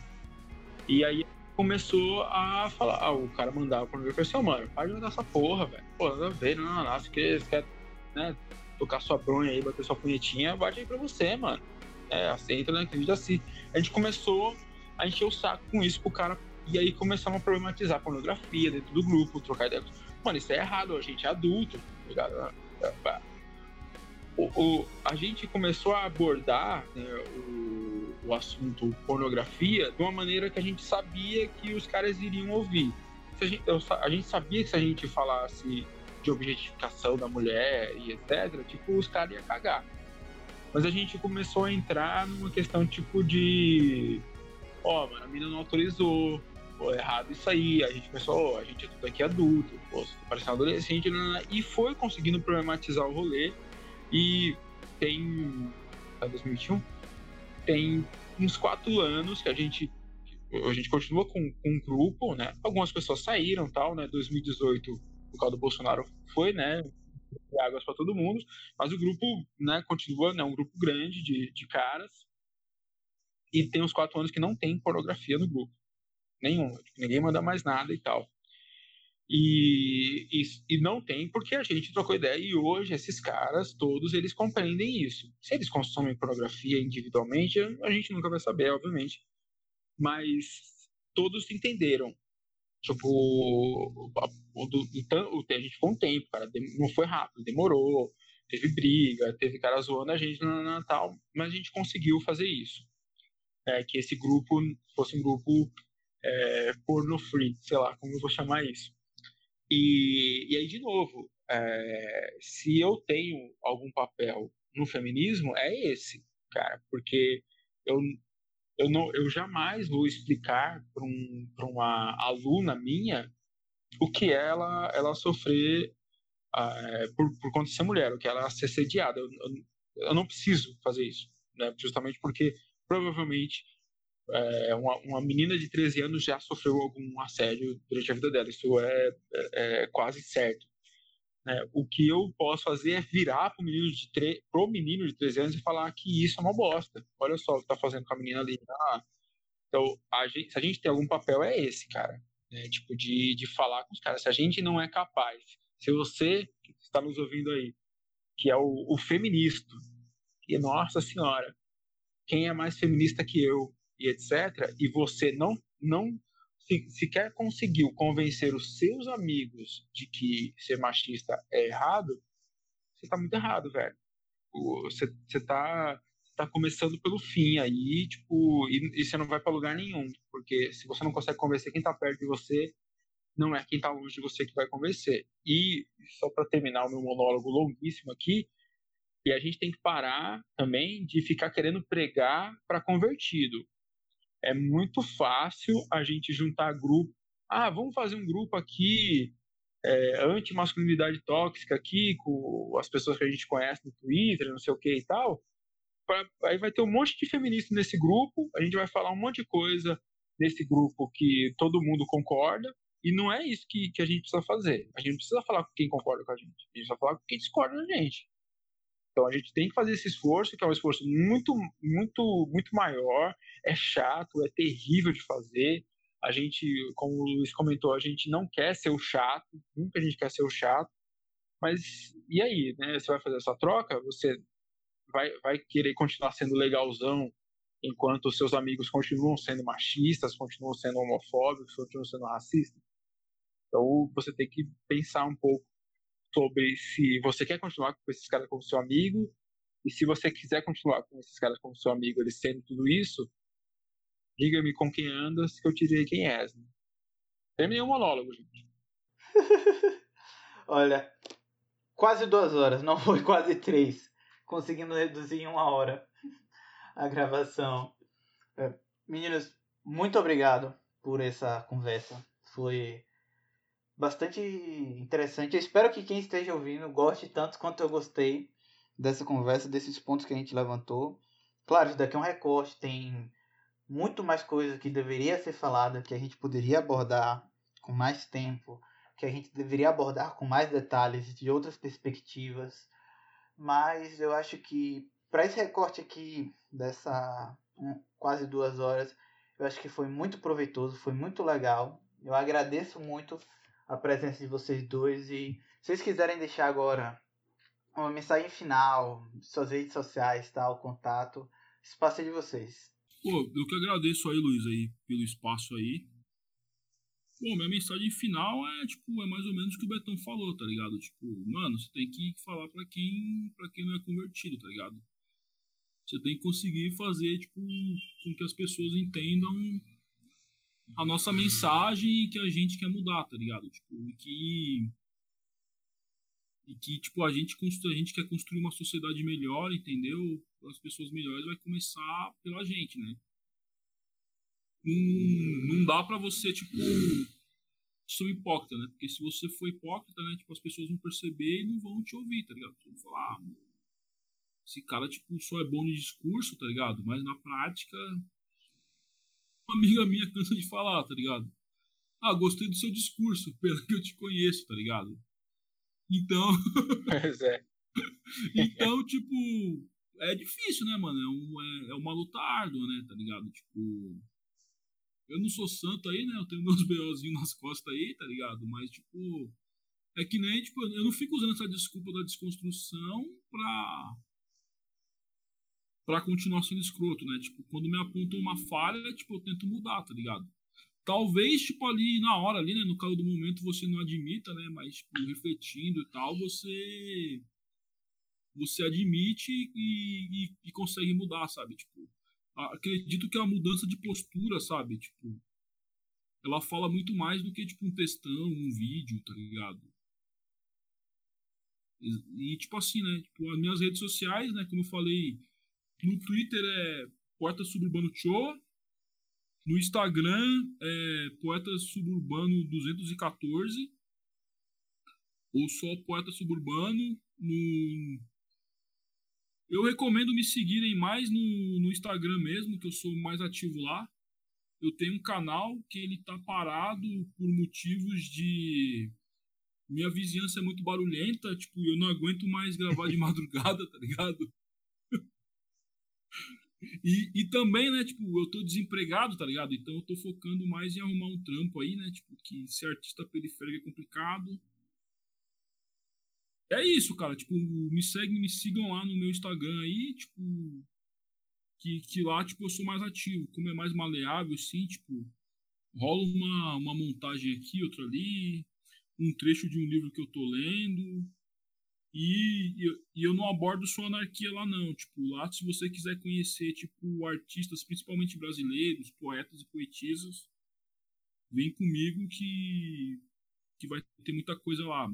E aí começou a falar, ah, o cara mandava pra mim e falou assim, mano, para de mandar essa porra, velho. Pô, nada a ver, não, não, não, você quer, você quer né, tocar sua bronha aí, bater sua punhetinha, bate aí pra você, mano. É, aceita, né, acredita assim. A gente começou a encher o saco com isso pro cara, e aí começamos a problematizar a pornografia dentro do grupo, trocar ideia. Mano, isso é errado, a gente é adulto, tá ligado? O, o, a gente começou a abordar né, o o assunto pornografia de uma maneira que a gente sabia que os caras iriam ouvir. a gente, a gente sabia que se a gente falasse de objetificação da mulher e etc, tipo, os caras iam cagar. Mas a gente começou a entrar numa questão tipo de. Ó, oh, mano, a menina não autorizou, pô, errado isso aí. A gente começou, oh, a gente é tudo aqui adulto, pô, parecendo adolescente, né? e foi conseguindo problematizar o rolê. E tem. Tá 2021? Tem uns quatro anos que a gente. A gente continua com, com um grupo, né? Algumas pessoas saíram tal, né? 2018, por causa do Bolsonaro, foi, né? águas para todo mundo, mas o grupo, né, continua, né, um grupo grande de, de caras e tem uns quatro anos que não tem pornografia no grupo, nenhuma, tipo, ninguém manda mais nada e tal. E, e, e, não tem porque a gente trocou ideia e hoje esses caras, todos eles compreendem isso. Se eles consomem pornografia individualmente, a gente nunca vai saber, obviamente. Mas todos entenderam Tipo, o, o, o, a gente ficou um tempo, cara. Não foi rápido, demorou. Teve briga, teve cara zoando a gente no Natal, mas a gente conseguiu fazer isso. É, que esse grupo fosse um grupo é, porno free, sei lá, como eu vou chamar isso. E, e aí, de novo, é, se eu tenho algum papel no feminismo, é esse, cara, porque eu, eu, não, eu jamais vou explicar para um, uma aluna minha o que ela, ela sofrer uh, por, por conta de ser mulher, o que ela ser sediada. Eu, eu, eu não preciso fazer isso, né? justamente porque provavelmente é, uma, uma menina de 13 anos já sofreu algum assédio durante a vida dela. Isso é, é, é quase certo. Né? O que eu posso fazer é virar para o menino, de tre... pro menino de 13 anos e falar que isso é uma bosta. Olha só o que está fazendo com a menina ali. Ah, então, a gente, se a gente tem algum papel, é esse, cara. Né? Tipo, de, de falar com os caras. Se a gente não é capaz, se você que está nos ouvindo aí, que é o, o feminista, e nossa senhora, quem é mais feminista que eu, e etc., e você não, não se, se quer conseguiu convencer os seus amigos de que ser machista é errado, você tá muito errado, velho. Você, você tá, começando pelo fim aí, tipo, e, e você não vai para lugar nenhum. Porque se você não consegue convencer quem tá perto de você, não é quem tá longe de você que vai convencer. E, só para terminar o meu monólogo longuíssimo aqui, e a gente tem que parar também de ficar querendo pregar para convertido é muito fácil a gente juntar grupo. Ah, vamos fazer um grupo aqui é, anti-masculinidade tóxica aqui com as pessoas que a gente conhece no Twitter, não sei o que e tal. Pra, aí vai ter um monte de feministas nesse grupo, a gente vai falar um monte de coisa nesse grupo que todo mundo concorda, e não é isso que, que a gente precisa fazer. A gente não precisa falar com quem concorda com a gente, a gente vai falar com quem discorda da gente. Então a gente tem que fazer esse esforço, que é um esforço muito, muito, muito maior. É chato, é terrível de fazer. A gente, como o Luiz comentou, a gente não quer ser o chato, nunca a gente quer ser o chato. Mas e aí, né? Você vai fazer essa troca? Você vai, vai querer continuar sendo legalzão enquanto os seus amigos continuam sendo machistas, continuam sendo homofóbicos, continuam sendo racistas? Então você tem que pensar um pouco sobre se você quer continuar com esses caras como seu amigo e se você quiser continuar com esses caras como seu amigo, eles sendo tudo isso, diga-me com quem andas que eu te direi quem és. Né? Terminei o monólogo, gente. Olha, quase duas horas, não foi quase três. Conseguimos reduzir em uma hora a gravação. É, meninos, muito obrigado por essa conversa. Foi bastante interessante. Eu espero que quem esteja ouvindo goste tanto quanto eu gostei dessa conversa, desses pontos que a gente levantou. Claro, isso daqui é um recorte, tem muito mais coisa que deveria ser falada, que a gente poderia abordar com mais tempo, que a gente deveria abordar com mais detalhes, de outras perspectivas. Mas eu acho que para esse recorte aqui dessa um, quase duas horas, eu acho que foi muito proveitoso, foi muito legal. Eu agradeço muito a presença de vocês dois e se vocês quiserem deixar agora uma mensagem final, suas redes sociais, tal, contato, espaço é de vocês. Pô, eu que agradeço aí, Luiz, aí, pelo espaço aí. Bom, minha mensagem final é, tipo, é mais ou menos o que o Betão falou, tá ligado? Tipo, mano, você tem que falar para quem, para quem não é convertido, tá ligado? Você tem que conseguir fazer, tipo, com que as pessoas entendam a nossa mensagem que a gente quer mudar, tá ligado? Tipo, e que e que tipo a gente a gente quer construir uma sociedade melhor, entendeu? As pessoas melhores vai começar pela gente, né? Não, não dá para você tipo ser hipócrita, né? Porque se você for hipócrita, né, tipo as pessoas vão perceber e não vão te ouvir, tá ligado? Vão falar, ah, esse cara tipo só é bom de discurso, tá ligado? Mas na prática uma amiga minha cansa de falar, tá ligado? Ah, gostei do seu discurso, pelo que eu te conheço, tá ligado? Então. Pois é. então, tipo, é difícil, né, mano? É, um, é, é uma luta árdua, né, tá ligado? Tipo. Eu não sou santo aí, né? Eu tenho meus BOzinhos nas costas aí, tá ligado? Mas, tipo. É que nem, tipo, eu não fico usando essa desculpa da desconstrução pra para continuar sendo escroto, né? Tipo, quando me apontam uma falha, tipo, eu tento mudar, tá ligado? Talvez, tipo, ali na hora, ali, né? No caso do momento, você não admita, né? Mas, tipo, refletindo e tal, você. Você admite e, e, e consegue mudar, sabe? Tipo, acredito que uma mudança de postura, sabe? Tipo, ela fala muito mais do que, tipo, um textão, um vídeo, tá ligado? E, tipo assim, né? Tipo, as minhas redes sociais, né? Como eu falei, no Twitter é Poeta Suburbano Cho. No Instagram é Poeta Suburbano 214. Ou só Poeta Suburbano. No... Eu recomendo me seguirem mais no, no Instagram mesmo, que eu sou mais ativo lá. Eu tenho um canal que ele tá parado por motivos de minha vizinhança é muito barulhenta, tipo, eu não aguento mais gravar de madrugada, tá ligado? E, e também, né, tipo, eu tô desempregado, tá ligado? Então eu tô focando mais em arrumar um trampo aí, né? Tipo, que ser artista periférico é complicado. É isso, cara. Tipo, me seguem, me sigam lá no meu Instagram aí, tipo. Que, que lá, tipo, eu sou mais ativo. Como é mais maleável, assim, tipo. Rola uma, uma montagem aqui, outra ali. Um trecho de um livro que eu tô lendo. E, e, eu não abordo só anarquia lá, não. Tipo, lá, se você quiser conhecer, tipo, artistas, principalmente brasileiros, poetas e poetisas, vem comigo que, que vai ter muita coisa lá.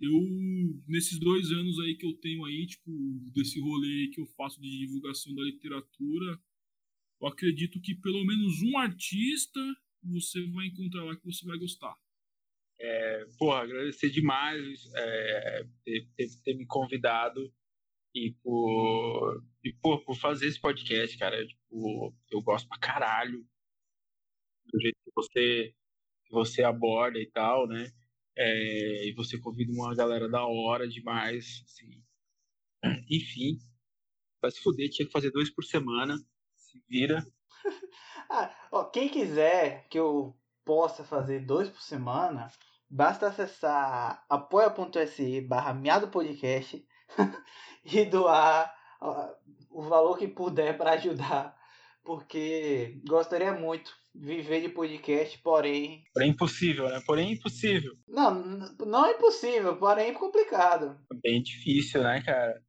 Eu, nesses dois anos aí que eu tenho aí, tipo, desse rolê que eu faço de divulgação da literatura, eu acredito que pelo menos um artista você vai encontrar lá que você vai gostar. É, porra, agradecer demais é, ter, ter, ter, me convidado e por, e por, por fazer esse podcast, cara. Tipo, eu gosto pra caralho do jeito que você, que você aborda e tal, né? É, e você convida uma galera da hora demais, assim. Enfim, vai se fuder, tinha que fazer dois por semana. Se vira. ah, ó, quem quiser que eu possa fazer dois por semana, Basta acessar apoia.se barra podcast e doar o valor que puder para ajudar, porque gostaria muito viver de podcast, porém. Porém impossível, né? Porém impossível. Não, não é impossível, porém complicado. É bem difícil, né, cara?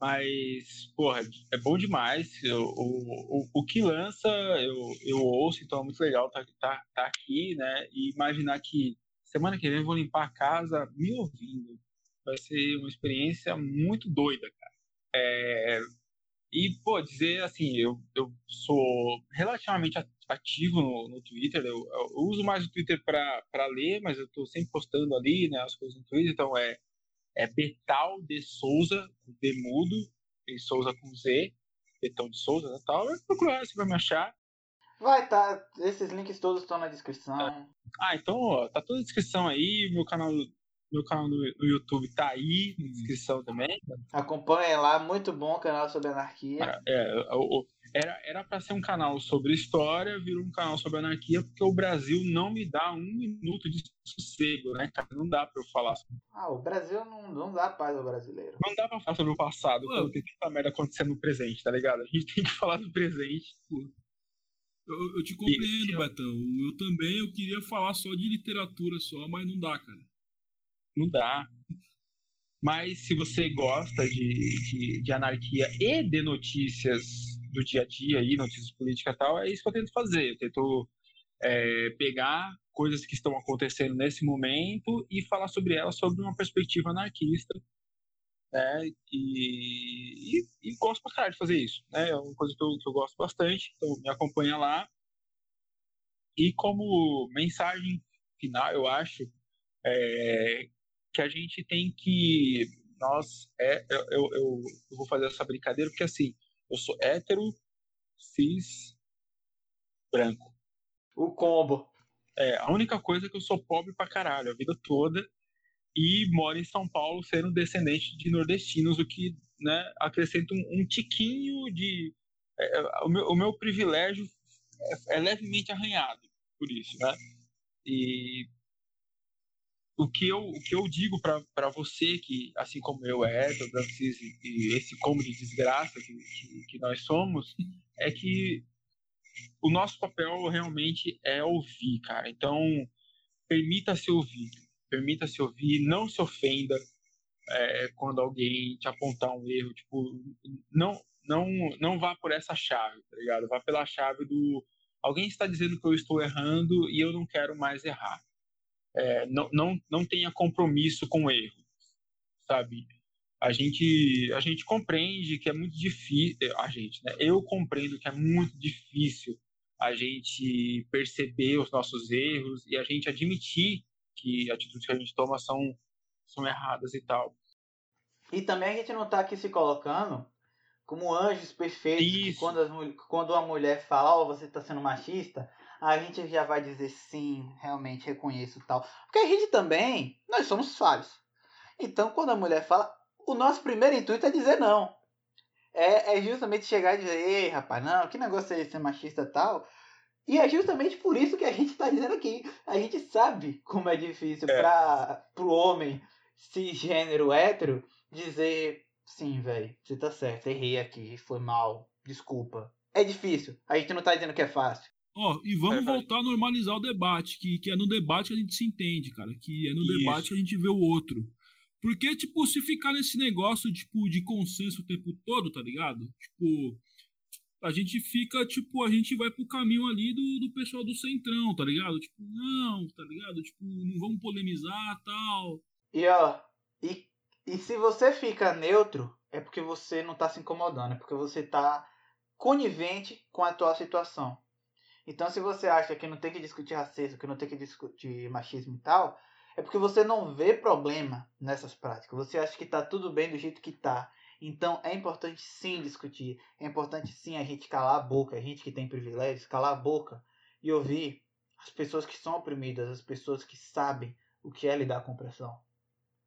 Mas, porra, é bom demais. Eu, o, o, o que lança, eu, eu ouço, então é muito legal estar tá, tá, tá aqui, né? E imaginar que Semana que vem eu vou limpar a casa me ouvindo. Vai ser uma experiência muito doida, cara. É... E, pô, dizer assim, eu, eu sou relativamente ativo no, no Twitter. Eu, eu, uso mais o Twitter para ler, mas eu tô sempre postando ali, né, as coisas no Twitter. Então é, é Betal de Souza, Demudo, e Souza com Z, Betão de Souza né, tal. Vai procurar, você vai me achar. Vai tá, esses links todos estão na descrição. Ah, então, ó, tá toda a descrição aí, meu canal, meu canal no, no YouTube tá aí, na descrição também. Acompanhe lá, muito bom canal sobre anarquia. É, era, era pra ser um canal sobre história, virou um canal sobre anarquia, porque o Brasil não me dá um minuto de sossego, né, cara? Não dá pra eu falar sobre. Ah, o Brasil não, não dá paz ao brasileiro. Não dá pra falar sobre o passado, quando tem tanta merda acontecendo no presente, tá ligado? A gente tem que falar do presente, pô. Eu, eu te compreendo, Betão. Eu também eu queria falar só de literatura só, mas não dá, cara. Não dá. Mas se você gosta de, de, de, anarquia e de notícias do dia a dia, aí, notícias políticas e tal, é isso que eu tento fazer. Eu tento é, pegar coisas que estão acontecendo nesse momento e falar sobre elas sob uma perspectiva anarquista. Né? E, e, e gosto pra caralho de fazer isso. Né? É uma coisa que eu, que eu gosto bastante, então me acompanha lá. E como mensagem final, eu acho é, que a gente tem que. Nós, é, eu, eu, eu, vou fazer essa brincadeira porque assim, eu sou hétero, cis, branco. O combo. É, a única coisa é que eu sou pobre pra caralho a vida toda e moro em São Paulo sendo descendente de nordestinos, o que né, acrescenta um, um tiquinho de. É, é o, meu, o meu privilégio é, é, levemente arranhado por isso, né? E o que eu, o que eu digo para você, que assim como eu é hétero, Francis, e esse como de desgraça que, que, que nós somos, é que o nosso papel realmente é ouvir, cara. Então, permita-se ouvir. Permita-se ouvir, não se ofenda é, quando alguém te apontar um erro. Tipo, não, não, não vá por essa chave, tá ligado? Vá pela chave do. Alguém está dizendo que eu estou errando e eu não quero mais errar. É, não, não, não tenha compromisso com o erro, sabe? a gente a gente compreende que é muito difícil a gente né eu compreendo que é muito difícil a gente perceber os nossos erros e a gente admitir que atitudes que a gente toma são são erradas e tal e também a gente não está aqui se colocando como anjos perfeitos quando, as, quando uma mulher fala oh, você está sendo machista a gente já vai dizer sim realmente reconheço tal porque a gente também nós somos falhos então quando a mulher fala o nosso primeiro intuito é dizer não. É, é justamente chegar e dizer, ei, rapaz, não, que negócio é esse, ser machista e tal. E é justamente por isso que a gente está dizendo aqui. A gente sabe como é difícil é. para o homem cisgênero hétero dizer, sim, velho, você tá certo, errei aqui, foi mal, desculpa. É difícil. A gente não tá dizendo que é fácil. Ó, oh, e vamos é, voltar a normalizar o debate, que, que é no debate que a gente se entende, cara. Que é no isso. debate que a gente vê o outro. Porque, tipo, se ficar nesse negócio, tipo, de consenso o tempo todo, tá ligado? Tipo, a gente fica, tipo, a gente vai pro caminho ali do, do pessoal do centrão, tá ligado? Tipo, não, tá ligado? Tipo, não vamos polemizar, tal. E, ó, e, e se você fica neutro, é porque você não tá se incomodando, é porque você tá conivente com a atual situação. Então, se você acha que não tem que discutir racismo, que não tem que discutir machismo e tal, é porque você não vê problema nessas práticas. Você acha que está tudo bem do jeito que está. Então é importante sim discutir. É importante sim a gente calar a boca. A gente que tem privilégios, calar a boca e ouvir as pessoas que são oprimidas, as pessoas que sabem o que é lidar com opressão.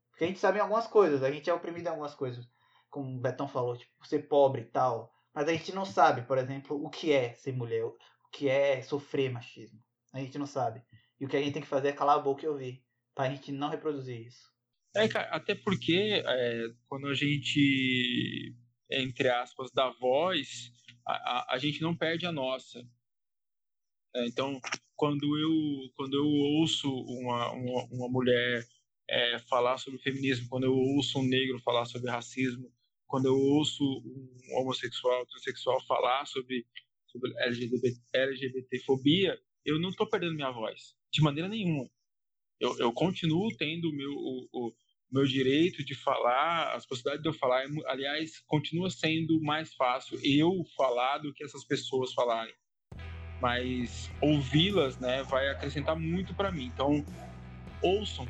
Porque a gente sabe algumas coisas, a gente é oprimido em algumas coisas. Como o Betão falou, tipo, ser pobre e tal. Mas a gente não sabe, por exemplo, o que é ser mulher, o que é sofrer machismo. A gente não sabe. E o que a gente tem que fazer é calar a boca e ouvir para a gente não reproduzir isso. É, até porque é, quando a gente, entre aspas, dá voz, a, a, a gente não perde a nossa. É, então, quando eu, quando eu ouço uma, uma, uma mulher é, falar sobre feminismo, quando eu ouço um negro falar sobre racismo, quando eu ouço um homossexual, transexual falar sobre, sobre LGBT, LGBTfobia, eu não estou perdendo minha voz, de maneira nenhuma eu, eu continuo tendo o meu, o, meu direito de falar, as possibilidades de eu falar, é aliás, continua sendo mais fácil eu falar do que essas pessoas falarem. Mas ouvi-las, né, vai acrescentar muito para mim. Então, ouçam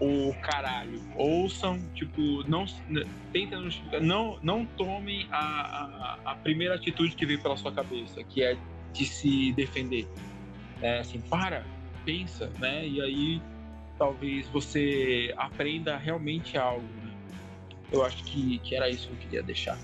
o caralho, ouçam, tipo, não tentem não não tomem a, a, a primeira atitude que veio pela sua cabeça, que é de se defender. É assim, para, pensa, né? E aí talvez você aprenda realmente algo. Né? Eu acho que, que era isso que eu queria deixar.